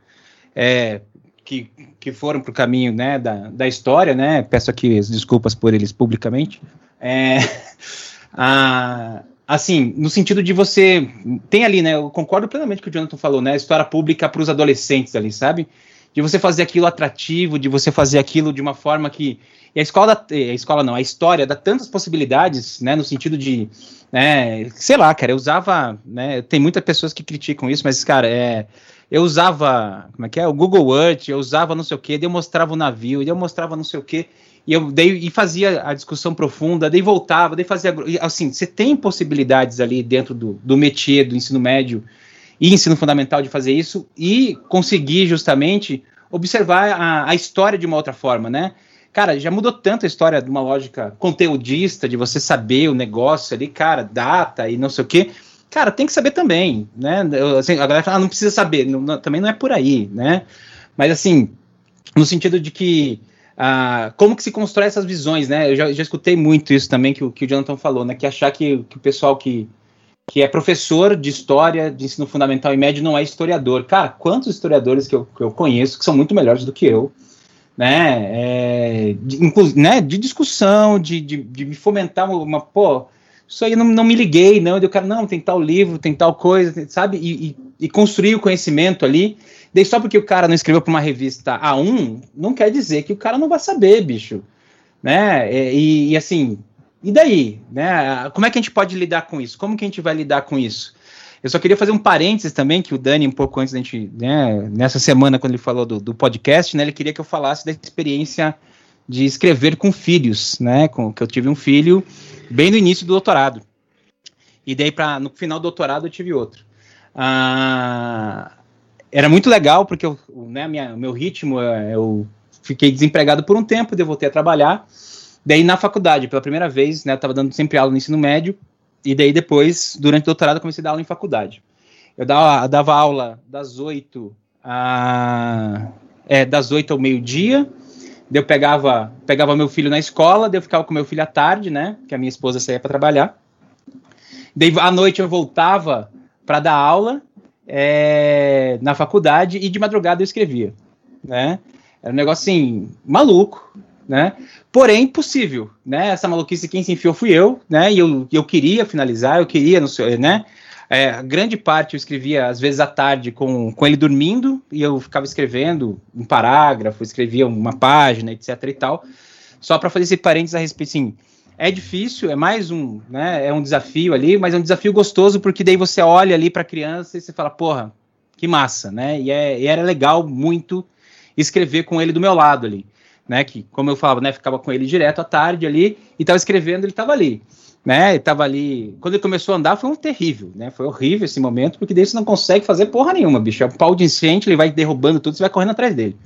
é, que, que foram para o caminho né, da, da história, né? Peço aqui as desculpas por eles publicamente. É, a, assim, no sentido de você tem ali, né? Eu concordo plenamente com o que o Jonathan falou, né? A história pública para os adolescentes ali, sabe? De você fazer aquilo atrativo, de você fazer aquilo de uma forma que e a escola, a escola não, a história dá tantas possibilidades, né? No sentido de, né? Sei lá, cara, eu usava, né? Tem muitas pessoas que criticam isso, mas cara, é eu usava, como é que é? O Google Earth, eu usava não sei o que, eu mostrava o navio, eu mostrava não sei o que, e eu dei, e fazia a discussão profunda, daí voltava, daí fazia. Assim, você tem possibilidades ali dentro do, do métier do ensino médio e ensino fundamental de fazer isso e conseguir justamente observar a, a história de uma outra forma, né? Cara, já mudou tanto a história de uma lógica conteudista, de você saber o negócio ali, cara, data e não sei o quê. Cara, tem que saber também, né? Assim, a galera fala, ah, não precisa saber, não, não, também não é por aí, né? Mas assim, no sentido de que ah, como que se constrói essas visões, né? Eu já, já escutei muito isso também que, que o Jonathan falou, né? Que achar que, que o pessoal que, que é professor de história, de ensino fundamental e médio, não é historiador. Cara, quantos historiadores que eu, que eu conheço que são muito melhores do que eu, né? É, de, né? de discussão, de, de, de fomentar uma, uma, pô, isso aí não, não me liguei, não. Eu quero, não, tem tal livro, tem tal coisa, sabe? E, e, e construir o conhecimento ali. Daí só porque o cara não escreveu para uma revista A1, não quer dizer que o cara não vai saber, bicho. Né? E, e, assim, e daí? Né? Como é que a gente pode lidar com isso? Como que a gente vai lidar com isso? Eu só queria fazer um parênteses também, que o Dani, um pouco antes da gente, né, nessa semana, quando ele falou do, do podcast, né, ele queria que eu falasse da experiência de escrever com filhos, né, com, que eu tive um filho bem no início do doutorado. E daí, pra, no final do doutorado, eu tive outro. Ah, era muito legal, porque eu, né, meu ritmo, é, eu fiquei desempregado por um tempo, daí voltei a trabalhar. Daí na faculdade, pela primeira vez, né, eu estava dando sempre aula no ensino médio, e daí depois, durante o doutorado, comecei a dar aula em faculdade. Eu dava, dava aula das 8 a, é, das 8 ao meio-dia, eu pegava, pegava meu filho na escola, daí eu ficava com meu filho à tarde, né? Que a minha esposa saía para trabalhar. Daí à noite eu voltava para dar aula é, na faculdade e de madrugada eu escrevia, né? Era um negócio assim, maluco, né? Porém, possível, né? Essa maluquice quem se enfiou fui eu, né? E eu, eu queria finalizar, eu queria, não sei, né? É, grande parte eu escrevia, às vezes à tarde, com, com ele dormindo, e eu ficava escrevendo um parágrafo, escrevia uma página, etc e tal, só para fazer esse parênteses a respeito, assim, é difícil, é mais um, né, é um desafio ali, mas é um desafio gostoso, porque daí você olha ali para a criança e você fala, porra, que massa, né, e, é, e era legal muito escrever com ele do meu lado ali, né, que, como eu falava, né, ficava com ele direto à tarde ali, e estava escrevendo, ele estava ali, né, estava ali, quando ele começou a andar foi um terrível, né, foi horrível esse momento, porque daí você não consegue fazer porra nenhuma, bicho, é um pau de incêndio, ele vai derrubando tudo, você vai correndo atrás dele,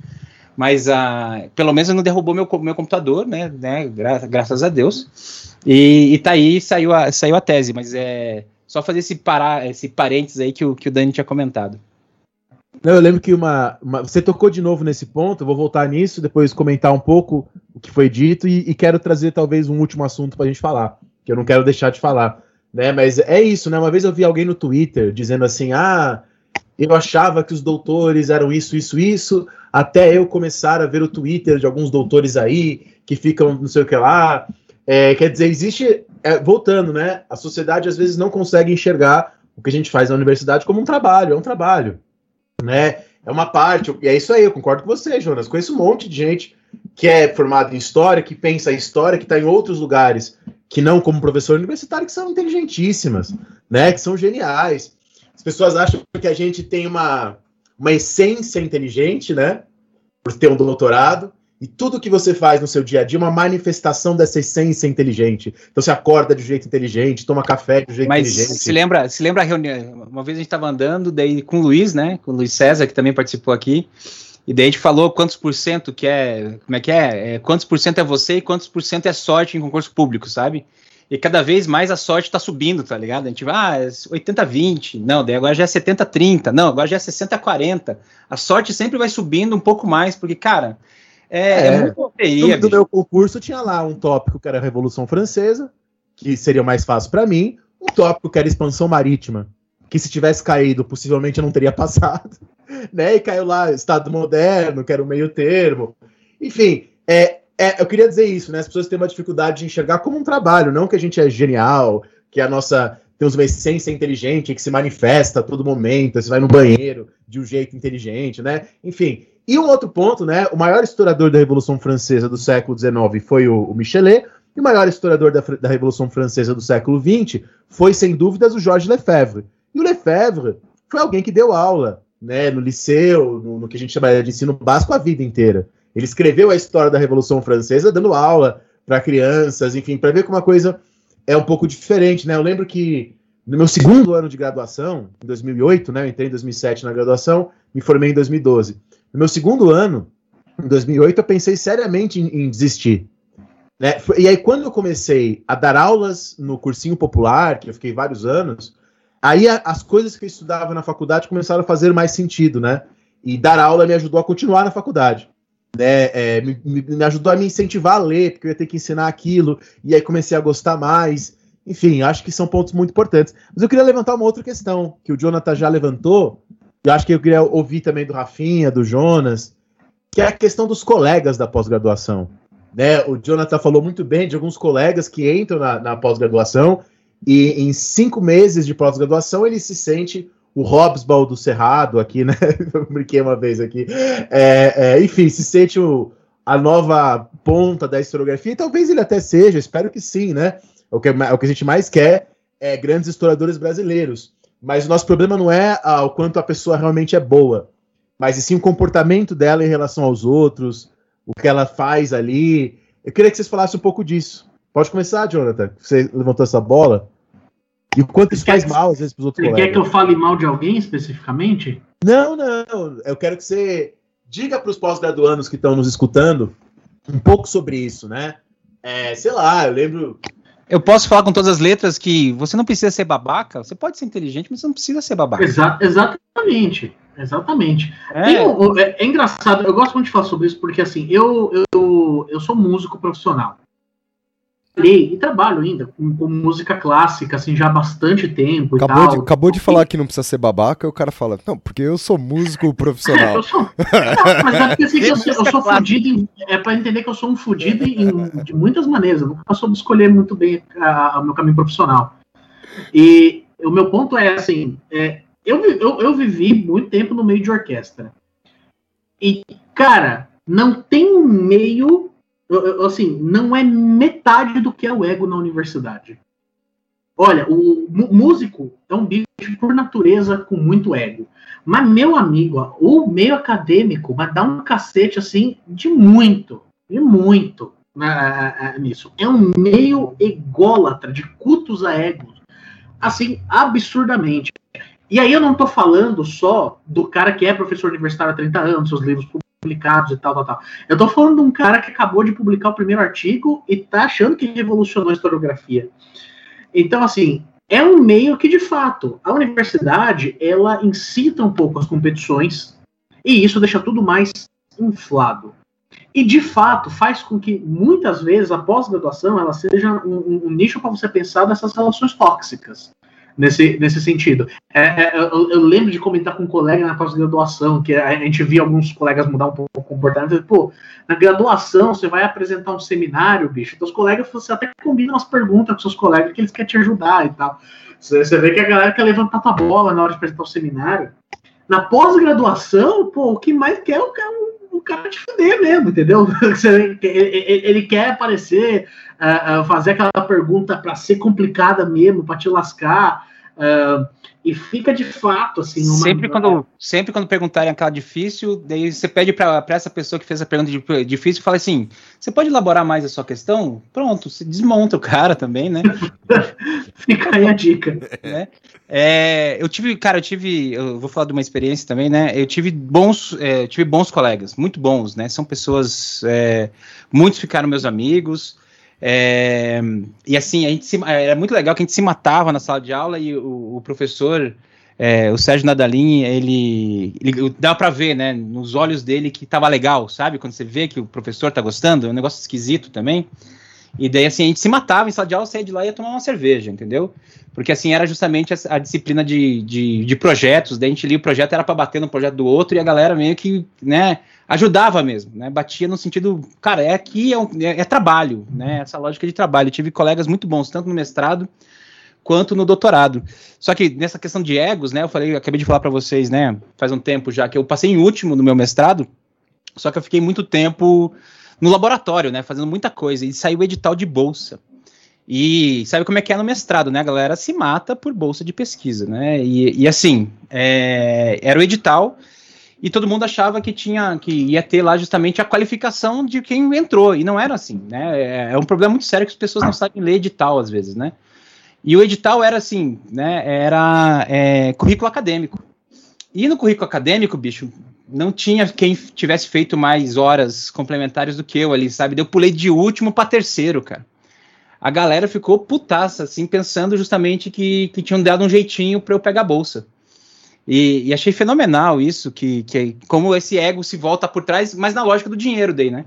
mas uh, pelo menos não derrubou meu, meu computador, né, né gra graças a Deus, e, e tá aí, saiu a, saiu a tese, mas é só fazer esse, pará, esse parênteses aí que o, que o Dani tinha comentado. Não, eu lembro que uma, uma, Você tocou de novo nesse ponto, eu vou voltar nisso, depois comentar um pouco o que foi dito e, e quero trazer talvez um último assunto para a gente falar, que eu não quero deixar de falar. Né? Mas é isso, né? Uma vez eu vi alguém no Twitter dizendo assim: ah, eu achava que os doutores eram isso, isso, isso, até eu começar a ver o Twitter de alguns doutores aí que ficam não sei o que lá. É, quer dizer, existe. É, voltando, né? A sociedade às vezes não consegue enxergar o que a gente faz na universidade como um trabalho, é um trabalho né? É uma parte, e é isso aí, eu concordo com você, Jonas. Conheço um monte de gente que é formada em história, que pensa em história, que está em outros lugares, que não como professor universitário, que são inteligentíssimas, né? Que são geniais. As pessoas acham que a gente tem uma, uma essência inteligente, né? Por ter um doutorado, e tudo que você faz no seu dia a dia é uma manifestação dessa essência inteligente. Então você acorda de jeito inteligente, toma café de jeito Mas inteligente. se lembra, se lembra a reunião? Uma vez a gente estava andando, daí com o Luiz, né? Com o Luiz César, que também participou aqui. E daí a gente falou quantos por cento que é. Como é que é? é quantos por cento é você e quantos por cento é sorte em concurso público, sabe? E cada vez mais a sorte está subindo, tá ligado? A gente vai, ah, 80-20, não, daí agora já é 70-30, não, agora já é 60-40. A sorte sempre vai subindo um pouco mais, porque, cara, é, é, é muito loteria, no, no meu concurso tinha lá um tópico que era a Revolução Francesa, que seria mais fácil para mim, um tópico que era expansão marítima, que se tivesse caído, possivelmente eu não teria passado, né? E caiu lá Estado Moderno, que era o meio termo. Enfim, é, é, eu queria dizer isso, né? As pessoas têm uma dificuldade de enxergar como um trabalho, não que a gente é genial, que a nossa temos uma essência inteligente que se manifesta a todo momento, você vai no banheiro de um jeito inteligente, né? Enfim, e um outro ponto, né? O maior historiador da Revolução Francesa do século XIX foi o, o Michelet, e o maior historiador da, da, Revolução Francesa do século XX foi, sem dúvidas, o Georges Lefebvre. E o Lefebvre foi alguém que deu aula né, no liceu, no, no que a gente chama de ensino básico a vida inteira. Ele escreveu a história da Revolução Francesa dando aula para crianças, enfim, para ver como a coisa é um pouco diferente, né? Eu lembro que no meu segundo ano de graduação, em 2008, né? Eu entrei em 2007 na graduação, me formei em 2012. No meu segundo ano, em 2008, eu pensei seriamente em, em desistir. Né? E aí, quando eu comecei a dar aulas no cursinho popular, que eu fiquei vários anos, aí a, as coisas que eu estudava na faculdade começaram a fazer mais sentido, né? E dar aula me ajudou a continuar na faculdade. Né? É, me, me, ajudou a me incentivar a ler, porque eu ia ter que ensinar aquilo, e aí comecei a gostar mais. Enfim, acho que são pontos muito importantes. Mas eu queria levantar uma outra questão, que o Jonathan já levantou, eu acho que eu queria ouvir também do Rafinha, do Jonas, que é a questão dos colegas da pós-graduação. Né? O Jonathan falou muito bem de alguns colegas que entram na, na pós-graduação e em cinco meses de pós-graduação ele se sente o Hobsbawm do Cerrado aqui, né? Eu brinquei uma vez aqui. É, é, enfim, se sente o, a nova ponta da historiografia, e talvez ele até seja, espero que sim, né? O que, o que a gente mais quer é grandes historiadores brasileiros. Mas o nosso problema não é ah, o quanto a pessoa realmente é boa, mas sim o comportamento dela em relação aos outros, o que ela faz ali. Eu queria que vocês falassem um pouco disso. Pode começar, Jonathan. Você levantou essa bola. E o quanto isso faz mal, às vezes, para os outros Você colegas. quer que eu fale mal de alguém especificamente? Não, não. Eu quero que você diga para os pós-graduandos que estão nos escutando um pouco sobre isso, né? É, sei lá, eu lembro eu posso falar com todas as letras que você não precisa ser babaca, você pode ser inteligente, mas você não precisa ser babaca. Exa exatamente. Exatamente. É. Um, é, é, engraçado, eu gosto muito de falar sobre isso, porque assim, eu, eu eu sou músico profissional. E trabalho ainda com, com, música clássica, assim, já há bastante tempo acabou e tal. De, acabou de falar que não precisa ser babaca, e o cara fala, não, porque eu sou músico profissional. eu sou, não, mas é porque assim, eu, eu, sou fudido, em, é pra entender que eu sou um fudido em, de muitas maneiras, eu nunca soube escolher muito bem o meu caminho profissional. E o meu ponto é, assim, é, eu, eu, eu vivi muito tempo no meio de orquestra. E, cara, não tem um meio assim, não é metade do que é o ego na universidade. Olha, o músico é um bicho por natureza com muito ego. Mas, meu amigo, o meio acadêmico vai dar um cacete assim de muito, de muito uh, nisso. É um meio ególatra, de cultos a egos, assim, absurdamente. E aí eu não estou falando só do cara que é professor universitário há 30 anos, seus livros publicados e tal, tal, tal. Eu tô falando de um cara que acabou de publicar o primeiro artigo e tá achando que revolucionou a historiografia. Então, assim, é um meio que, de fato, a universidade, ela incita um pouco as competições e isso deixa tudo mais inflado. E, de fato, faz com que, muitas vezes, a pós-graduação ela seja um, um, nicho para você pensar dessas relações tóxicas nesse, nesse sentido. É, é, eu, eu, lembro de comentar com um colega na pós-graduação, que a gente via alguns colegas mudar um pouco o comportamento. Pô, na graduação você vai apresentar um seminário, bicho, teus colegas, você até combina umas perguntas com seus colegas que eles querem te ajudar e tal. Você, você vê que a galera quer levantar tua bola na hora de apresentar o seminário. Na pós-graduação, pô, o que mais quer é o cara, cara te fuder mesmo, entendeu? ele quer aparecer, uh, uh, fazer aquela pergunta para ser complicada mesmo, para te lascar. E fica de fato assim. Sempre, quando, sempre quando perguntarem aquela difícil, daí você pede para essa pessoa que fez a pergunta difícil, fala assim: você pode elaborar mais a sua questão? Pronto, você desmonta o cara também, né? fica aí a dica. É, é, eu tive, cara, eu tive, eu vou falar de uma experiência também, né? Eu tive bons, é, tive bons colegas, muito bons, né? São pessoas, é, muitos ficaram meus amigos. É, e assim, a gente se, era muito legal que a gente se matava na sala de aula e o, o professor, é, o Sérgio Nadalin, ele, ele dá para ver, né, nos olhos dele que tava legal, sabe? Quando você vê que o professor tá gostando, é um negócio esquisito também. E daí, assim, a gente se matava em sala de aula, saía de lá e ia tomar uma cerveja, entendeu? Porque, assim, era justamente a, a disciplina de, de, de, projetos, daí a gente lia o projeto, era para bater no projeto do outro, e a galera meio que, né, ajudava mesmo, né? Batia no sentido, cara, é aqui é, um, é, é, trabalho, né? Essa lógica de trabalho. Eu tive colegas muito bons, tanto no mestrado quanto no doutorado. Só que nessa questão de egos, né? Eu falei, eu acabei de falar para vocês, né? Faz um tempo já que eu passei em último no meu mestrado, só que eu fiquei muito tempo no laboratório, né? Fazendo muita coisa e saiu o edital de bolsa. E sabe como é que é no mestrado, né? A galera se mata por bolsa de pesquisa, né? E, e assim, é, era o edital e todo mundo achava que tinha que ia ter lá justamente a qualificação de quem entrou e não era assim, né? É, é um problema muito sério que as pessoas não sabem ler edital às vezes, né? E o edital era assim, né? Era é, currículo acadêmico. E no currículo acadêmico, bicho, não tinha quem tivesse feito mais horas complementares do que eu ali, sabe? Eu pulei de último para terceiro, cara. A galera ficou putaça, assim, pensando justamente que, que tinham dado um jeitinho para eu pegar a bolsa. E, e, achei fenomenal isso, que, que como esse ego se volta por trás, mas na lógica do dinheiro daí, né?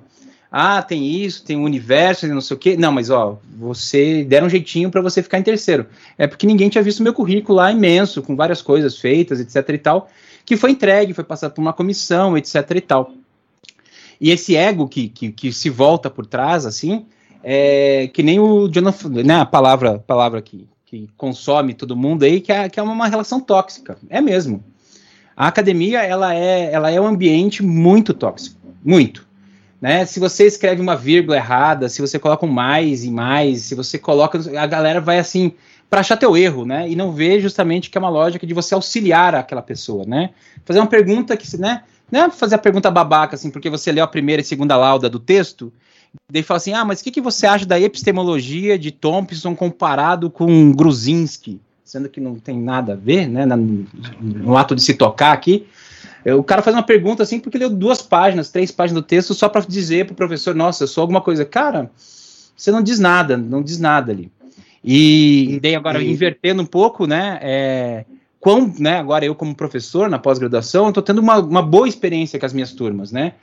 Ah, tem isso, tem o universo, não sei o quê. Não, mas ó, você deram um jeitinho para você ficar em terceiro. É porque ninguém tinha visto meu currículo lá imenso, com várias coisas feitas, etc e tal, que foi entregue, foi passado por uma comissão, etc e tal. E esse ego que, que, que se volta por trás, assim, é que nem o Jonathan, né, a palavra, palavra que, que consome todo mundo aí, que é, que é uma relação tóxica. É mesmo. A academia, ela é, ela é um ambiente muito tóxico. Muito. Né? Se você escreve uma vírgula errada, se você coloca um mais e mais, se você coloca. A galera vai assim para achar teu erro, né? E não vê justamente que é uma lógica de você auxiliar aquela pessoa, né? Fazer uma pergunta que, né? Não é fazer a pergunta babaca, assim, porque você leu a primeira e segunda lauda do texto, Daí fala assim: ah, mas o que, que você acha da epistemologia de Thompson comparado com Gruzinski? Sendo que não tem nada a ver, né? No, ato de se tocar aqui. O cara faz uma pergunta assim porque leu duas páginas, três páginas do texto só para dizer para o professor: nossa, eu sou alguma coisa. Cara, você não diz nada, não diz nada ali. E, e daí agora, invertendo um pouco, né? É, quão, né, agora eu como professor na pós-graduação, estou tendo uma, uma boa experiência com as minhas turmas, né?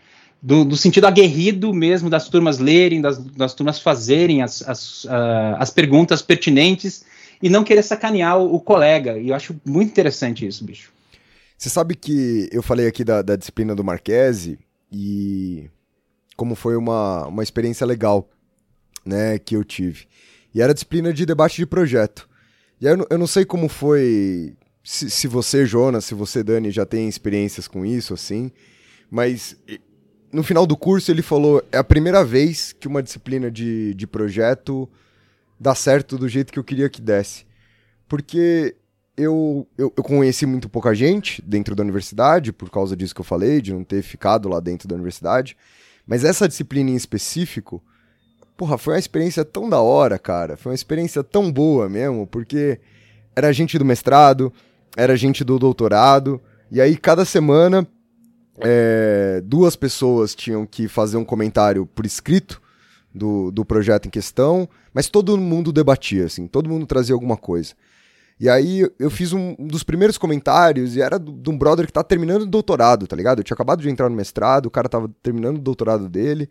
do, do sentido aguerrido mesmo das turmas lerem, das, das turmas fazerem as, as, uh, as perguntas pertinentes e não querer sacanear o, o, colega. E eu acho muito interessante isso, bicho. Você sabe que eu falei aqui da, da disciplina do Marquese e como foi uma, uma experiência legal né, que eu tive. E era disciplina de debate de projeto. E aí eu, eu não sei como foi, se, se você, Jonas, se você, Dani, já tem experiências com isso, assim, mas no final do curso ele falou: é a primeira vez que uma disciplina de, de projeto dá certo do jeito que eu queria que desse. Porque eu, eu, eu, conheci muito pouca gente dentro da universidade, por causa disso que eu falei, de não ter ficado lá dentro da universidade. Mas essa disciplina em específico, porra, foi uma experiência tão da hora, cara. Foi uma experiência tão boa mesmo, porque era gente do mestrado, era gente do doutorado, e aí cada semana é, duas pessoas tinham que fazer um comentário por escrito do, do projeto em questão, mas todo mundo debatia, assim, todo mundo trazia alguma coisa. E aí eu fiz um, dos primeiros comentários e era de um brother que tá terminando o doutorado, tá ligado? Eu tinha acabado de entrar no mestrado, o cara tava terminando o doutorado dele.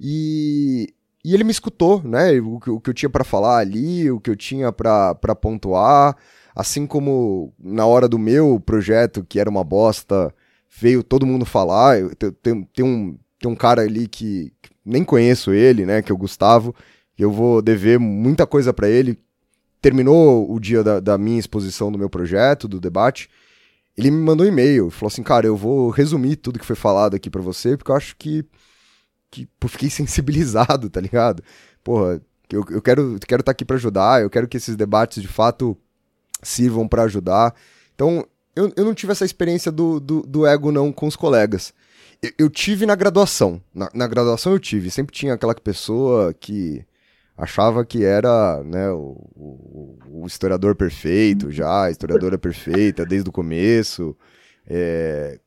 E, e ele me escutou, né? O, o que eu tinha para falar ali, o que eu tinha para pontuar. Assim como na hora do meu projeto, que era uma bosta, veio todo mundo falar. Tem, tem, tem um, tem um cara ali que, que nem conheço ele, né? Que é o Gustavo. Eu vou dever muita coisa para ele. Terminou o dia da, da, minha exposição do meu projeto, do debate. Ele me mandou um e-mail, falou assim, cara, eu vou resumir tudo que foi falado aqui para você, porque eu acho que, que pô, fiquei sensibilizado, tá ligado? Porra, eu, eu quero estar quero tá aqui para ajudar, eu quero que esses debates de fato sirvam para ajudar. Então, eu, eu não tive essa experiência do, do, do ego não com os colegas. Eu, eu tive na graduação. Na, na, graduação eu tive. Sempre tinha aquela pessoa que achava que era né, o, o, o historiador perfeito já, a historiadora perfeita desde o começo. É,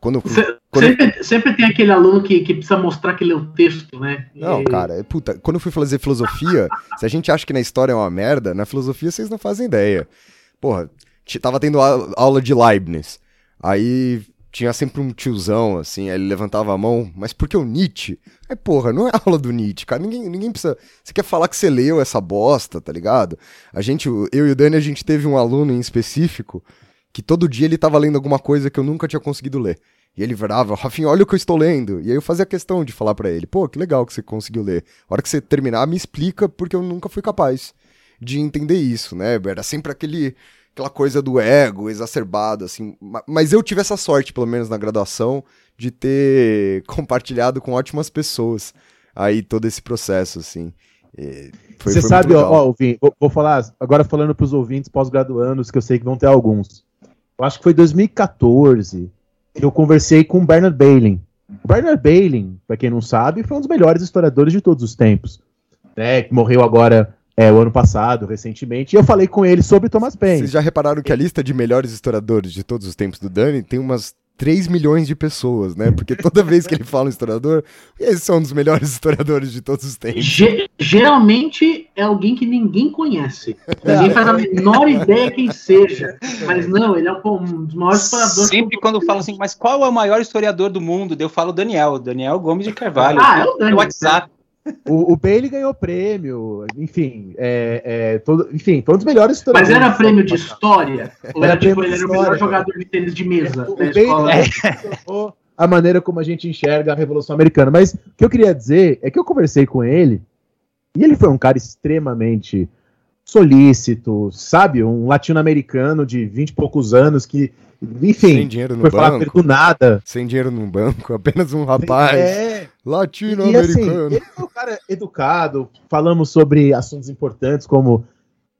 quando, quando sempre, sempre, tem aquele aluno que, que precisa mostrar que leu o texto, né? Não, cara, é, puta, quando eu fui fazer filosofia, se a gente acha que na história é uma merda, na filosofia vocês não fazem ideia. Porra, tava tendo aula de Leibniz. Aí tinha sempre um tiozão, assim, aí ele levantava a mão, mas por que o Nietzsche? Aí, porra, não é aula do Nietzsche, cara, ninguém, ninguém precisa... Você quer falar que você leu essa bosta, tá ligado? A gente, eu e o Dani, a gente teve um aluno em específico que todo dia ele tava lendo alguma coisa que eu nunca tinha conseguido ler. E ele virava, Rafinha, olha o que eu estou lendo. E aí eu fazia questão de falar para ele, pô, que legal que você conseguiu ler. A hora que você terminar, me explica, porque eu nunca fui capaz de entender isso, né? Era sempre aquele aquela coisa do ego exacerbado, assim. Mas eu tive essa sorte, pelo menos na graduação, de ter compartilhado com ótimas pessoas aí todo esse processo, assim. Você sabe, ó, ó vou, vou, falar agora falando para os ouvintes pós-graduandos, que eu sei que vão ter alguns. Eu acho que foi 2014 que eu conversei com o Bernard Bailey. O Bernard Bailey, para quem não sabe, foi um dos melhores historiadores de todos os tempos. Né, que morreu agora é, o ano passado, recentemente, e eu falei com ele sobre Thomas Paine. Vocês já repararam que a lista de melhores historiadores de todos os tempos do Dani tem umas 3 milhões de pessoas, né? Porque toda vez que ele fala um historiador, esses são um dos melhores historiadores de todos os tempos. Ge geralmente é alguém que ninguém conhece. Ninguém faz a menor ideia quem seja. Mas não, ele é um dos maiores historiadores. Sempre quando falo assim, mas qual é o maior historiador do mundo? Eu falo Daniel, Daniel Gomes de Carvalho. Ah, é o Daniel. WhatsApp. O, o Bailey ganhou prêmio, enfim, é, é, todo, enfim, foi um dos melhores Mas era prêmio de história? Ou era, tipo, ele era o melhor jogador de tênis de mesa? O, o Bailey é. a maneira como a gente enxerga a Revolução Americana. Mas o que eu queria dizer é que eu conversei com ele, e ele foi um cara extremamente solícito, sabe? Um latino-americano de vinte e poucos anos que, enfim, sem dinheiro no foi banco, falar do nada. Sem dinheiro no banco, apenas um rapaz é, latino-americano. Assim, ele foi um cara educado, falamos sobre assuntos importantes como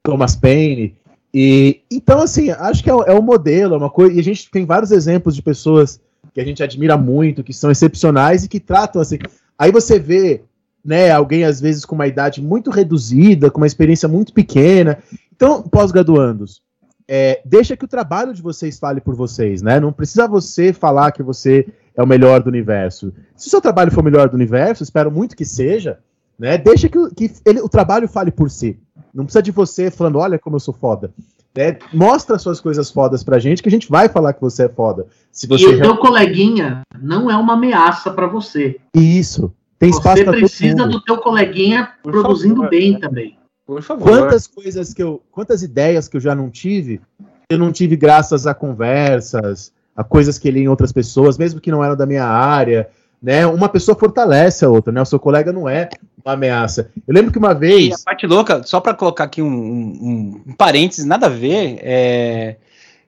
Thomas Paine. E então, assim, acho que é, é um modelo, é uma coisa. E a gente tem vários exemplos de pessoas que a gente admira muito, que são excepcionais e que tratam assim. Aí você vê né, alguém às vezes com uma idade muito reduzida, com uma experiência muito pequena. Então, pós-graduandos, é, deixa que o trabalho de vocês fale por vocês, né? Não precisa você falar que você é o melhor do universo. Se o seu trabalho for o melhor do universo, espero muito que seja, né? Deixa que, que ele, o trabalho fale por si. Não precisa de você falando, olha como eu sou foda. né? Mostra suas coisas fodas pra gente, que a gente vai falar que você é foda. Se você e o real- teu coleguinha não é uma ameaça pra você. Isso. Tem espaço Você precisa mundo. do teu coleguinha Por produzindo favor. bem também. Por favor. Quantas coisas que eu. Quantas ideias que eu já não tive, eu não tive graças a conversas, a coisas que li em outras pessoas, mesmo que não eram da minha área. Né? Uma pessoa fortalece a outra, né? O seu colega não é uma ameaça. Eu lembro que uma E a vez. parte louca, só pra colocar aqui um, um, um parênteses, nada a ver, é,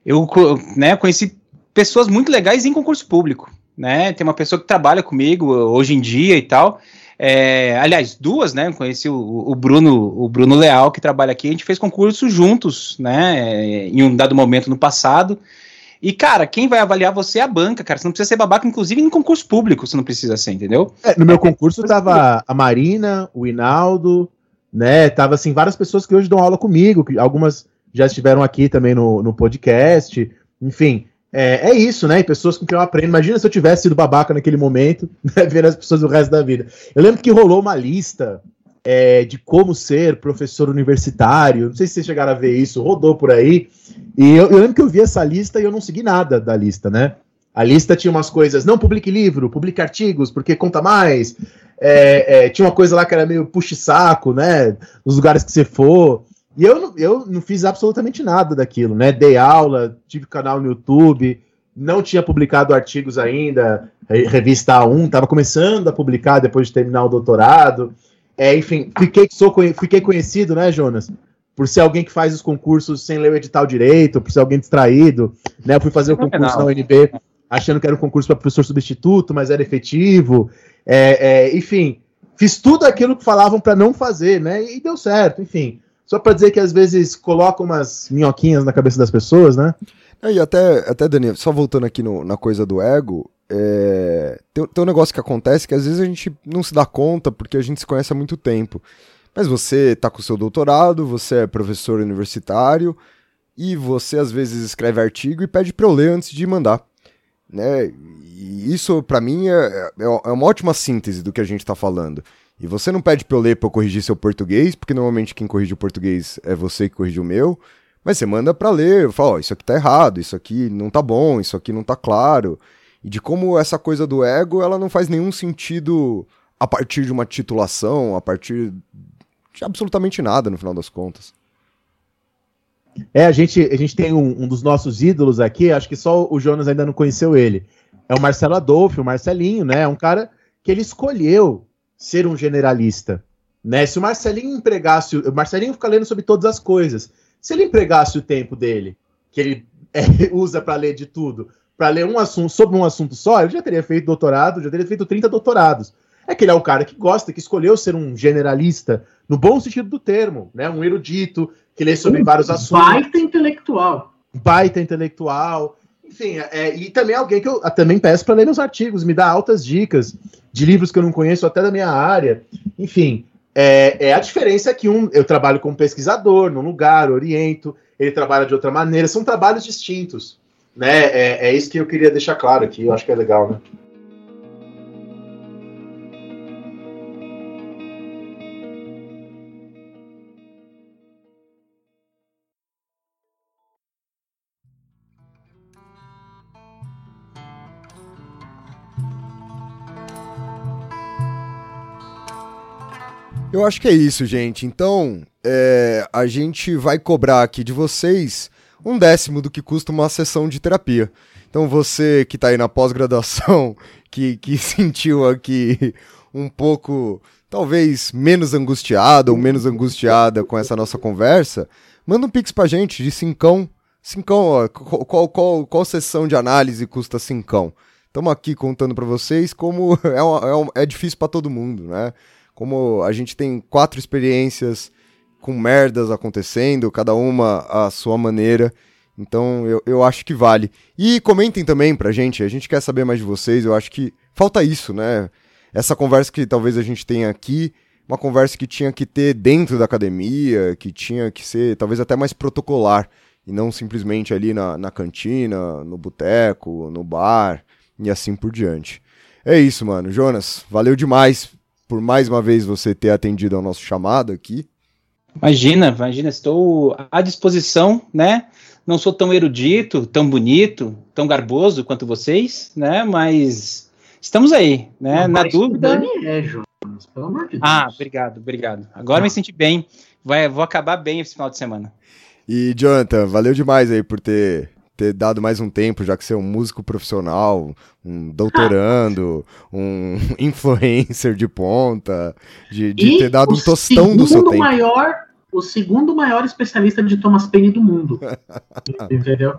eu né, conheci pessoas muito legais em concurso público, né? Tem uma pessoa que trabalha comigo hoje em dia e tal. É, aliás, duas, né? Conheci o, o Bruno, o Bruno Leal que trabalha aqui. A gente fez concurso juntos, né? Em um dado momento no passado. E cara, quem vai avaliar você é a banca, cara. Você não precisa ser babaca, inclusive em concurso público, você não precisa ser, entendeu? É, no meu concurso tava a Marina, o Hinaldo, né? Tava assim, várias pessoas que hoje dão aula comigo, que algumas já estiveram aqui também no, no podcast. Enfim, é, é isso, né? E pessoas com quem eu aprendo. Imagina se eu tivesse sido babaca naquele momento, né? Vendo as pessoas o resto da vida. Eu lembro que rolou uma lista é, de como ser professor universitário. Não sei se vocês chegaram a ver isso, rodou por aí. E eu, eu lembro que eu vi essa lista e eu não segui nada da lista, né? A lista tinha umas coisas, não publique livro, publique artigos, porque conta mais. É, é, tinha uma coisa lá que era meio puxe-saco, né? Nos lugares que você for. E eu, não- eu não fiz absolutamente nada daquilo, né? Dei aula, tive canal no YouTube, não tinha publicado artigos ainda, re- revista A1, estava começando a publicar depois de terminar o doutorado. É, enfim, fiquei, sou, fiquei conhecido, né, Jonas? Por ser alguém que faz os concursos sem ler o edital direito, por ser alguém distraído, né? Eu fui fazer o concurso na UNB achando que era um concurso para professor substituto, mas era efetivo. É, é, enfim, fiz tudo aquilo que falavam para não fazer, né? E deu certo, enfim. Só para dizer que às vezes coloca umas minhoquinhas na cabeça das pessoas, né? É, E até, até Dani, só voltando aqui no- na coisa do ego, é, tem, tem um negócio que acontece que às vezes a gente não se dá conta porque a gente se conhece há muito tempo. Mas você tá com o seu doutorado, você é professor universitário e você às vezes escreve artigo e pede para eu ler antes de mandar. Né? E isso para mim é, é, é uma ótima síntese do que a gente tá falando. E você não pede para eu ler para eu corrigir seu português, porque normalmente quem corrige o português é você que corrige o meu. Mas você manda pra ler, eu falo, isso aqui tá errado, isso aqui não tá bom, isso aqui não tá claro. E de como essa coisa do ego, ela não faz nenhum sentido a partir de uma titulação, a partir de absolutamente nada, no final das contas. É, a gente, a gente tem um, um dos nossos ídolos aqui, acho que só o Jonas ainda não conheceu ele. É o Marcelo Adolfo, o Marcelinho, né? É um cara que ele escolheu ser um generalista. Né? Se o Marcelinho empregasse. O Marcelinho fica lendo sobre todas as coisas. Se ele empregasse o tempo dele, que ele é, usa para ler de tudo, para ler um assunto sobre um assunto só, ele já teria feito doutorado, já teria feito 30 doutorados. É que ele é um cara que gosta, que escolheu ser um generalista, no bom sentido do termo, né? Um erudito, que lê sobre vários assuntos Baita intelectual. baita intelectual, enfim, é, e também alguém que eu ah, também peço para ler meus artigos, me dá altas dicas de livros que eu não conheço até da minha área, enfim, é, é a diferença é que um eu trabalho como pesquisador num lugar, oriento, ele trabalha de outra maneira, são trabalhos distintos, né? É, é isso que eu queria deixar claro aqui, eu acho que é legal, né? Eu acho que é isso, gente. Então, é, a gente vai cobrar aqui de vocês um décimo do que custa uma sessão de terapia. Então, você que está aí na pós-graduação, que, que sentiu aqui um pouco, talvez, menos angustiado ou menos angustiada com essa nossa conversa, manda um pix pra gente de cincão. Cincão, ó, qual, qual, qual, qual sessão de análise custa cincão? Estamos aqui contando para vocês como é, uma- é, é difícil para todo mundo, né? Como a gente tem quatro experiências com merdas acontecendo, cada uma à sua maneira. Então eu, eu acho que vale. E comentem também pra gente, a gente quer saber mais de vocês. Eu acho que falta isso, né? Essa conversa que talvez a gente tenha aqui, uma conversa que tinha que ter dentro da academia, que tinha que ser talvez até mais protocolar, e não simplesmente ali na, na cantina, no boteco, no bar e assim por diante. É isso, mano. Jonas, valeu demais por mais uma vez você ter atendido ao nosso chamado aqui. Imagina, imagina, estou à disposição, né? Não sou tão erudito, tão bonito, tão garboso quanto vocês, né? Mas estamos aí, né? Não, Na dúvida. o Dani é, Jonas, pelo amor de Deus. Ah, obrigado, obrigado. Agora me senti bem. Vai, vou acabar bem esse final de semana. E, Jonathan, valeu demais aí por ter, ter dado mais um tempo, já que você é um músico profissional, um doutorando, um influencer de ponta, de, de ter dado o um tostão do seu segundo tempo. Maior, o segundo maior especialista de Thomas Paine do mundo. entendeu?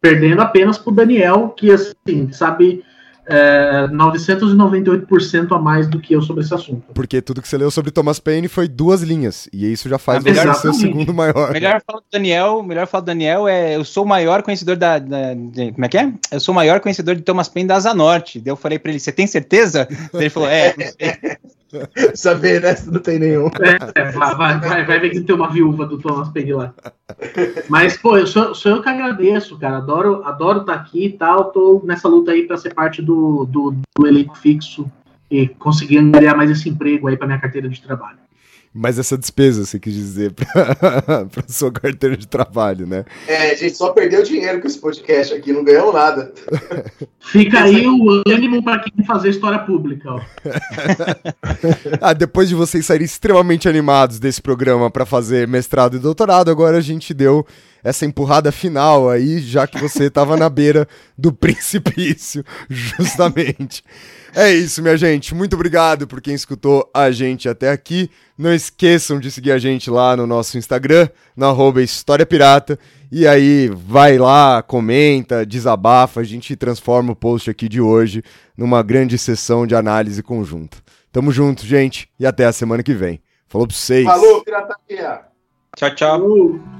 Perdendo apenas pro Daniel, que assim, sabe é, 998% a mais do que eu sobre esse assunto. Porque tudo que você leu sobre Thomas Paine foi duas linhas, e isso já faz Ah, você ser o segundo maior. Melhor falar do Daniel, melhor falar do Daniel é eu sou o maior conhecedor da, da- de- como é que é? Eu sou o maior conhecedor de Thomas Paine da Asa Norte. Daí eu falei pra ele, você tem certeza? Daí ele falou, é, não sei. Saber, né? Não tem nenhum. É, é, vai, vai, vai, ver que tem uma viúva do Thomas Paine lá. Mas, pô, eu sou, sou eu que agradeço, cara. Adoro adoro estar aqui e tal. Tô nessa luta aí pra ser parte do, do, do elenco fixo e conseguir angariar mais esse emprego aí pra minha carteira de trabalho. Mas essa despesa, você quis dizer, pra sua carteira de trabalho, né? É, a gente só perdeu dinheiro com esse podcast aqui, não ganhamos nada. Fica aí o ânimo pra quem fazer história pública, ó. Ah, depois de vocês saírem extremamente animados desse programa pra fazer mestrado e doutorado, agora a gente deu essa empurrada final aí, já que você tava na beira do precipício, justamente. É isso, minha gente. Muito obrigado por quem escutou a gente até aqui. Não esqueçam de seguir a gente lá no nosso Instagram, no arroba História Pirata. E aí, vai lá, comenta, desabafa. A gente transforma o post aqui de hoje numa grande sessão de análise conjunta. Tamo junto, gente. E até a semana que vem. Falou pra vocês. Falou, pirataria! Tchau, tchau. Uh.